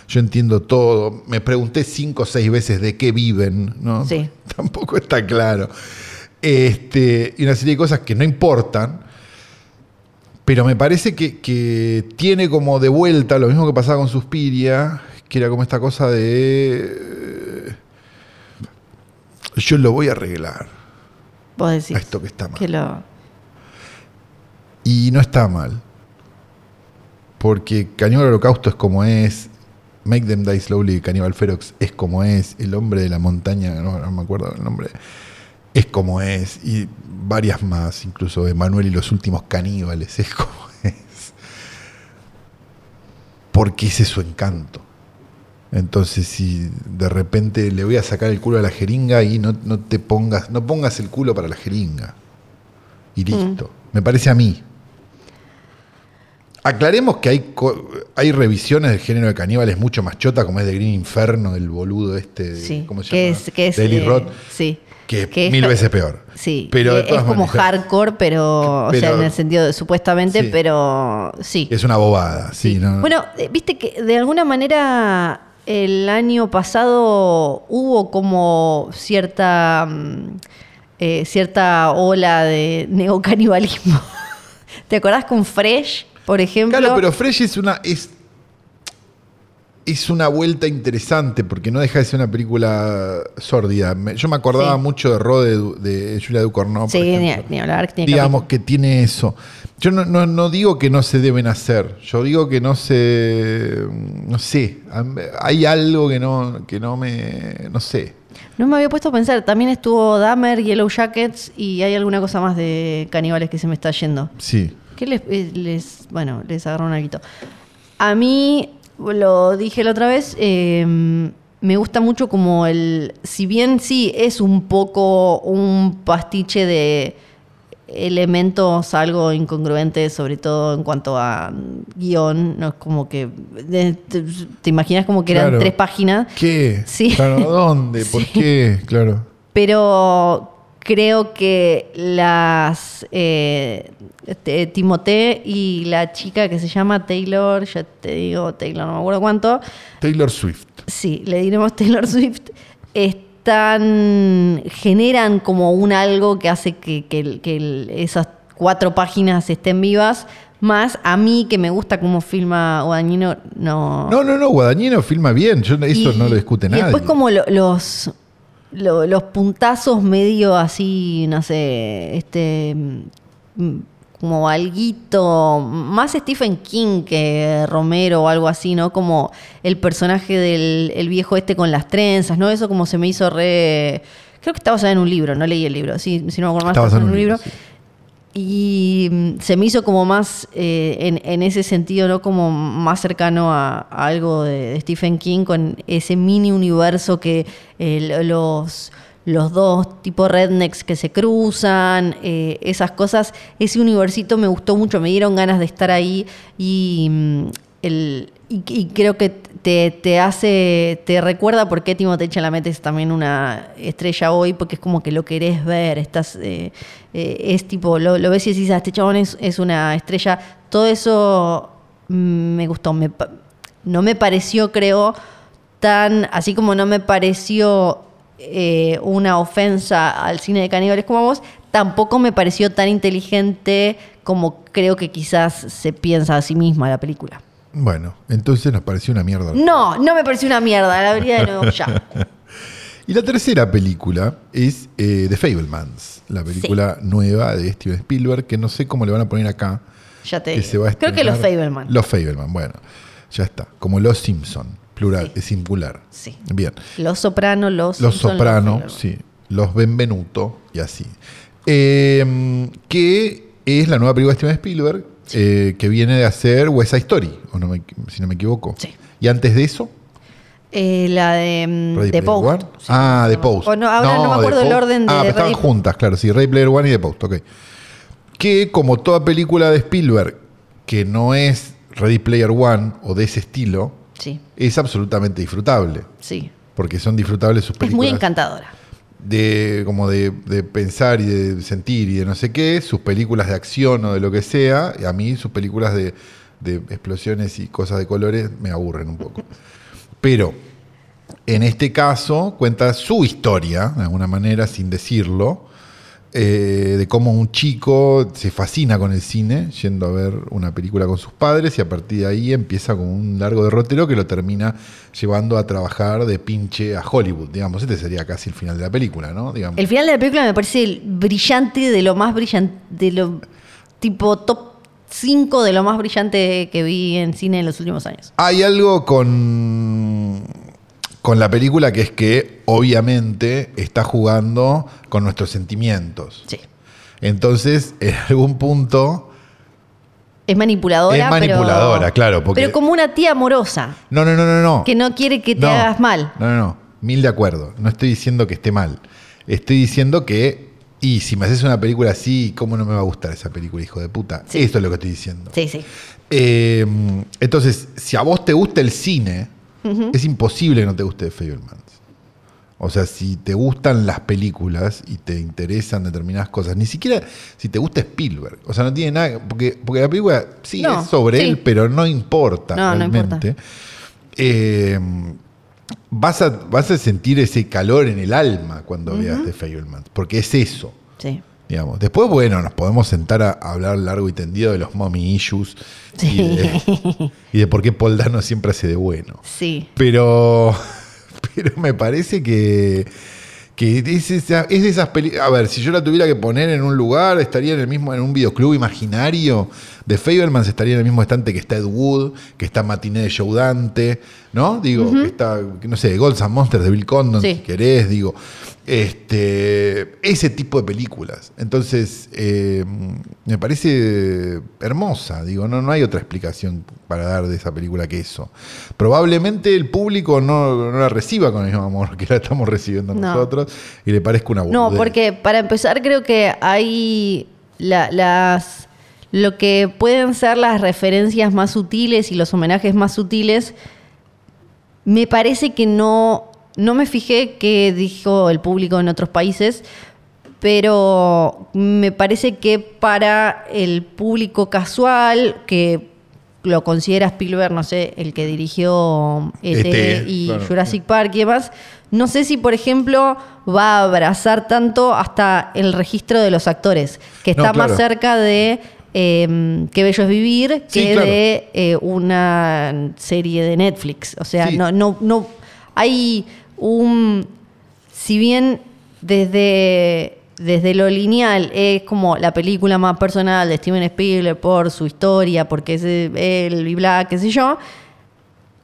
S2: Yo entiendo todo. Me pregunté cinco o seis veces de qué viven, ¿no?
S3: Sí.
S2: Tampoco está claro. Este, y una serie de cosas que no importan. Pero me parece que, que tiene como de vuelta lo mismo que pasaba con Suspiria, que era como esta cosa de. eh, Yo lo voy a arreglar
S3: Vos decís
S2: a esto que está mal.
S3: que lo...
S2: Y no está mal. Porque Caníbal Holocausto es como es. Make Them Die Slowly, Caníbal Ferox es como es. El hombre de la montaña, no, no me acuerdo el nombre, es como es. Y varias más, incluso Emanuel y los últimos caníbales, es como es. Porque ese es su encanto. Entonces, si de repente le voy a sacar el culo a la jeringa y no, no te pongas, no pongas el culo para la jeringa. Y listo. Me parece a mí. Aclaremos que hay, hay revisiones del género de caníbales mucho más chota, como es de Green Inferno, del boludo este,
S3: Sí,
S2: ¿cómo se
S3: que
S2: llama?
S3: es, que es, eh,
S2: Roth,
S3: sí.
S2: que es
S3: que es-
S2: mil veces peor.
S3: Sí,
S2: Pero
S3: es como
S2: maneras-
S3: hardcore, pero, o sea, en el sentido de supuestamente,
S2: Sí.
S3: pero sí.
S2: Es una bobada, sí. ¿no?
S3: Bueno, eh, viste que de alguna manera el año pasado hubo como cierta mm, eh, cierta ola de neocanibalismo. ¿Te acordás con Fresh, por ejemplo?
S2: Claro, pero Fresh es una. Es, es una vuelta interesante porque no deja de ser una película sórdida. Yo me acordaba
S3: Sí.
S2: mucho de Rode de Julia Ducournau.
S3: Sí, ni, hablar. ni
S2: Digamos que tiene eso. Yo no, no- no digo que no se deben hacer. Yo digo que no se. No sé. Hay algo que no, que no me. No sé.
S3: No me había puesto a pensar. También estuvo Dahmer, Yellow Jackets y hay alguna cosa más de caníbales que se me está yendo.
S2: Sí.
S3: ¿Qué les, eh, les- bueno, les agarró un algo. A mí, lo dije la otra vez, eh, me gusta mucho como el, si bien sí es un poco un pastiche de elementos algo incongruentes, sobre todo en cuanto a mm, guion, no es como que, te, te imaginas como que eran tres páginas,
S2: ¿Qué?
S3: Sí.
S2: Claro, ¿dónde? ¿Por
S3: Sí.
S2: qué? Claro.
S3: pero creo que las eh, y la chica que se llama Taylor, ya te digo Taylor, no me acuerdo cuánto,
S2: Taylor Swift.
S3: sí, le diremos Taylor Swift, están, generan como un algo que hace que, que esas cuatro páginas estén vivas, más a mí que me gusta cómo filma Guadagnino, no...
S2: No, no, no. Guadagnino filma bien. Yo, eso
S3: Y-
S2: no lo discute
S3: y
S2: nadie.
S3: después como lo- los, lo- los puntazos medio así, no sé, este mm, como alguito, más Stephen King que Romero o algo así, ¿no? Como el personaje del el viejo este con las trenzas, ¿no? Eso como se me hizo re... Creo que estaba en un libro, no leí el libro, sí, si no me acuerdo más, estaba en un libro.
S2: sí.
S3: Y mm, se me hizo como más, eh, en, ese sentido, ¿no? Como más cercano a, algo de, Stephen King con ese mini universo que eh, lo- los, los dos tipos rednecks que se cruzan, eh, esas cosas. Ese universito me gustó mucho, me dieron ganas de estar ahí y, mm, el, y, y creo que te, te hace, te recuerda por qué Timothée Chalamet es también una estrella hoy, porque es como que lo querés ver, estás, eh, eh, es tipo, lo, lo ves y decís, ah, este chabón es, es una estrella. Todo eso mm, me gustó. Me no me pareció, creo, tan, así como no me pareció eh, una ofensa al cine de caníbales como a vos, tampoco me pareció tan inteligente como creo que quizás se piensa a sí misma la película.
S2: Bueno, entonces nos pareció una mierda.
S3: No, no me pareció una mierda, la vería de nuevo ya.
S2: Y la tercera película es eh, The Fablemans, la película nueva de Steven Spielberg, que no sé cómo le van a poner acá.
S3: Ya te
S2: que
S3: digo.
S2: se va a
S3: Creo que los. Fableman.
S2: Los Fableman, bueno, ya está. Como Los Simpson, plural,
S3: Sí.
S2: es singular.
S3: Sí.
S2: Bien.
S3: Los Soprano, los
S2: Los
S3: Simpson,
S2: Soprano, sí. Los Benvenuto y así. Eh, que es la nueva película de Steven Spielberg, eh, que viene de hacer West Side Story, o no me- si no me equivoco.
S3: Sí.
S2: Y antes de eso,
S3: Eh, la de mm, The
S2: Player
S3: Post.
S2: One.
S3: Sí.
S2: Ah, The Post.
S3: O no, ahora no, me acuerdo el orden de
S2: Ah, pero estaban juntas, claro, sí, Ready Player One y The Post, ok. Que como toda película de Spielberg, que no es Ready Player One o de ese estilo,
S3: Sí,
S2: es absolutamente disfrutable.
S3: sí.
S2: Porque son disfrutables sus
S3: Es
S2: películas.
S3: muy encantadora.
S2: De como de, de pensar y de sentir y de no sé qué, sus películas de acción o de lo que sea, y a mí sus películas de, de explosiones y cosas de colores me aburren un poco. Pero en este caso cuenta su historia, de alguna manera, sin decirlo, eh, de cómo un chico se fascina con el cine, yendo a ver una película con sus padres, y a partir de ahí empieza con un largo derrotero que lo termina llevando a trabajar de pinche a Hollywood. Digamos, este sería casi el final de la película, ¿no? Digamos.
S3: El final de la película me parece brillante, de lo más brillante, de lo tipo top 5 de lo más brillante que vi en cine en los últimos años.
S2: Hay algo con, con la película que es que obviamente está jugando con nuestros sentimientos.
S3: Sí.
S2: Entonces, en algún punto...
S3: Es manipuladora.
S2: Es manipuladora,
S3: pero,
S2: claro, porque-
S3: Pero como una tía amorosa,
S2: No, no, no, no, no.
S3: que no quiere que te
S2: No.
S3: hagas mal.
S2: No, no, no. Mil de acuerdo. No estoy diciendo que esté mal. Estoy diciendo que, y si me haces una película así, ¿cómo no me va a gustar esa película, hijo de puta?
S3: Sí.
S2: Esto es lo que estoy diciendo.
S3: Sí, sí.
S2: Eh, entonces, si a vos te gusta el cine, es imposible que no te guste Fablemans. O sea, si te gustan las películas y te interesan determinadas cosas, ni siquiera si te gusta Spielberg. O sea, no tiene nada. Porque, porque la película sí
S3: No,
S2: es sobre
S3: sí.
S2: él, pero no importa
S3: No, no
S2: realmente.
S3: importa.
S2: Eh, vas, a, vas a sentir ese calor en el alma cuando veas The Fablemans. Porque es eso.
S3: Sí.
S2: Digamos. Después, bueno, nos podemos sentar a hablar largo y tendido de los mommy issues y, de, y de por qué Paul Dano siempre hace de bueno.
S3: Sí.
S2: Pero, pero me parece que, que es, esa- es de esas películas. A ver, si yo la tuviera que poner en un lugar, estaría en el mismo, en un videoclub imaginario. De Fabermans estaría en el mismo estante que está Ed Wood, que está Matiné de Joe Dante, ¿no? Digo, que está, no sé, Gods and Monsters de Bill Condon,
S3: Sí.
S2: si querés, digo. Este, ese tipo de películas. Entonces, eh, me parece hermosa, digo, no, no hay otra explicación para dar de esa película que eso. Probablemente el público no, no la reciba con el mismo amor que la estamos recibiendo
S3: No.
S2: nosotros y le parezca una
S3: No,
S2: boludez.
S3: porque para empezar creo que hay la- las lo que pueden ser las referencias más sutiles y los homenajes más sutiles. Me parece que no no me fijé qué dijo el público en otros países, pero me parece que para el público casual que lo considera Spielberg, no sé, el que dirigió ET,
S2: E.T.,
S3: y
S2: claro.
S3: Jurassic Park y demás, no sé si, por ejemplo, va a abrazar tanto hasta el registro de los actores, que
S2: No,
S3: está
S2: claro.
S3: más cerca de eh, Qué bello es vivir
S2: Sí,
S3: que
S2: claro.
S3: de eh, una serie de Netflix. O sea,
S2: Sí.
S3: no, no, no. Hay un. Si bien desde. Desde lo lineal es como la película más personal de Steven Spielberg por su historia, porque es él y bla, qué sé yo.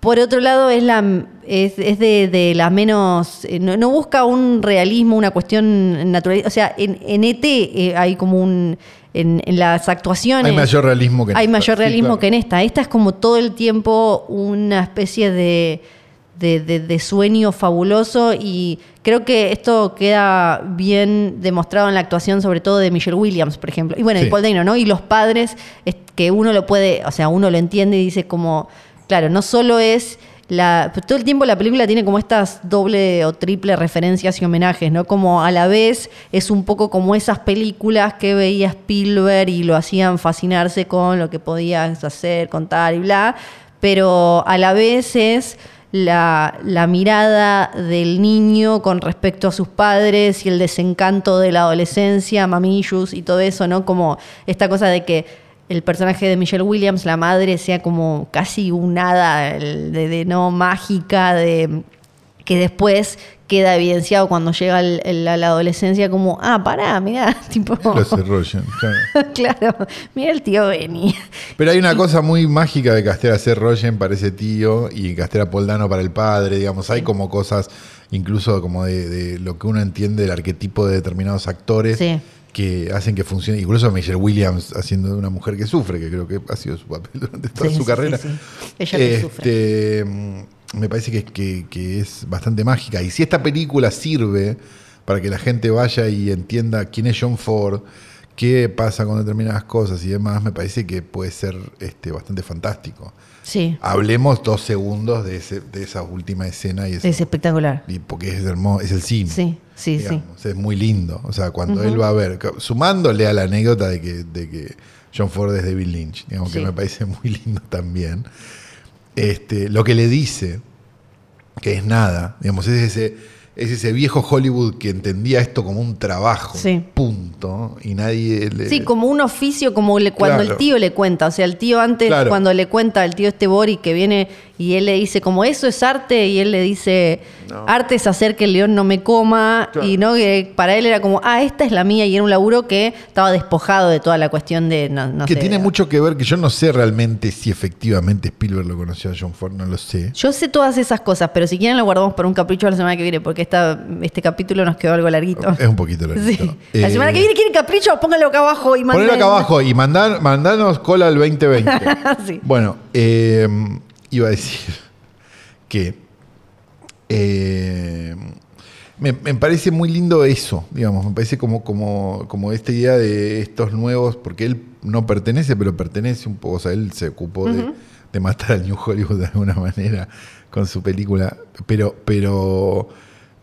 S3: Por otro lado, es, la, es, es de, de las menos. eh, No, no busca un realismo, una cuestión natural. O sea, en, en ET eh, hay como un. En, en las actuaciones.
S2: Hay mayor realismo que en
S3: Hay
S2: esta.
S3: mayor
S2: Sí,
S3: realismo
S2: claro.
S3: que en esta. Esta es como todo el tiempo una especie de, de, de- de sueño fabuloso y creo que esto queda bien demostrado en la actuación, sobre todo de Michelle Williams, por ejemplo. Y bueno,
S2: Sí.
S3: y Paul Dano, ¿no? Y los padres, es que uno lo puede, o sea, uno lo entiende y dice como, claro, no solo es la, todo el tiempo la película tiene como estas doble o triple referencias y homenajes, ¿no? Como a la vez es un poco como esas películas que veía Spielberg y lo hacían fascinarse con lo que podías hacer, contar y bla, pero a la vez es la, mirada del niño con respecto a sus padres y el desencanto de la adolescencia, mamillos y todo eso, ¿no? Como esta cosa de que el personaje de Michelle Williams, la madre, sea como casi un hada de no mágica, de que después queda evidenciado cuando llega el- el- a la adolescencia como, ah, pará, mirá, tipo...
S2: Lo hace Rogen, claro.
S3: claro, mira el tío Benny.
S2: Pero hay una cosa muy mágica de castear a Seth Rogen para ese tío y castear a Paul Dano para el padre, digamos. Hay como cosas, incluso como de, de lo que uno entiende del arquetipo de determinados actores
S3: Sí.
S2: que hacen que funcione. Incluso Michelle Williams haciendo de una mujer que sufre, que creo que ha sido su papel durante toda
S3: Sí,
S2: su
S3: sí,
S2: carrera.
S3: sí, sí. Ella que sufre.
S2: Este, mm, Me parece que, que- que es bastante mágica. Y si esta película sirve para que la gente vaya y entienda quién es John Ford, qué pasa con determinadas cosas y demás, me parece que puede ser este, bastante fantástico.
S3: Sí,
S2: Hablemos dos segundos de, ese- de esa última escena y, eso,
S3: es espectacular.
S2: y porque es hermoso, es el cine.
S3: Sí, Sí, sí.
S2: Es muy lindo. O sea, cuando él va a ver, sumándole a la anécdota de que, de que John Ford es David Lynch, digamos,
S3: Sí.
S2: que me parece muy lindo también. Este, lo que le dice, que es nada, digamos, es ese, es ese viejo Hollywood que entendía esto como un trabajo,
S3: Sí.
S2: punto, y nadie le...
S3: Sí, como un oficio, como le- cuando
S2: Claro.
S3: el tío le cuenta. O sea, el tío antes,
S2: Claro.
S3: cuando le cuenta al tío este Bori que viene y él le dice, como eso es arte, y él le dice, arte es hacer que el león no me coma.
S2: Claro.
S3: Y no, que para él era como, ah, esta es la mía, y era un laburo que estaba despojado de toda la cuestión de, no, no
S2: que
S3: sé,
S2: tiene mucho que ver, que yo no sé realmente si efectivamente Spielberg lo conoció a John Ford, no lo sé.
S3: Yo sé todas esas cosas, pero si quieren lo guardamos para un capricho la semana que viene, porque esta, este capítulo nos quedó algo larguito.
S2: Es un poquito larguito.
S3: Sí. La
S2: Eh,
S3: semana que viene quieren capricho, pónganlo acá abajo y
S2: Ponelo
S3: manden-
S2: acá abajo y mandar, mandanos cola al 2020.
S3: Sí.
S2: Bueno, eh, iba a decir que eh, me, me parece muy lindo eso, digamos, me parece como, como, como esta idea de estos nuevos, porque él no pertenece, pero pertenece un poco, o sea, él se ocupó de, de matar al New Hollywood de alguna manera con su película, pero, pero,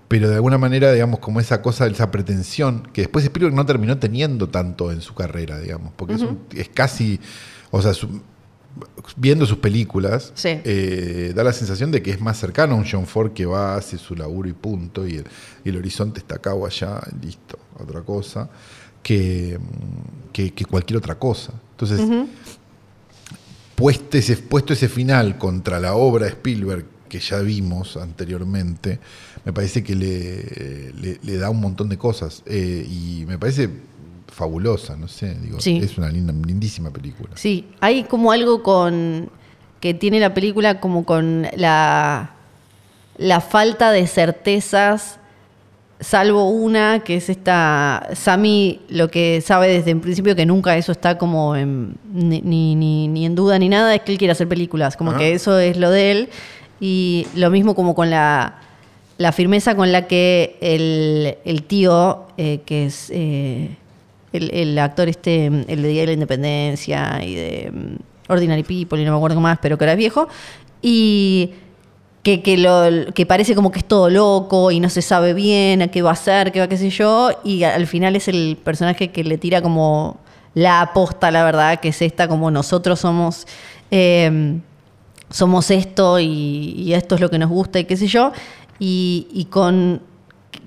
S2: pero de alguna manera, digamos, como esa cosa, esa pretensión, que después Spielberg no terminó teniendo tanto en su carrera, digamos, porque es, un- es casi, o sea, su- viendo sus películas,
S3: Sí.
S2: eh, da la sensación de que es más cercano a un John Ford que va, hace su laburo y punto, y el, y el horizonte está acá o allá, listo, otra cosa, que, mm, que, que cualquier otra cosa. Entonces, puesto, ese, puesto ese final contra la obra de Spielberg que ya vimos anteriormente, me parece que le, le- le da un montón de cosas. eh, y me parece fabulosa, no sé, digo,
S3: Sí.
S2: es una linda, lindísima película.
S3: Sí, hay como algo con que tiene la película como con la, la falta de certezas, salvo una, que es esta, Sammy lo que sabe desde el principio que nunca eso está como en- ni, ni- ni- ni en duda ni nada, es que él quiere hacer películas, como
S2: Ajá.
S3: que eso es lo de él. Y lo mismo como con la, la firmeza con la que el, el tío, eh, que es... eh, el, el actor este, el de Día de la Independencia y de mm, Ordinary People y no me acuerdo más, pero que es viejo, y que, que, lo, que parece como que es todo loco y no se sabe bien a qué va a hacer, qué va, qué sé yo, y al final es el personaje que le tira como la aposta, la verdad, que es esta, como nosotros somos... eh, somos esto y, y esto es lo que nos gusta y qué sé yo, y, y con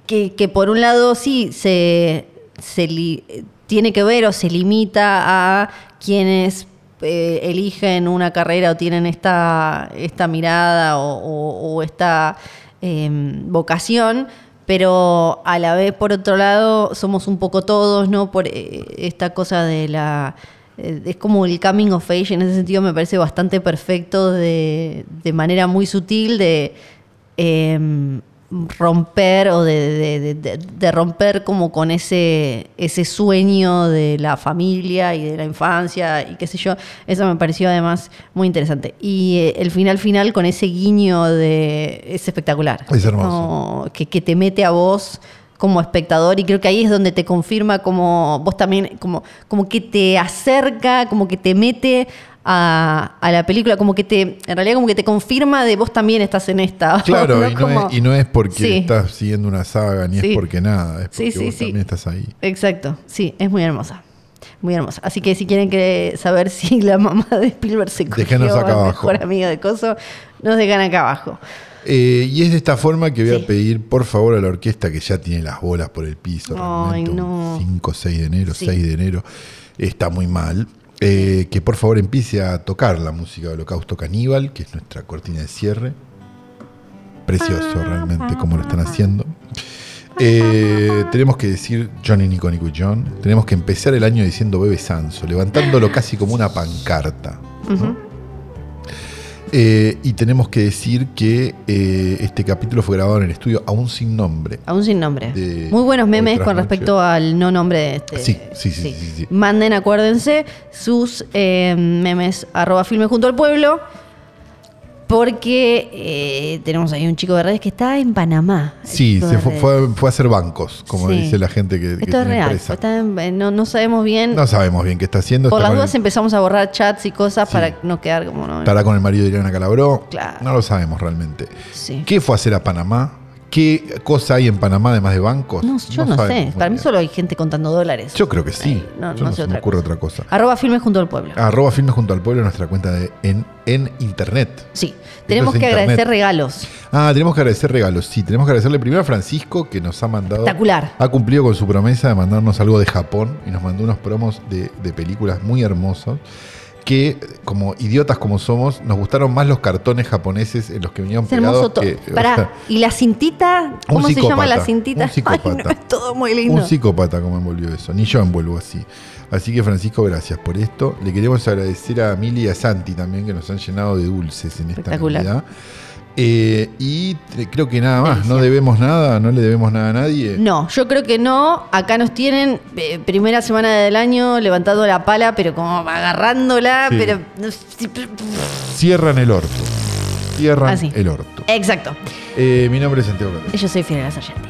S3: que, que por un lado sí se, se li- tiene que ver o se limita a quienes eh, eligen una carrera o tienen esta, esta mirada o, esta eh, vocación, pero a la vez, por otro lado, somos un poco todos, ¿no? Por eh, esta cosa de la... eh, Es como el coming of age, en ese sentido me parece bastante perfecto, de, de manera muy sutil, de em, romper o de, de- de- romper como con ese, ese sueño de la familia y de la infancia y qué sé yo. Eso me pareció además muy interesante. Y eh, el final final con ese guiño de es espectacular.
S2: Es hermoso.
S3: Que, que te mete a vos como espectador y creo que ahí es donde te confirma como vos también, como, como que te acerca, como que te mete a, a la película, como que te, en realidad como que te confirma de vos también estás en esta.
S2: Claro, y, no
S3: Como-
S2: es, y no es porque
S3: Sí.
S2: estás siguiendo una saga, ni
S3: Sí.
S2: es porque nada, es porque
S3: sí,
S2: vos
S3: sí.
S2: también estás ahí.
S3: Exacto, sí, es muy hermosa. Muy hermosa. Así que si quieren que saber si la mamá de Spielberg se cogió
S2: Déjanos acá abajo.
S3: mejor amigo de Coso, nos dejan acá abajo.
S2: Eh, y es de esta forma que voy
S3: Sí.
S2: a pedir, por favor, a la orquesta que ya tiene las bolas por el piso.
S3: Ay, no.
S2: un 5, 6 de enero,
S3: Sí.
S2: 6 de enero. Está muy mal. Eh, que por favor empiece a tocar la música de Holocausto Caníbal, que es nuestra cortina de cierre. Precioso realmente como lo están haciendo. Eh, tenemos que decir Johnny Nico Nico y John. Tenemos que empezar el año diciendo Bebe Sanso, levantándolo casi como una pancarta. Eh, y tenemos que decir que eh, este capítulo fue grabado en el estudio aún sin nombre.
S3: Aún sin nombre.
S2: De
S3: Muy buenos memes con respecto al no nombre de este.
S2: Sí, sí, sí, sí, sí.
S3: Manden, acuérdense, sus eh, memes arroba filme junto al pueblo. Porque eh, tenemos ahí un chico de redes que está en Panamá.
S2: Sí, se fue, fue- fue a hacer bancos, como
S3: Sí.
S2: dice la gente que, que
S3: Esto es real.
S2: empresa.
S3: está en- eh, no, no sabemos bien.
S2: No sabemos bien qué está haciendo.
S3: Por
S2: está,
S3: las dudas
S2: el,
S3: empezamos a borrar chats y cosas
S2: Sí.
S3: para no quedar como no.
S2: estará con el marido de Iriana Calabró.
S3: Claro.
S2: No lo sabemos realmente.
S3: Sí.
S2: ¿Qué fue a hacer a Panamá? ¿Qué cosa hay en Panamá además de bancos?
S3: No, yo no, sé. Para mí solo hay gente contando dólares.
S2: Yo creo que sí.
S3: Eh, no,
S2: Yo
S3: no sé
S2: se me ocurre
S3: cosa.
S2: otra cosa.
S3: Arroba filmes junto al pueblo.
S2: Arroba Filmes junto al pueblo, nuestra cuenta de, en, en internet.
S3: Sí. Tenemos que
S2: internet.
S3: agradecer regalos.
S2: Ah, tenemos que agradecer regalos. Sí, tenemos que agradecerle primero a Francisco que nos ha mandado.
S3: Espectacular.
S2: Ha cumplido con su promesa de mandarnos algo de Japón y nos mandó unos promos de, de películas muy hermosos. Que, como idiotas como somos, nos gustaron más los cartones japoneses en los que venían pegados que. o
S3: Pará,
S2: sea,
S3: ¿y la cintita? ¿Cómo se llama la cintita?
S2: un psicópata.
S3: Ay, no, es todo muy lindo.
S2: Un psicópata como envolvió eso. Ni yo envuelvo así. Así que Francisco, gracias por esto. Le queremos agradecer a Mili y a Santi también que nos han llenado de dulces en esta. Navidad. Eh, y creo que nada más. No debemos nada, no le debemos nada a nadie.
S3: No, yo creo que no. Acá nos tienen eh, primera semana del año levantando la pala, pero como agarrándola,
S2: Sí.
S3: pero...
S2: Cierran el orto. Cierran
S3: Así.
S2: el orto.
S3: Exacto.
S2: Eh, mi nombre es Santiago Calderón.
S3: Yo soy Fiorella Sargenti.